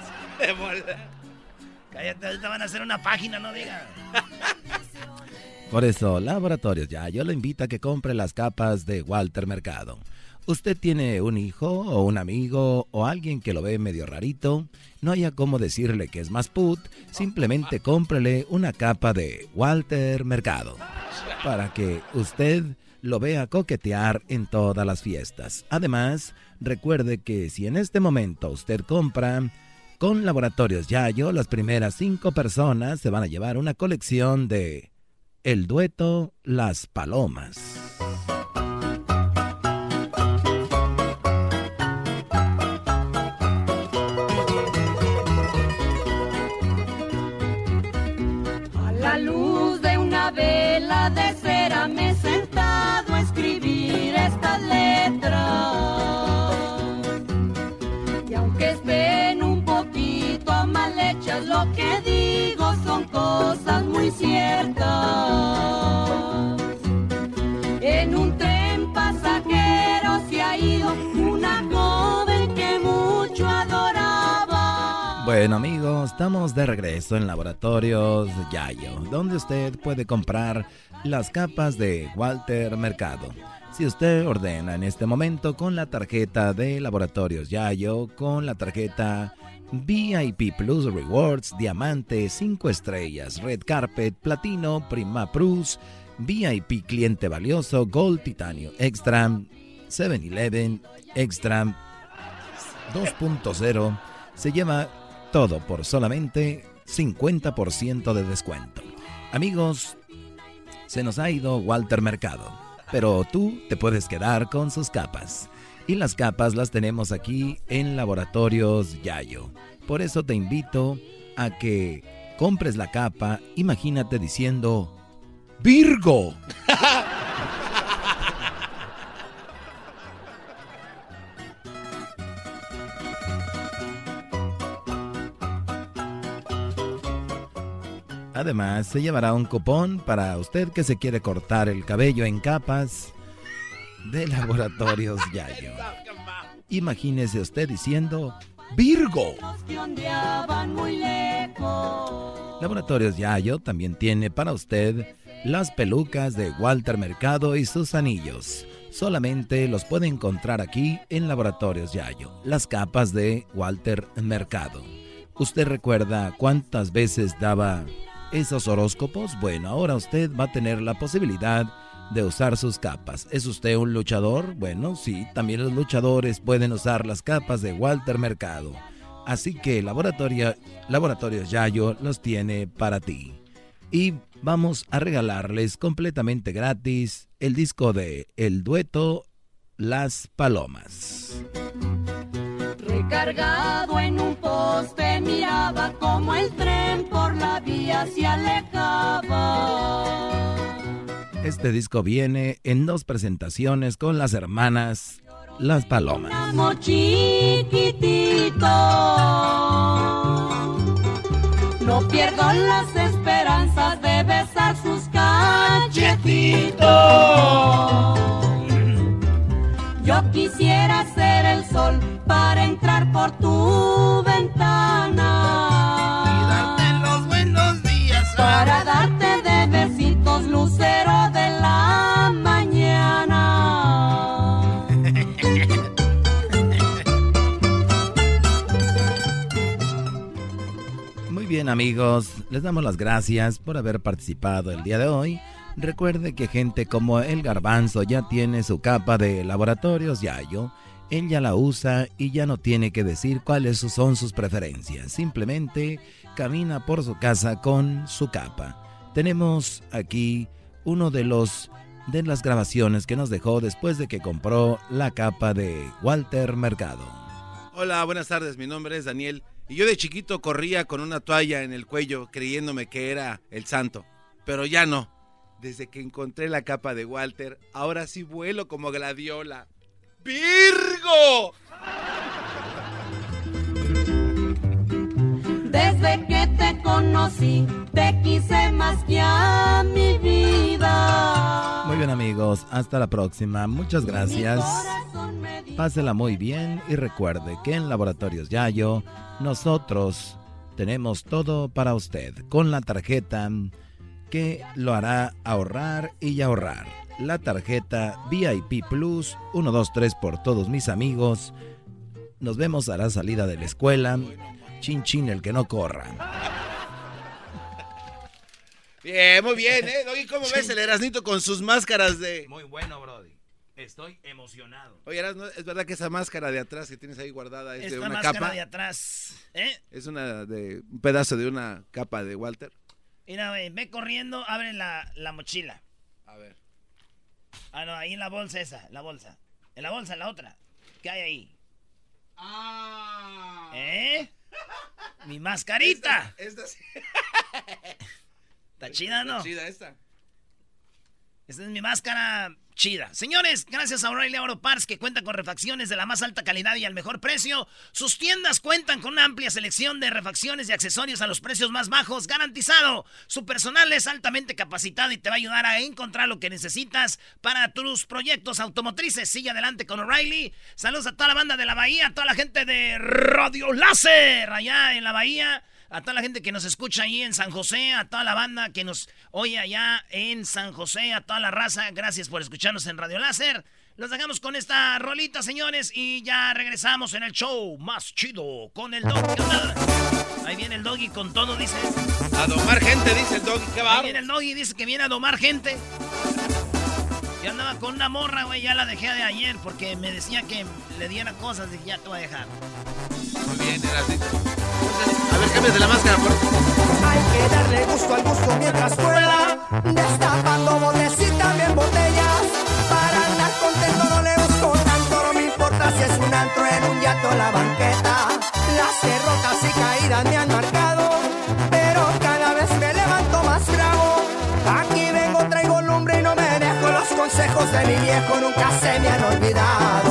S1: Cállate, ahorita van a hacer una página, no diga.
S4: Por eso, Laboratorios Yayo lo invita a que compre las capas de Walter Mercado. Usted tiene un hijo o un amigo o alguien que lo ve medio rarito, no haya cómo decirle que es más put, simplemente cómprele una capa de Walter Mercado para que usted lo vea coquetear en todas las fiestas. Además, recuerde que si en este momento usted compra con Laboratorios Yayo, las primeras cinco personas se van a llevar una colección de el dueto Las Palomas.
S29: Cosas muy ciertas. En un tren pasajero se ha ido una joven que mucho adoraba.
S4: Bueno amigos, estamos de regreso en Laboratorios Yayo, donde usted puede comprar las capas de Walter Mercado. Si usted ordena en este momento con la tarjeta de Laboratorios Yayo, con la tarjeta VIP Plus Rewards, Diamante, 5 estrellas, Red Carpet, Platino, Prima Plus, VIP Cliente Valioso, Gold Titanio Extra, 7-Eleven Extra 2.0, se lleva todo por solamente 50% de descuento. Amigos, se nos ha ido Walter Mercado, pero tú te puedes quedar con sus capas. Y las capas las tenemos aquí en Laboratorios Yayo. Por eso te invito a que compres la capa, imagínate diciendo, Virgo. Además, se llevará un cupón para usted que se quiere cortar el cabello en capas de Laboratorios Yayo. Imagínese usted diciendo Virgo. Laboratorios Yayo también tiene para usted las pelucas de Walter Mercado y sus anillos. Solamente los puede encontrar aquí en Laboratorios Yayo. Las capas de Walter Mercado. ¿Usted recuerda cuántas veces daba esos horóscopos? Bueno, ahora usted va a tener la posibilidad de usar sus capas. ¿Es usted un luchador? Bueno, sí, también los luchadores pueden usar las capas de Walter Mercado. Así que Laboratorio, Laboratorios Yayo los tiene para ti. Y vamos a regalarles completamente gratis el disco de El Dueto Las Palomas.
S29: Recargado en un poste miraba como el tren por la vía se alejaba.
S4: Este disco viene en dos presentaciones con las hermanas Las Palomas.
S29: chiquitito. No pierdo las esperanzas de besar sus cachetitos. Yo quisiera ser el sol para entrar por tu ventana.
S1: Y darte los buenos días.
S29: Para darte
S4: amigos, les damos las gracias por haber participado el día de hoy. Recuerde que gente como el garbanzo ya tiene su capa de laboratorios Yayo. Él ya la usa y ya no tiene que decir cuáles son sus preferencias. Simplemente camina por su casa con su capa. Tenemos aquí uno de los de las grabaciones que nos dejó después de que compró la capa de Walter Mercado.
S2: Hola, buenas tardes. Mi nombre es Daniel y yo de chiquito corría con una toalla en el cuello creyéndome que era el santo. Pero ya no. Desde que encontré la capa de Walter, ahora sí vuelo como gladiola. ¡Virgo!
S29: Desde que te conocí, te quise más que a mi vida.
S4: Muy bien amigos, hasta la próxima. Muchas gracias. Pásela muy bien y recuerde que en Laboratorios Yayo nosotros tenemos todo para usted con la tarjeta que lo hará ahorrar y ahorrar. La tarjeta VIP Plus 123 por todos mis amigos. Nos vemos a la salida de la escuela. Chin chin el que no corra.
S2: Bien, muy bien, ¿eh? ¿cómo ves el Erasnito con sus máscaras de...?
S30: Muy bueno, Brody. Estoy emocionado.
S2: Oye, ¿es verdad que esa máscara de atrás que tienes ahí guardada es de una
S1: máscara de atrás, ¿eh?
S2: Es una de un pedazo de una capa de Walter.
S1: Mira, ve, ve corriendo, abre la, la, mochila.
S2: A ver.
S1: Ah, no, ahí en la bolsa esa, la bolsa. En la bolsa, la otra. ¿Qué hay ahí?
S2: Ah.
S1: ¿Eh? Mi mascarita.
S2: Esta, sí.
S1: Está chida, ¿no?
S2: Está chida esta.
S1: Esta es mi máscara chida. Señores, gracias a O'Reilly Auto Parts que cuenta con refacciones de la más alta calidad y al mejor precio. Sus tiendas cuentan con una amplia selección de refacciones y accesorios a los precios más bajos, garantizado. Su personal es altamente capacitado y te va a ayudar a encontrar lo que necesitas para tus proyectos automotrices. Sigue adelante con O'Reilly. Saludos a toda la banda de la Bahía, a toda la gente de Radio Láser allá en la Bahía a toda la gente que nos escucha ahí en San José, a toda la banda que nos oye allá en San José, a toda la raza, gracias por escucharnos en Radio Láser. Los dejamos con esta rolita, señores, y ya regresamos en el show más chido con el doggy. Ahí viene el doggy con todo, dice.
S2: A domar gente, dice el doggy, qué va.
S1: Ahí viene el doggy, dice que viene a domar gente. Yo andaba con una morra, güey, ya la dejé de ayer porque me decía que le diera cosas, dije, ya te voy a dejar.
S2: Muy bien, gracias. A ver,
S31: Hay que darle gusto al gusto mientras pueda. Destapando botes y también botellas. Para andar contento no le busco tanto. No me importa si es un antro en un yato la banqueta. Las derrotas y caídas me han marcado. Pero cada vez me levanto más bravo. Aquí vengo, traigo lumbre y no me dejo. Los consejos de mi viejo nunca se me han olvidado.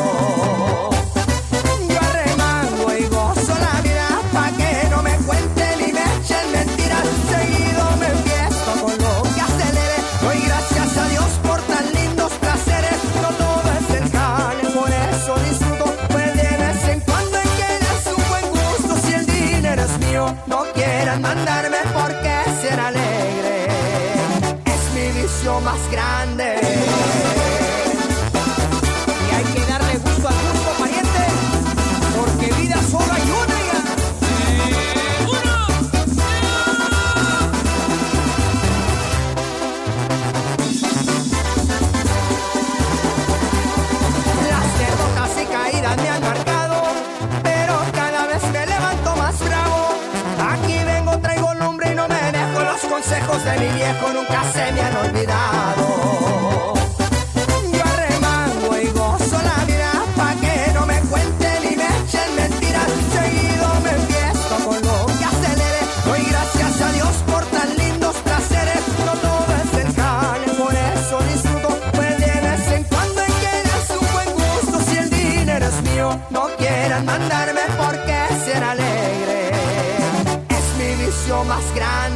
S31: Nunca se me han olvidado. Yo arremango y gozo la vida pa' que no me cuenten y me echen mentiras. Seguido me empiezo con lo que acelere. Doy gracias a Dios por tan lindos placeres. No todo es jale, por eso disfruto. Pues de vez en cuando hay que darse un buen gusto. Si el dinero es mío, no quieran mandarme porque ser alegre es mi vicio más grande.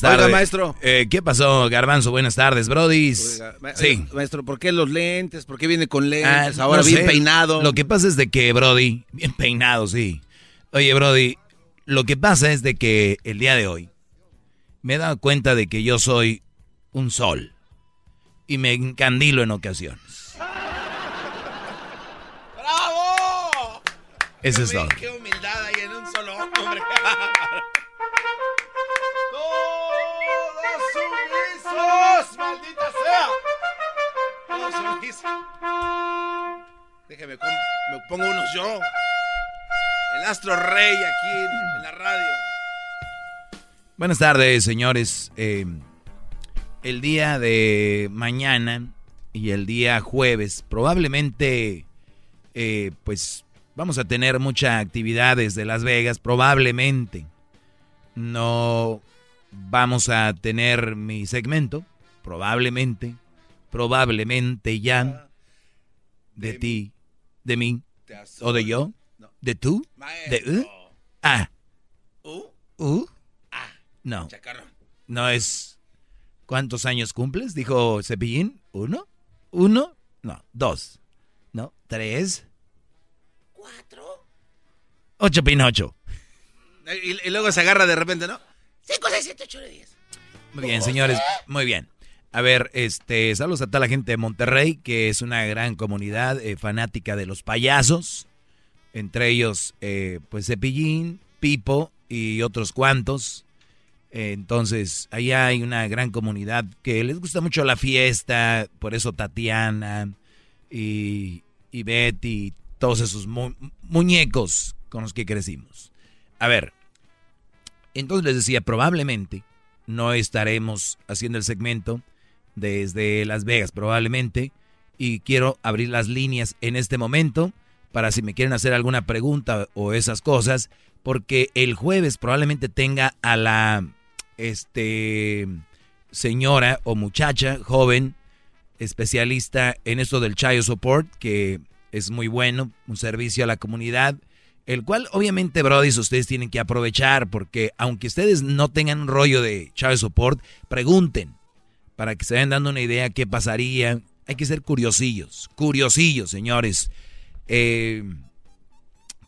S4: Buenas
S2: Oiga, maestro.
S4: Eh, ¿Qué pasó, Garbanzo? Buenas tardes, Brody.
S2: Ma-
S4: Sí.
S2: Maestro, ¿por qué los lentes? ¿Por qué viene con
S4: Ah,
S2: lentes? Ahora
S4: no
S2: bien
S4: sé.
S2: peinado.
S4: Lo que pasa es de que, Brody, bien peinado, sí. Oye, Brody, lo que pasa es de que el día de hoy me he dado cuenta de que yo soy un sol y me encandilo en ocasiones.
S2: ¡Bravo!
S4: Eso es todo.
S2: Qué humildad hay en un solo Sumisos. Déjeme, me pongo unos yo. El astro rey aquí en, en la radio.
S4: Buenas tardes, señores. Eh, el día de mañana y el día jueves probablemente, eh, pues, vamos a tener mucha actividad desde Las Vegas. Probablemente no vamos a tener mi segmento. Probablemente, probablemente ya de ti, de mí o de yo, de tú, de uh, ah, uh, no. No es. ¿Cuántos años cumples? Dijo Cepillín. ¿Uno? ¿Uno? No. Dos. ¿No? ¿Tres?
S14: Cuatro.
S4: Ocho Pinocho.
S2: Y, y luego se agarra de repente, ¿no?
S14: Cinco, seis, siete, ocho, diez.
S4: Muy bien, señores. Muy bien. A ver, este, saludos a toda la gente de Monterrey, que es una gran comunidad eh, fanática de los payasos. Entre ellos, eh, pues Cepillín, Pipo y otros cuantos. Entonces, allá hay una gran comunidad que les gusta mucho la fiesta, por eso Tatiana y, y Betty, todos esos mu- muñecos con los que crecimos. A ver, entonces les decía, probablemente no estaremos haciendo el segmento desde Las Vegas, probablemente, y quiero abrir las líneas en este momento para si me quieren hacer alguna pregunta o esas cosas, porque el jueves probablemente tenga a la este señora o muchacha joven especialista en esto del child support que es muy bueno, un servicio a la comunidad, el cual obviamente Brody ustedes tienen que aprovechar porque aunque ustedes no tengan un rollo de child support, pregunten para que se vayan dando una idea qué pasaría. Hay que ser curiosillos, curiosillos, señores. Eh,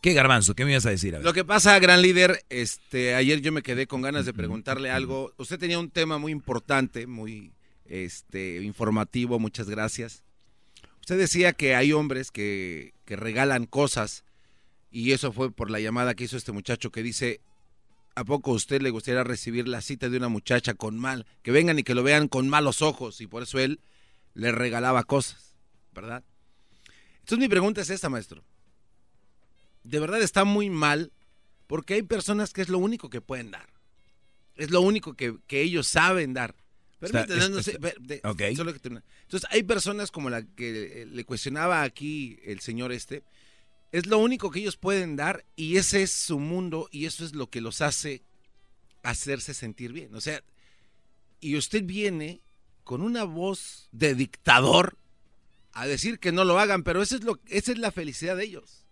S4: ¿Qué garbanzo? ¿Qué me ibas a decir? A ver.
S2: Lo que pasa, gran líder, este, ayer yo me quedé con ganas de preguntarle algo. Usted tenía un tema muy importante, muy este, informativo, muchas gracias. Usted decía que hay hombres que, que regalan cosas y eso fue por la llamada que hizo este muchacho que dice, ¿a poco a usted le gustaría recibir la cita de una muchacha con mal? Que vengan y que lo vean con malos ojos y por eso él le regalaba cosas, ¿verdad? Entonces mi pregunta es esta, maestro. de verdad está muy mal porque hay personas que es lo único que pueden dar. Es lo único que, que ellos saben dar. No sé. Entonces, hay personas como la que le cuestionaba aquí el señor este. Es lo único que ellos pueden dar y ese es su mundo y eso es lo que los hace hacerse sentir bien. O sea, y usted viene con una voz de dictador a decir que no lo hagan, pero eso es lo, esa es la felicidad de ellos.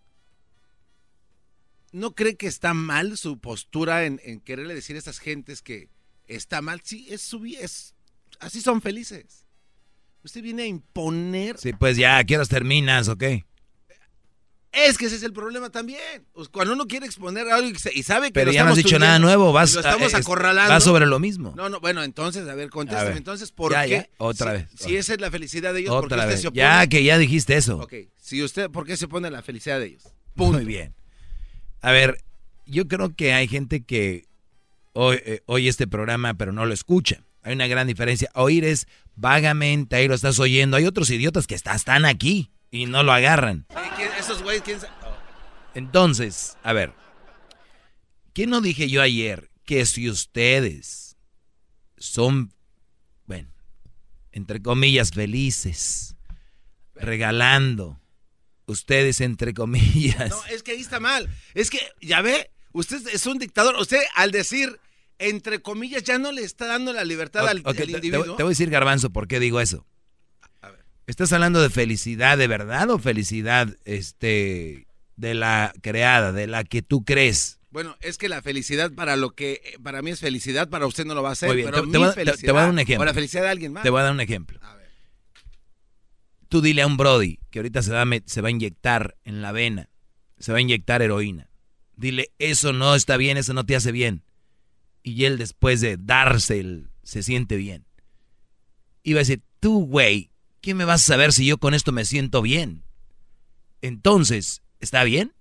S2: ¿No cree que está mal su postura en, quererle decir a esas gentes que está mal? Sí, es su es así son felices. Usted viene a imponer.
S4: Sí, pues ya, ¿a terminas o qué?
S2: Es que ese es el problema también. Cuando uno quiere exponer algo y sabe que
S4: Pero
S2: lo
S4: ya no has dicho nada nuevo, vas
S2: lo
S4: a-
S2: estamos
S4: es-
S2: acorralando.
S4: vas sobre lo mismo.
S2: No, no, bueno, entonces, a ver, contéstame. Entonces, ¿por
S4: Ya,
S2: qué?
S4: ya, otra
S2: si,
S4: vez.
S2: Si esa es la felicidad de ellos, ¿por qué
S4: Otra
S2: usted
S4: vez.
S2: se opone?
S4: Ya que ya dijiste eso.
S2: Ok, si usted, ¿por qué se opone a la felicidad de ellos?
S4: Muy bien. A ver, yo creo que hay gente que oye, eh, oye este programa pero no lo escucha. Hay una gran diferencia. Oír es vagamente, ahí lo estás oyendo. Hay otros idiotas que está- están aquí y no lo agarran.
S2: Eh, ¿quién- Esos güeyes, ¿quién oh.
S4: Entonces, a ver, ¿qué no dije yo ayer? Que si ustedes son, bueno, entre comillas, felices, regalando, ustedes entre comillas,
S2: No, es que ahí está mal. Es que, ya ve, usted es un dictador. Usted, al decir, entre comillas, ya no le está dando la libertad al, al
S4: te- te,
S2: individuo.
S4: te voy a decir, Garbanzo, ¿por qué digo eso? ¿Estás hablando de felicidad de verdad o felicidad este, de la creada, de la que tú crees?
S2: Bueno, es que la felicidad para lo que para mí es felicidad, para usted no lo va a ser.
S4: Muy bien,
S2: pero
S4: te,
S2: mi
S4: te voy a, te-
S2: felicidad,
S4: te voy a dar un ejemplo.
S2: O la felicidad de alguien más.
S4: Te voy a dar un ejemplo. Tú dile a un Brody que ahorita se va, a met- se va a inyectar en la vena, se va a inyectar heroína. Dile, eso no está bien, eso no te hace bien. Y él después de darse el, se siente bien. Y va a decir, tú, güey, ¿qué me vas a saber si yo con esto me siento bien? Entonces, ¿está bien?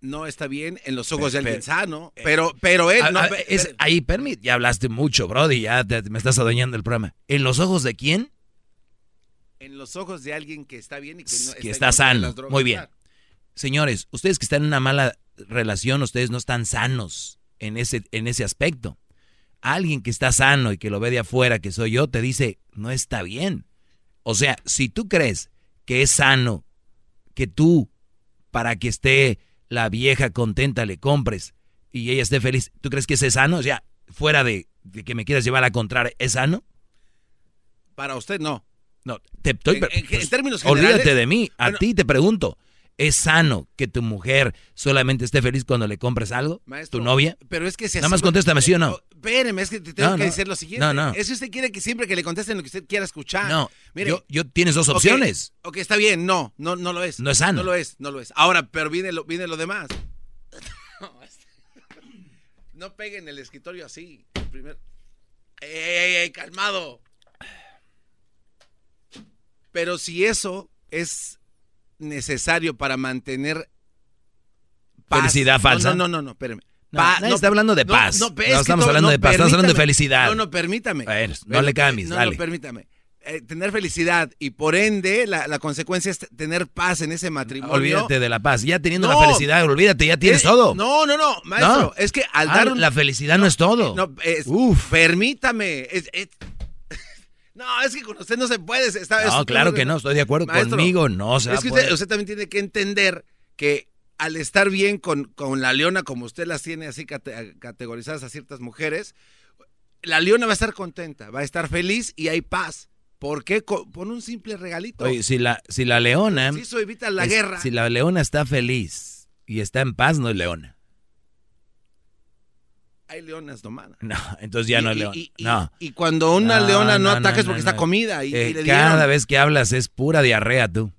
S2: No está bien en los ojos de
S4: Pe-
S2: alguien sano, pero, pero él
S4: A-
S2: no.
S4: a- es- ahí, permite, ya hablaste mucho, Brody, ya te- me estás adueñando el programa. ¿En los ojos de quién?
S2: en los ojos de alguien que está bien y que no
S4: que está
S2: de
S4: sano. Muy bien. Señores, ustedes que están en una mala relación, ustedes no están sanos en ese, en ese aspecto. Alguien que está sano y que lo ve de afuera, que soy yo, te dice, no está bien. O sea, si tú crees que es sano que tú, para que esté la vieja contenta, le compres y ella esté feliz, ¿tú crees que es sano? O sea, fuera de, de que me quieras llevar a contraria, ¿es sano?
S2: Para usted no.
S4: No, te estoy...
S2: En- en- en términos
S4: Olvídate
S2: generales,
S4: de mí, a
S2: bueno.
S4: ti te pregunto. ¿Es sano que tu mujer solamente esté feliz cuando le compres algo?
S2: Maestro,
S4: ¿Tu novia?
S2: Pero es que si
S4: Nada más contéstame sí o no.
S2: Espéreme, es que te tengo
S4: No,
S2: que
S4: no.
S2: decir lo siguiente.
S4: No, no.
S2: Es si usted quiere que siempre que le contesten lo que usted quiera escuchar.
S4: No,
S2: Mire,
S4: yo, yo tienes dos opciones.
S2: Ok, está bien. No, no, no lo es.
S4: No es sano.
S2: No lo es, no lo es. Ahora, pero viene lo, viene lo demás. no peguen el escritorio así. Primero. ¡Ey, ey, ey, calmado! Pero si eso es necesario para mantener paz-
S4: Felicidad falsa.
S2: No, no, no, no, espérame.
S4: No,
S2: Pa-
S4: está hablando de paz.
S2: No,
S4: No
S2: es
S4: estamos
S2: todo-
S4: hablando de paz, estamos hablando de felicidad.
S2: No, no, permítame.
S4: A ver, no le cambies,
S2: no,
S4: dale.
S2: No, permítame. Eh, tener felicidad y por ende la, la consecuencia es tener paz en ese matrimonio.
S4: Olvídate de la paz. Ya teniendo
S2: No.
S4: la felicidad, olvídate, ya tienes
S2: Eh,
S4: todo.
S2: No, no, no, maestro.
S4: No.
S2: Es que al
S4: Ah,
S2: dar un-
S4: La felicidad no, es todo.
S2: No, es- permítame. Es- no, es que con usted no se puede. está-
S4: No, claro que no, estoy de acuerdo
S2: Maestro,
S4: conmigo, no se va
S2: Es que usted también tiene que entender que al estar bien con, con la leona, como usted las tiene así cate- categorizadas a ciertas mujeres, la leona va a estar contenta, va a estar feliz y hay paz. ¿Por qué? Pon un simple regalito.
S4: Oye, si la, si la leona...
S2: Sí, eso evita la
S4: es-
S2: guerra.
S4: Si la leona está feliz y está en paz, no es leona.
S2: Hay leonas domadas.
S4: No, entonces ya
S2: Y-
S4: no es leona.
S2: y- y-
S4: no.
S2: y cuando una leona no ataca es porque está
S4: no.
S2: comida y- y le
S4: cada vez que hablas es pura diarrea tú.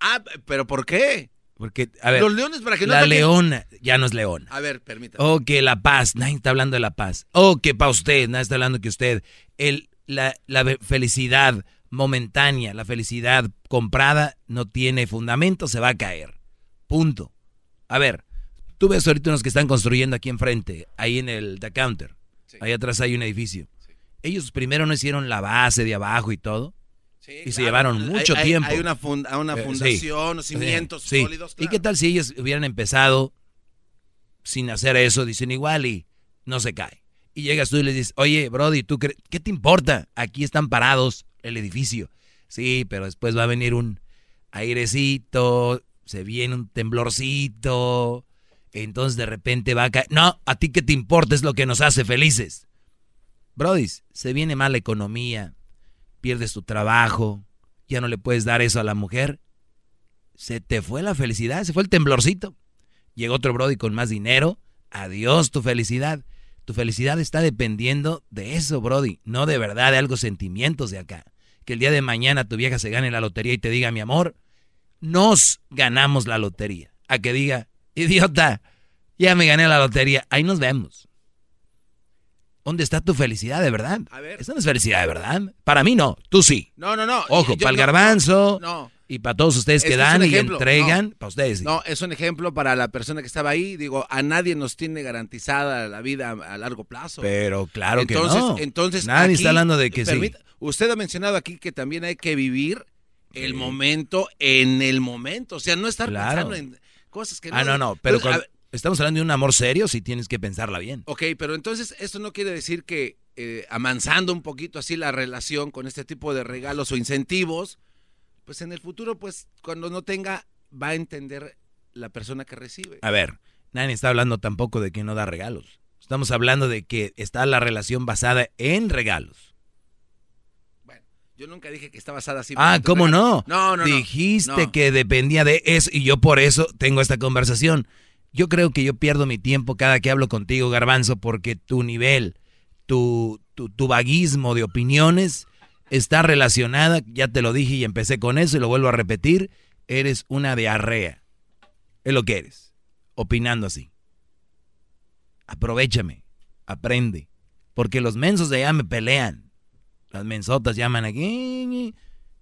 S2: Ah, pero ¿por qué?
S4: Porque, a ver,
S2: Los leones para que no
S4: la
S2: ataquen-
S4: leona ya no es leona.
S2: A ver, permítame.
S4: Oh, que la paz, nadie está hablando de la paz. Oh, que para usted, nadie está hablando que usted. El, la, la felicidad momentánea, la felicidad comprada no tiene fundamento, se va a caer. Punto. A ver, tú ves ahorita unos que están construyendo aquí enfrente, ahí en el The Counter. Ahí atrás hay un edificio. Ellos primero no hicieron la base de abajo y todo. Y se llevaron mucho tiempo.
S2: Hay una, una eh, fundación, cimientos sólidos.
S4: ¿Y qué tal si ellos hubieran empezado sin hacer eso? Dicen igual y no se cae. Y llegas tú y les dices, oye, Brody, ¿tú ¿qué te importa? Aquí están parados el edificio. Sí, pero después va a venir un airecito, se viene un temblorcito, entonces de repente va a caer. No, a ti qué te importa, es lo que nos hace felices. Brody, se viene mala economía, pierdes tu trabajo, ya no le puedes dar eso a la mujer. Se te fue la felicidad, se fue el temblorcito. Llegó otro Brody con más dinero, adiós tu felicidad. Tu felicidad está dependiendo de eso, Brody, no de verdad, de algo sentimientos de acá. Que el día de mañana tu vieja se gane la lotería y te diga, mi amor, nos ganamos la lotería. A que diga, idiota, ya me gané la lotería, ahí nos vemos. ¿Dónde está tu felicidad de verdad? A ver. Esa no es felicidad de verdad. Para mí no, tú sí.
S2: No, no, no.
S4: Ojo, para el garbanzo. No, Y para todos ustedes que dan y entregan, para ustedes.
S2: No, es un ejemplo para la persona que estaba ahí. Digo, a nadie nos tiene garantizada la vida a, largo plazo.
S4: Pero claro que no. Entonces, nadie está hablando de que sí.
S2: Usted ha mencionado aquí que también hay que vivir el momento en el momento. O sea, no estar pensando en cosas que
S4: no. Ah, no, no. Pero estamos hablando de un amor serio, si tienes que pensarla bien.
S2: Ok, pero entonces esto no quiere decir que eh, amansando un poquito así la relación con este tipo de regalos o incentivos, pues en el futuro, pues cuando no tenga, va a entender la persona que recibe.
S4: A ver, nadie está hablando tampoco de que no da regalos. Estamos hablando de que está la relación basada en regalos.
S2: Bueno, Yo nunca dije que está basada así.
S4: Ah, ¿cómo no?
S2: No, no.
S4: Dijiste que dependía de eso y yo por eso tengo esta conversación. Yo creo que yo pierdo mi tiempo cada que hablo contigo, Garbanzo, porque tu nivel, tu, tu, vaguismo de opiniones está relacionada, ya te lo dije y empecé con eso y lo vuelvo a repetir, eres una diarrea. Es lo que eres, opinando así. Aprovechame, aprende, porque los mensos de allá me pelean. Las mensotas llaman aquí.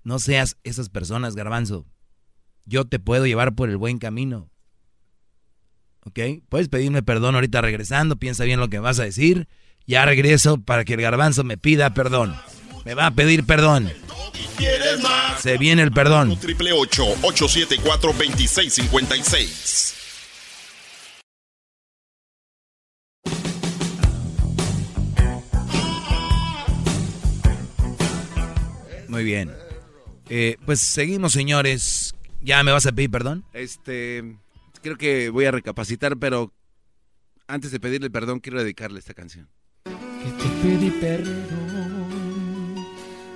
S4: No seas esas personas, garbanzo. Yo te puedo llevar por el buen camino. ¿Ok? Puedes pedirme perdón ahorita regresando, piensa bien lo que vas a decir. Ya regreso para que el garbanzo me pida perdón. Me va a pedir perdón. Se viene el perdón.
S32: Triple 874 2656.
S4: Muy bien. Eh, pues seguimos, señores. ¿Ya me vas a pedir perdón?
S2: Este creo que voy a recapacitar, pero antes de pedirle perdón, quiero dedicarle esta canción.
S33: Que te pedí perdón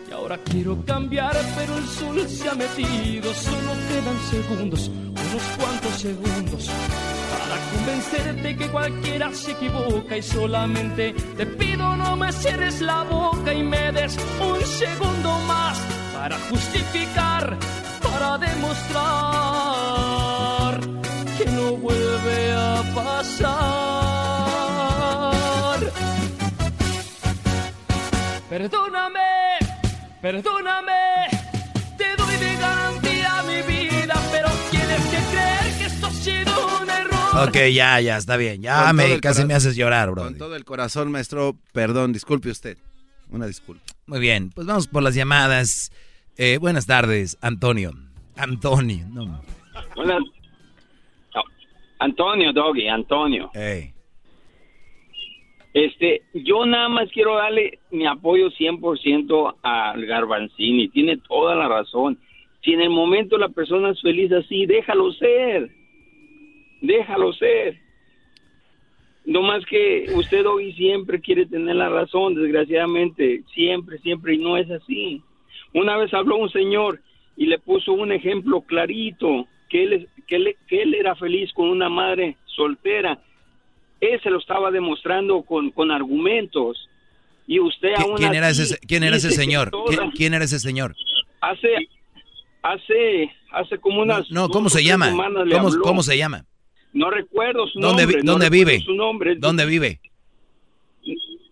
S33: y ahora quiero cambiar, pero el sol se ha metido. Solo quedan segundos, unos cuantos segundos, para convencerte que cualquiera se equivoca y solamente te pido no me cierres la boca y me des un segundo más para justificar, para demostrar Perdóname, perdóname, te doy de garantía mi vida, pero tienes que creer que esto ha sido un error.
S4: Ok, ya, ya, está bien. Ya me, casi me haces llorar, bro.
S2: Con todo el corazón, maestro, perdón, disculpe usted. Una disculpa.
S4: Muy bien, pues vamos por las llamadas. Eh, buenas tardes, Antonio. Antonio, no.
S34: Buenas, Antonio, Doggy, Antonio. Este, yo nada más quiero darle mi apoyo 100% al Garbanzini. Tiene toda la razón. Si en el momento la persona es feliz así, déjalo ser. Déjalo ser. No más que usted hoy siempre quiere tener la razón, desgraciadamente. Siempre, siempre, y no es así. Una vez habló un señor y le puso un ejemplo clarito que él, que él, era feliz con una madre soltera. Él se lo estaba demostrando con, con argumentos. Y usted aún
S4: ¿Quién, era ese, ¿quién era ese señor? ¿Quién, era ese señor?
S34: Hace, hace, hace como unas...
S4: No, ¿cómo se llama? ¿Cómo, ¿Cómo, se llama?
S34: No recuerdo su
S4: ¿Dónde,
S34: nombre.
S4: ¿Dónde vive?
S34: Su nombre.
S4: ¿Dónde vive?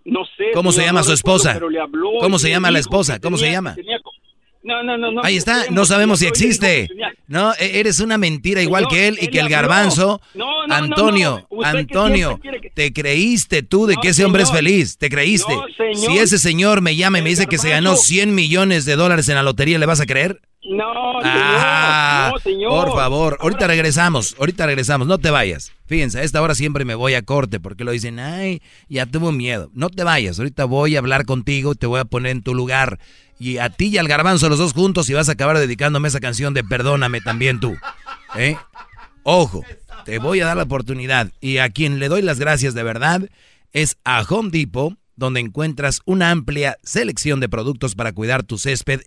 S34: No sé.
S4: ¿Cómo se llama su esposa? ¿Cómo se llama la esposa? ¿Cómo se llama?
S34: No, no, no, no.
S4: Ahí está, no sabemos si existe. No, e- eres una mentira igual que él y que el garbanzo. Antonio, Antonio, te creíste tú de que ese hombre es feliz, te creíste. Si ese señor me llama y me dice que se ganó 100 millones de dólares en la lotería, ¿le vas a creer?
S34: No, señor,
S4: Ah,
S34: no, señor.
S4: Por favor, ahorita regresamos, ahorita regresamos, no te vayas. Fíjense, a esta hora siempre me voy a corte porque lo dicen, ay, ya tuvo miedo. No te vayas, ahorita voy a hablar contigo, te voy a poner en tu lugar. Y a ti y al garbanzo los dos juntos y vas a acabar dedicándome esa canción de Perdóname también tú. ¿eh? Ojo, te voy a dar la oportunidad. Y a quien le doy las gracias de verdad es a Home Depot, donde encuentras una amplia selección de productos para cuidar tu césped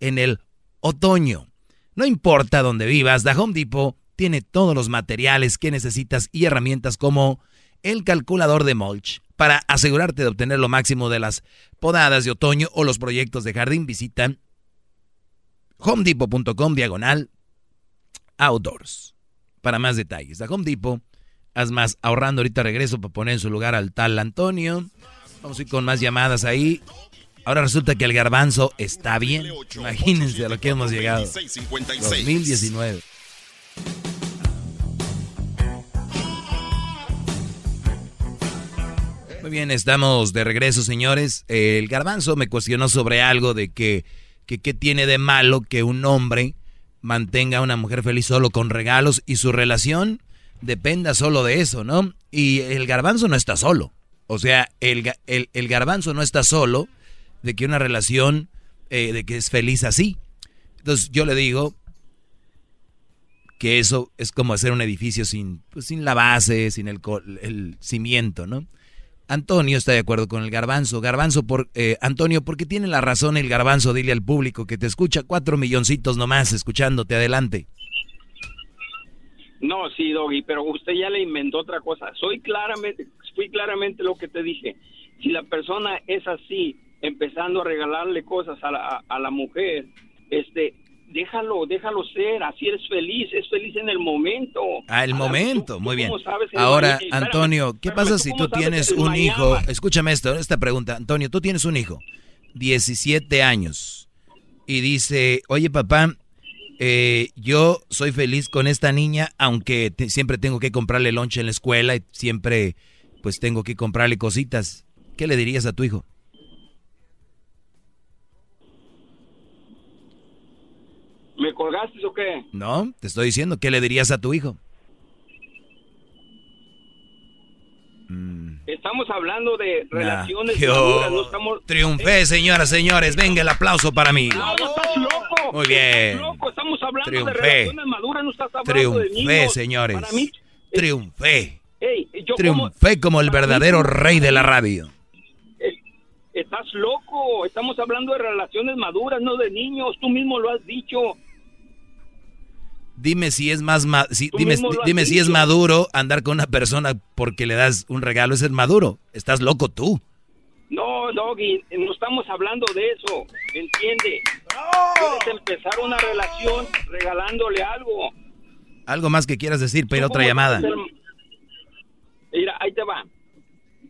S4: en el otoño. No importa dónde vivas, The Home Depot tiene todos los materiales que necesitas y herramientas como el calculador de mulch. Para asegurarte de obtener lo máximo de las podadas de otoño o los proyectos de jardín, visita homedepot.com diagonal outdoors. Para más detalles, The Home Depot, haz más ahorrando. Ahorita regreso para poner en su lugar al tal Antonio. Vamos a ir con más llamadas ahí. Ahora resulta que el garbanzo está bien. Imagínense a lo que hemos llegado. 2019. Muy bien, estamos de regreso, señores. El garbanzo me cuestionó sobre algo de que, qué tiene de malo que un hombre mantenga a una mujer feliz solo con regalos y su relación dependa solo de eso, ¿no? Y el garbanzo no está solo. O sea, el, el, el garbanzo no está solo de que una relación, eh, de que es feliz así. Entonces yo le digo que eso es como hacer un edificio sin, pues, sin la base, sin el, el cimiento, ¿no? Antonio está de acuerdo con el garbanzo. Garbanzo, por, eh, Antonio, porque tiene la razón el garbanzo, dile al público que te escucha cuatro milloncitos nomás escuchándote adelante.
S34: No, sí, Doggy, pero usted ya le inventó otra cosa. Soy claramente, fui claramente lo que te dije. Si la persona es así, empezando a regalarle cosas a la, a la mujer, este, déjalo, déjalo ser, así eres feliz, es feliz en el momento.
S4: Ah, el
S34: Ahora,
S4: momento,
S34: ¿tú-
S4: muy
S34: tú
S4: bien. Ahora, Antonio, ¿qué pasa
S34: ¿tú
S4: si tú tienes
S34: en
S4: un
S34: Miami?
S4: hijo? Escúchame esto, esta pregunta. Antonio, tú tienes un hijo, 17 años, y dice, oye papá, eh, yo soy feliz con esta niña, aunque te- siempre tengo que comprarle lonche en la escuela y siempre pues tengo que comprarle cositas. ¿Qué le dirías a tu hijo?
S34: ¿Me colgaste o qué?
S4: No, te estoy diciendo, ¿qué le dirías a tu hijo?
S34: Estamos hablando de relaciones
S4: qué
S34: maduras, no estamos...
S4: Triunfé, señoras, señores. Venga el aplauso para mí.
S34: No, no estás loco.
S4: Muy bien.
S34: Estás loco, estamos hablando de
S4: Triunfé.
S34: relaciones maduras, no estás hablando de
S4: Triunfé,
S34: niños.
S4: señores.
S34: Para mí,
S4: Triunfé.
S34: hey, yo como-
S4: Triunfé como el verdadero rey de la radio.
S34: Estás loco, estamos hablando de relaciones maduras, no de niños, tú mismo lo has dicho.
S4: Dime si es más ma- si, dime, si es maduro andar con una persona porque le das un regalo, es el maduro. Estás loco tú.
S34: No, Doggy, no estamos hablando de eso, ¿entiende? Puedes empezar una relación regalándole algo.
S4: Algo más que quieras decir, pero
S34: ¿Tú
S4: otra llamada.
S34: Mira, ahí te va.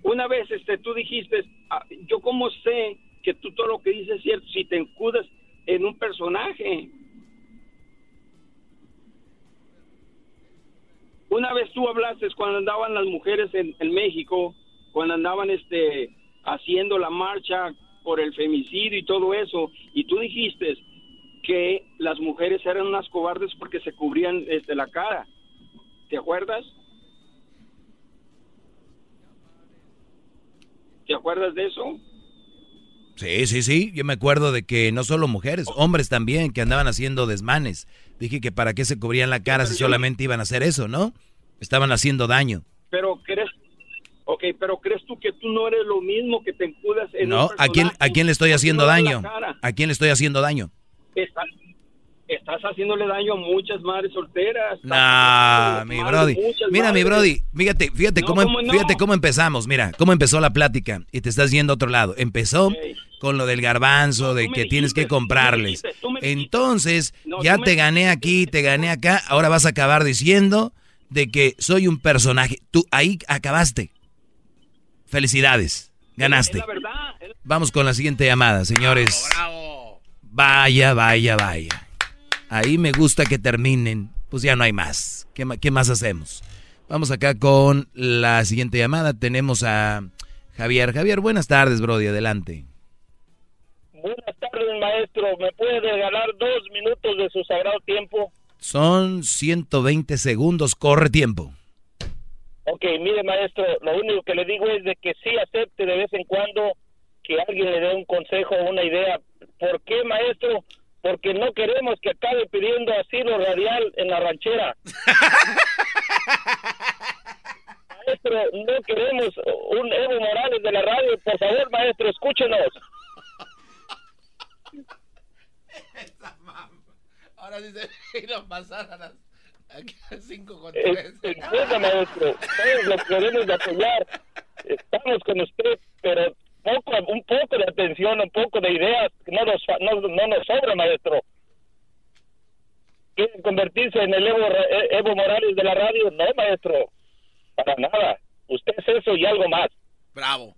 S34: Una vez este, tú dijiste, ah, yo cómo sé que tú todo lo que dices es cierto si te encudas en un personaje. Una vez tú hablaste cuando andaban las mujeres en, México, cuando andaban este haciendo la marcha por el femicidio y todo eso, y tú dijiste que las mujeres eran unas cobardes porque se cubrían este, la cara. ¿Te acuerdas? ¿Te acuerdas de eso?
S4: Sí, sí, sí. Yo me acuerdo de que no solo mujeres, hombres también que andaban haciendo desmanes. Dije que para qué se cubrían la cara si solamente iban a hacer eso, ¿no? Estaban haciendo daño.
S34: Pero crees, ok, pero crees tú que tú no eres lo mismo que te encudas en
S4: No,
S34: un
S4: ¿a quién, ¿a quién le estoy haciendo daño? ¿A quién le estoy haciendo daño?
S34: Estás, estás haciéndole daño a muchas madres solteras.
S4: Nah, mi
S34: a
S4: brody. Mira, mi
S34: madres.
S4: brody, fíjate, fíjate
S34: No,
S4: cómo, em,
S34: ¿cómo no?
S4: fíjate cómo empezamos. Mira, cómo empezó la plática y te estás yendo a otro lado. Empezó con lo del garbanzo, de que tienes que comprarles. Entonces,
S34: No,
S4: ya
S34: tú me
S4: te gané aquí, te gané acá, ahora vas a acabar diciendo de que soy un personaje. Tú ahí acabaste. Felicidades, ganaste.
S34: Es la verdad.
S4: Vamos con la siguiente llamada, señores. Vaya, vaya, vaya. Ahí me gusta que terminen. Pues ya no hay más. ¿Qué, qué más hacemos? Vamos acá con la siguiente llamada. Tenemos a Javier. Javier, buenas tardes, Brody. Adelante.
S35: Buenas tardes, maestro. ¿Me puede regalar dos minutos de su sagrado tiempo?
S4: Son 120 segundos. Corre tiempo.
S35: Ok, mire, maestro, lo único que le digo es de que sí acepte de vez en cuando que alguien le dé un consejo o una idea. ¿Por qué, maestro? Porque no queremos que acabe pidiendo asilo radial en la ranchera. maestro, no queremos un Evo Morales de la radio. Por favor, maestro, escúchenos.
S2: Ahora y nos pasaron a aquí a 5 con
S35: 3. Eh, maestro, todos lo queremos apoyar. Estamos con usted, pero poco, un poco de atención, un poco de ideas, no nos, no, no nos sobra, maestro. ¿Quiere convertirse en el Evo, eh, Evo Morales de la radio? No, maestro. Para nada. Usted es eso y algo más.
S2: Bravo.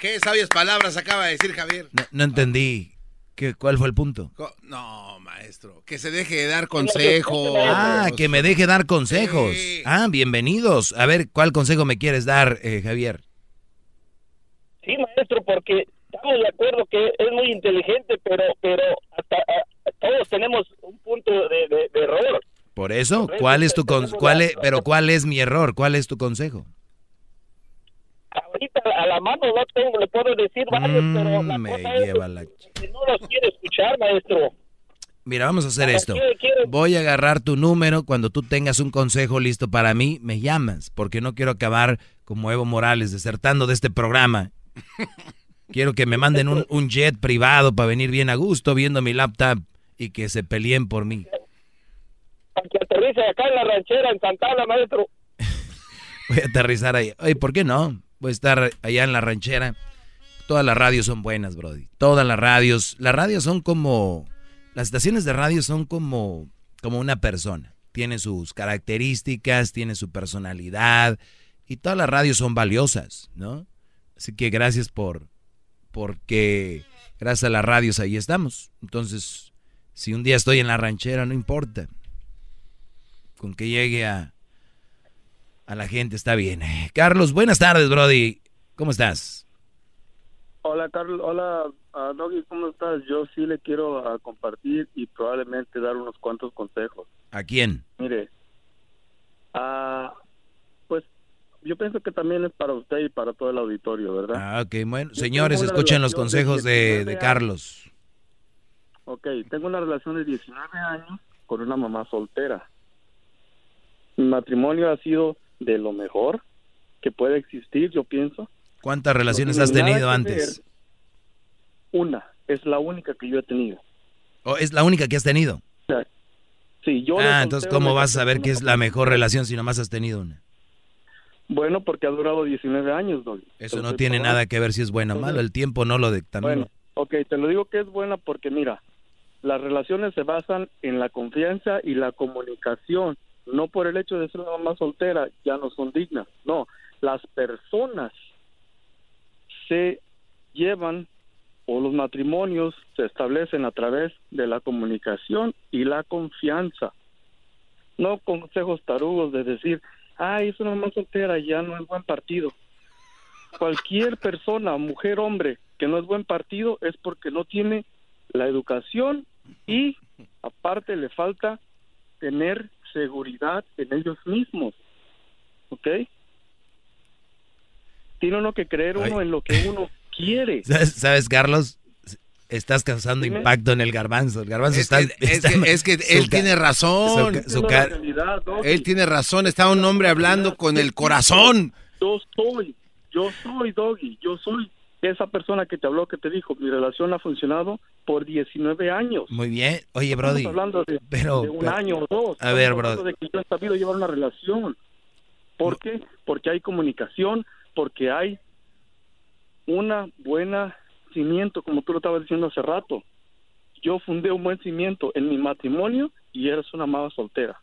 S2: Qué sabias palabras acaba de decir Javier.
S4: No, entendí. ¿Qué, ¿Cuál fue el punto?
S2: No, maestro. Que se deje de dar consejos.
S4: Ah, que me deje dar consejos. Ah, bienvenidos. A ver, ¿cuál consejo me quieres dar, eh, Javier?
S35: Sí, maestro, porque estamos de acuerdo que es muy inteligente, pero pero hasta todos tenemos un punto de, error.
S4: Por eso, ¿cuál es tu cuál pero cuál es mi error? ¿Cuál es tu consejo?
S35: Ahorita a la mano no tengo, le puedo decir varios, pero la
S4: mm, me lleva la...
S35: que no los quiere escuchar, maestro.
S4: Mira, vamos a hacer esto. Voy a agarrar tu número. Cuando tú tengas un consejo listo para mí, me llamas. Porque no quiero acabar como Evo Morales desertando de este programa. Quiero que me manden un, un jet privado para venir bien a gusto viendo mi laptop y que se peleen por mí.
S35: Que aterrice acá en la ranchera en Santana, maestro.
S4: Voy a aterrizar ahí. Oye, ¿por qué no? Voy a estar allá en la ranchera. Todas las radios son buenas, Brody. Todas las radios. Las radios son como. Las estaciones de radio son como, como una persona. Tiene sus características, tiene su personalidad. Y todas las radios son valiosas, ¿no? Así que gracias por. Porque gracias a las radios ahí estamos. Entonces, si un día estoy en la ranchera, no importa. Con que llegue a, a la gente está bien. Carlos, buenas tardes, Brody. ¿Cómo estás?
S27: Hola, Carlos. Hola, uh, Doggy, ¿cómo estás? Yo sí le quiero uh, compartir y probablemente dar unos cuantos consejos.
S4: ¿A quién?
S27: Mire, uh, pues yo pienso que también es para usted y para todo el auditorio, ¿verdad?
S4: Ah, ok. Bueno, señores, escuchen los consejos de, de Carlos.
S27: Ok, tengo una relación de 19 años con una mamá soltera. Mi matrimonio ha sido de lo mejor que puede existir, yo pienso.
S4: ¿Cuántas relaciones has tenido antes?
S27: Una, es la única que yo he tenido.
S4: ¿O es la única que has tenido?
S27: Sí, yo.
S4: Ah, entonces, ¿cómo vas a saber que es la mejor relación si nomás has tenido una?
S27: Bueno, porque ha durado 19 años,
S4: Eso no tiene nada que ver si es buena o malo, el tiempo no lo dictamina. Bueno,
S27: ok, te lo digo que es buena porque mira, las relaciones se basan en la confianza y la comunicación no por el hecho de ser una mamá soltera ya no son dignas, no, las personas se llevan o los matrimonios se establecen a través de la comunicación y la confianza, no consejos tarugos de decir, ay, es una mamá soltera, ya no es buen partido. Cualquier persona, mujer, hombre, que no es buen partido es porque no tiene la educación y aparte le falta tener seguridad en ellos mismos. ¿Ok? Tiene uno que creer uno en lo que uno quiere.
S4: ¿Sabes, Carlos? Estás causando impacto en el garbanzo. El garbanzo
S2: es
S4: está,
S2: que, es, que, él tiene razón. él tiene razón. Está un hombre hablando con el corazón.
S27: Yo soy, yo soy Doggy, yo soy esa persona que te habló, que te dijo, mi relación ha funcionado por 19 años.
S4: Muy bien. Oye, Brody.
S27: Estamos hablando de,
S4: pero,
S27: un año o dos.
S4: A ver, Brody.
S27: de que yo he sabido llevar una relación. ¿Por qué? Porque hay comunicación, porque hay una buena cimiento, como tú lo estabas diciendo hace rato. Yo fundé un buen cimiento en mi matrimonio y eres una amada soltera.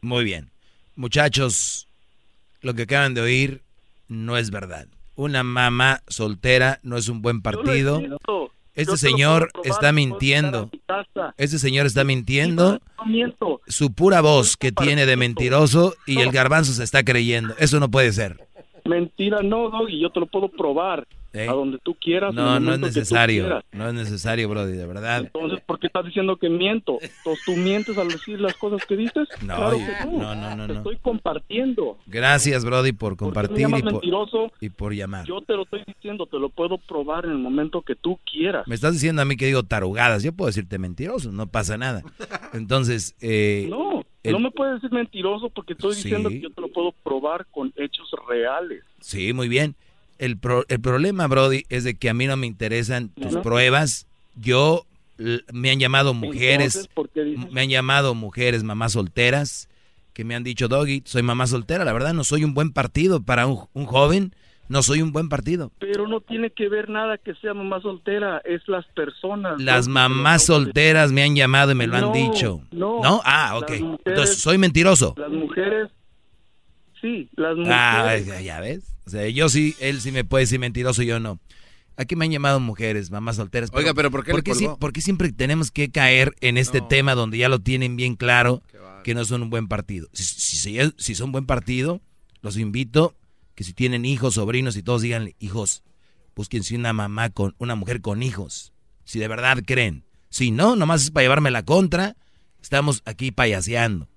S4: Muy bien. Muchachos, lo que acaban de oír no es verdad una mamá soltera no es un buen partido. Este señor está mintiendo. Este señor está mintiendo. Su pura voz que tiene de mentiroso y el garbanzo se está creyendo. Eso no puede ser.
S36: Mentira, no, y yo te lo puedo probar. A donde tú quieras.
S4: No, no es necesario. No es necesario, Brody, de verdad.
S36: Entonces, ¿por qué estás diciendo que miento? Entonces, ¿tú mientes al decir las cosas que dices?
S4: No,
S36: claro
S4: no. no, no,
S36: Te estoy compartiendo.
S4: Gracias, Brody, por compartir y por, y por llamar.
S36: Yo te lo estoy diciendo, te lo puedo probar en el momento que tú quieras.
S4: Me estás diciendo a mí que digo tarugadas. Yo puedo decirte mentiroso, no pasa nada. Entonces, eh,
S36: No, no me puedes decir mentiroso porque estoy diciendo que yo te lo puedo probar con hechos reales.
S4: Sí, muy bien. El, el problema, Brody, es de que a mí no me interesan tus pruebas. Yo, me han llamado mujeres, me han llamado mujeres, mamás solteras, que me han dicho, Doggy, soy mamá soltera. La verdad, no soy un buen partido para un, joven. No soy un buen partido.
S36: Pero no tiene que ver nada que sea mamá soltera, es las personas.
S4: Las mamás solteras me han llamado y me lo han dicho. No. ¿No? Ah, ok. Entonces, ¿soy mentiroso?
S36: Las mujeres, sí, las
S4: ah,
S36: mujeres.
S4: Ah, ya ves. O sea, yo sí, él sí me puede decir mentiroso, yo no. Aquí me han llamado mujeres, mamás solteras.
S2: Oiga, pero ¿por qué,
S4: ¿por qué, siempre tenemos que caer en este tema donde ya lo tienen bien claro que no son un buen partido? Si, si, si son buen partido, los invito que si tienen hijos, sobrinos y todos digan, hijos, búsquense una mamá con una mujer con hijos. Si de verdad creen. Si no, nomás es para llevarme la contra. Estamos aquí payaseando.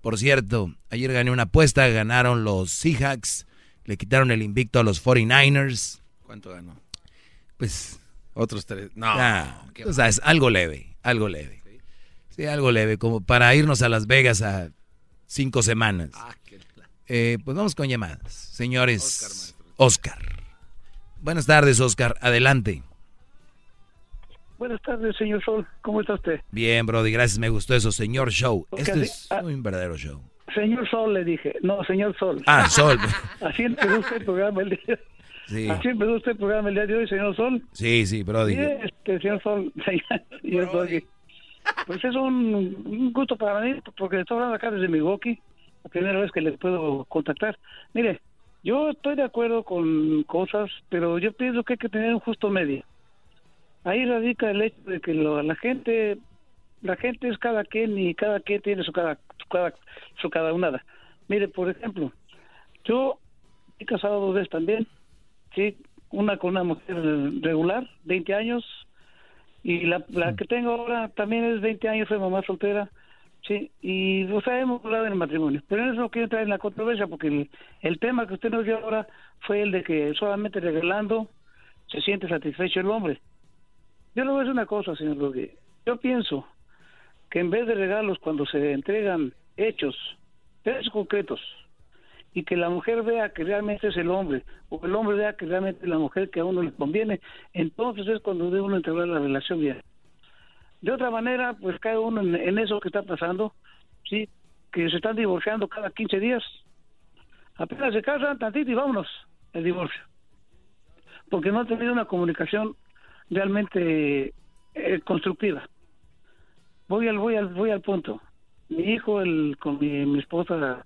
S4: Por cierto, ayer gané una apuesta, ganaron los Seahawks le quitaron el invicto a los 49ers.
S2: ¿Cuánto ganó?
S4: Pues.
S2: Otros tres. No.
S4: o sea, es algo leve, algo leve. ¿Sí? algo leve, como para irnos a Las Vegas a cinco semanas. Ah, eh, pues vamos con llamadas. Señores. Oscar, Buenas tardes, Oscar. Adelante.
S37: Buenas tardes, señor Sol. ¿Cómo está usted?
S4: Bien, Brody. Gracias. Me gustó eso, señor Show. Este es ah, un verdadero show.
S37: Señor Sol, le dije. No, señor Sol.
S4: Ah, Sol.
S37: Así empezó usted el programa el día sí. Así empezó usted el programa el día de hoy, señor Sol.
S4: Sí, sí, Brody.
S37: Sí, este, señor Sol. señor Brody. Pues es un, gusto para mí, porque estoy hablando acá desde Milwaukee. La primera vez que les puedo contactar. Mire, yo estoy de acuerdo con cosas, pero yo pienso que hay que tener un justo medio. Ahí radica el hecho de que la gente la gente es cada quien y cada quien tiene su cada cada, su cada unada. Mire, por ejemplo, yo he casado dos veces también, sí, una con una mujer regular, 20 años, y la, la que tengo ahora también es 20 años, fue mamá soltera, sí, y o sea, hemos hablado en el matrimonio, pero eso no quiero entrar en la controversia porque el, el tema que usted nos dio ahora fue el de que solamente regalando se siente satisfecho el hombre. Yo le voy a decir una cosa, señor Rodríguez. Yo pienso que en vez de regalos, cuando se entregan hechos, hechos concretos, y que la mujer vea que realmente es el hombre, o el hombre vea que realmente es la mujer que a uno le conviene, entonces es cuando debe uno integrar la relación bien. De otra manera, pues cae uno en, eso que está pasando, sí, que se están divorciando cada 15 días. Apenas se casan tantito y vámonos, el divorcio. Porque no han tenido una comunicación realmente eh, constructiva. Voy al voy al voy al punto. Mi hijo el con mi, esposa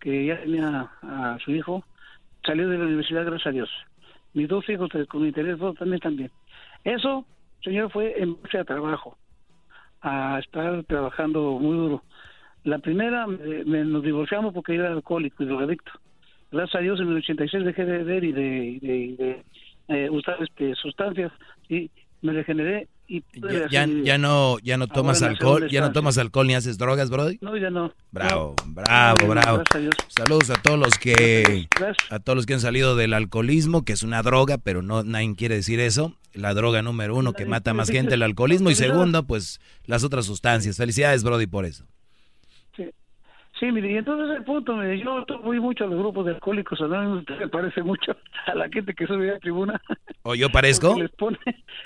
S37: que ya tenía a su hijo salió de la universidad gracias a Dios. Mis dos hijos con interés también también. Eso señor fue en base a trabajo a estar trabajando muy duro la primera me, nos divorciamos porque era alcohólico y drogadicto gracias a Dios en el 86 dejé de beber y de, eh, usar este sustancias y me regeneré
S4: ya, ya, no ya no tomas alcohol, ya no tomas alcohol ni haces drogas, Brody.
S37: No, ya no.
S4: Bravo, bravo, bravo. Saludos a todos los que a todos los que han salido del alcoholismo, que es una droga, pero no nadie quiere decir eso. La droga número uno que mata más gente, el alcoholismo y segundo, pues las otras sustancias. Felicidades, Brody, por eso.
S37: Sí, mire, y entonces el punto, mire, yo voy mucho a los grupos de alcohólicos anónimos, me parece mucho a la gente que sube a la tribuna.
S4: ¿O yo parezco?
S37: Les pone,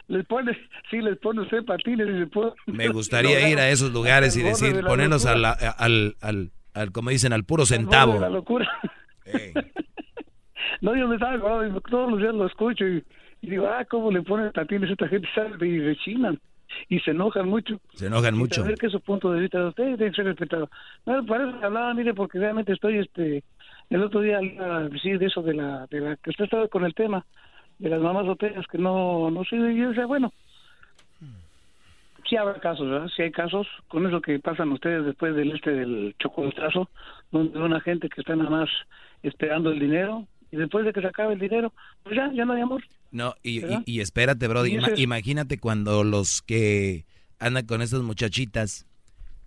S37: les pone, sí, les pone usted patines y se pone...
S4: Me gustaría ir a esos lugares y decir, ponernos al, al, al, al, como dicen, al puro centavo.
S37: la locura. no, yo me estaba todos los días lo escucho y, digo, ah, cómo le ponen patines a esta gente, y rechinan y se enojan mucho.
S4: Se enojan mucho.
S37: Saber que su punto de vista de ustedes debe ser respetado. No, para eso hablaba, mire, porque realmente estoy, este, el otro día a decir de eso, de la, de la que usted estaba con el tema de las mamás solteras que no, no y yo decía, bueno, sí habrá casos, ¿verdad? Sí hay casos, con eso que pasan ustedes después del este del chocolatazo, donde una gente que está nada más esperando el dinero y después de que se acabe el dinero, pues ya, ya no hay amor.
S4: No, y, y, espérate, Brody, imagínate cuando los que andan con esas muchachitas,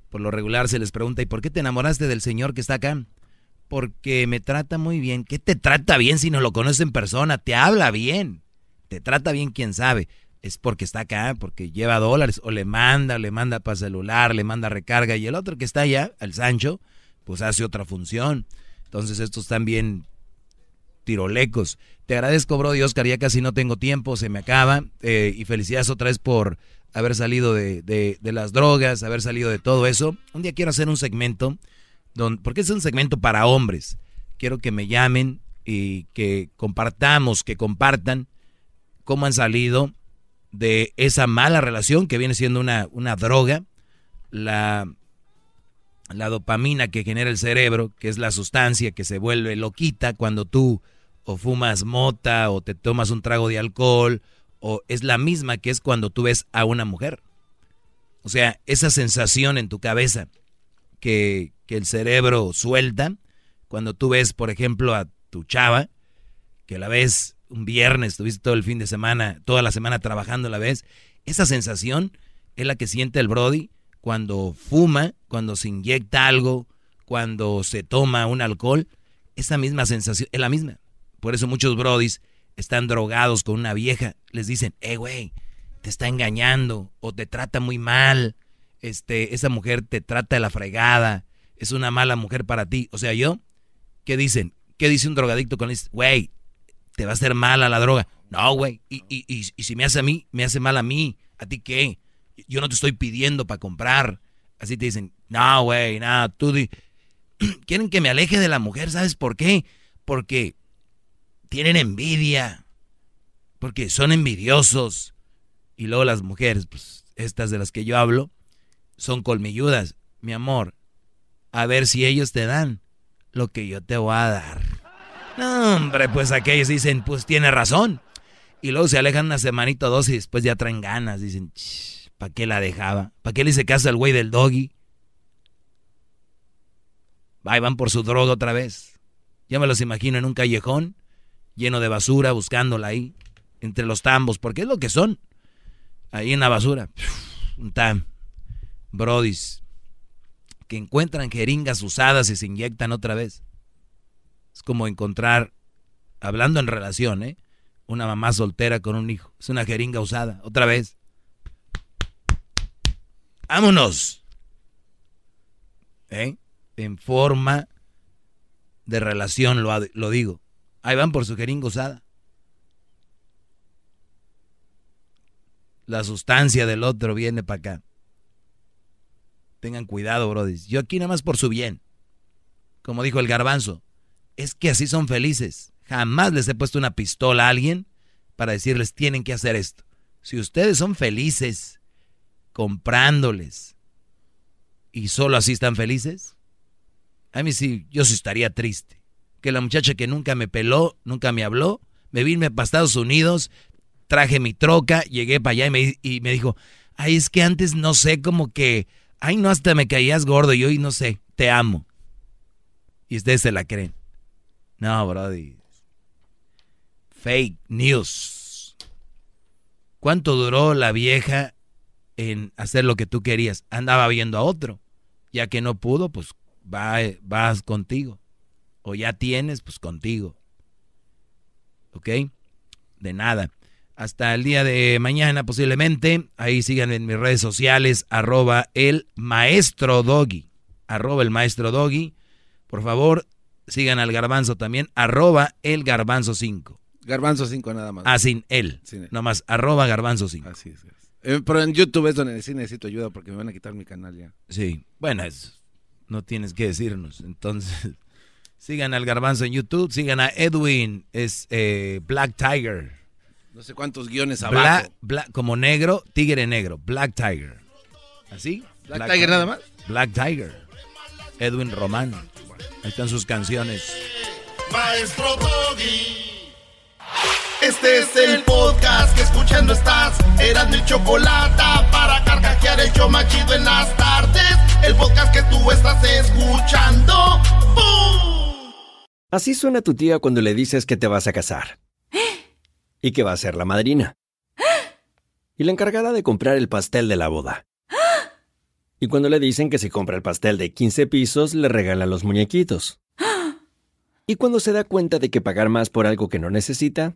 S4: por lo regular se les pregunta, ¿y por qué te enamoraste del señor que está acá? Porque me trata muy bien. ¿Qué te trata bien si no lo conoces en persona? Te habla bien. Te trata bien, quién sabe. Es porque está acá, porque lleva dólares, o le manda, le manda para celular, le manda recarga, y el otro que está allá, el Sancho, pues hace otra función. Entonces estos bien tirolecos. Te agradezco, Brody Oscar, ya casi no tengo tiempo, se me acaba. Eh, y felicidades otra vez por haber salido de, las drogas, haber salido de todo eso. Un día quiero hacer un segmento, donde, porque es un segmento para hombres. Quiero que me llamen y que compartamos, que compartan cómo han salido de esa mala relación que viene siendo una, una droga, la, la dopamina que genera el cerebro, que es la sustancia que se vuelve loquita cuando tú o fumas mota o te tomas un trago de alcohol o es la misma que es cuando tú ves a una mujer. O sea, esa sensación en tu cabeza que, que el cerebro suelta cuando tú ves, por ejemplo, a tu chava, que la ves un viernes, estuviste todo el fin de semana, toda la semana trabajando la vez, esa sensación es la que siente el Brody cuando fuma, cuando se inyecta algo, cuando se toma un alcohol, esa misma sensación es la misma. Por eso muchos brodis están drogados con una vieja. Les dicen, eh, güey, te está engañando o te trata muy mal. Este, esa mujer te trata de la fregada. Es una mala mujer para ti. O sea, yo, ¿qué dicen? ¿Qué dice un drogadicto con eso? Güey, te va a hacer mal a la droga. No, güey. Y, y, y, si me hace a mí, me hace mal a mí. ¿A ti qué? Yo no te estoy pidiendo para comprar. Así te dicen, no, güey, nada, tú quieren que me aleje de la mujer, ¿sabes por qué? Porque tienen envidia, porque son envidiosos. Y luego las mujeres, pues estas de las que yo hablo, son colmilludas. Mi amor, a ver si ellos te dan lo que yo te voy a dar. No, hombre, pues aquellos dicen, pues tiene razón. Y luego se alejan una semanita o dos y después ya traen ganas. Dicen, ¿para qué la dejaba? ¿Para qué le hice caso al güey del doggy? Va, van por su droga otra vez. Ya me los imagino en un callejón lleno de basura, buscándola ahí, entre los tambos, porque es lo que son. Ahí en la basura. Un tam. Brodis. Que encuentran jeringas usadas y se inyectan otra vez. Es como encontrar, hablando en relación, ¿eh? Una mamá soltera con un hijo. Es una jeringa usada. Otra vez. Vámonos. ¿Eh? En forma de relación lo, lo digo. Ahí van por su usada. La sustancia del otro viene para acá. Tengan cuidado, brody. Yo aquí nada más por su bien. Como dijo el garbanzo, es que así son felices. Jamás les he puesto una pistola a alguien para decirles tienen que hacer esto. Si ustedes son felices comprándoles y solo así están felices, a mí sí, yo sí estaría triste. Que la muchacha que nunca me peló, nunca me habló, me vine para Estados Unidos, traje mi troca, llegué para allá y me, y me dijo, ay, es que antes no sé, como que, ay, no, hasta me caías gordo y hoy no sé, te amo. Y ustedes se la creen. No, Brody. Fake news. ¿Cuánto duró la vieja en hacer lo que tú querías? Andaba viendo a otro. Ya que no pudo, pues va, vas contigo. O ya tienes, pues contigo. ¿Ok? De nada. Hasta el día de mañana posiblemente. Ahí sigan en mis redes sociales, arroba el maestro doggy. Arroba el maestro doggy. Por favor, Sigan al garbanzo también, arroba el garbanzo 5.
S2: Garbanzo 5 nada más.
S4: Ah, sin él. Sin Nomás, arroba garbanzo 5.
S2: Así es. Eh, pero en YouTube es donde sí necesito ayuda porque me van a quitar mi canal ya.
S4: Sí, bueno, no tienes que decirnos. Entonces, sigan al garbanzo en YouTube, sigan a Edwin, es eh, Black Tiger.
S2: No sé cuántos guiones abajo.
S4: como negro, tigre negro, Black Tiger. ¿Así?
S2: Black, Tiger nada más.
S4: Black Tiger. Edwin Román. Ahí están sus canciones.
S14: Maestro Doggy. Este es el podcast que escuchando estás. Eran mi chocolate para carcajear el yo machido en las tardes. El podcast que tú estás escuchando.
S38: Así suena tu tía cuando le dices que te vas a casar. Y que va a ser la madrina. Y la encargada de comprar el pastel de la boda. Y cuando le dicen que si compra el pastel de 15 pisos, le regalan los muñequitos. Y cuando se da cuenta de que pagar más por algo que no necesita,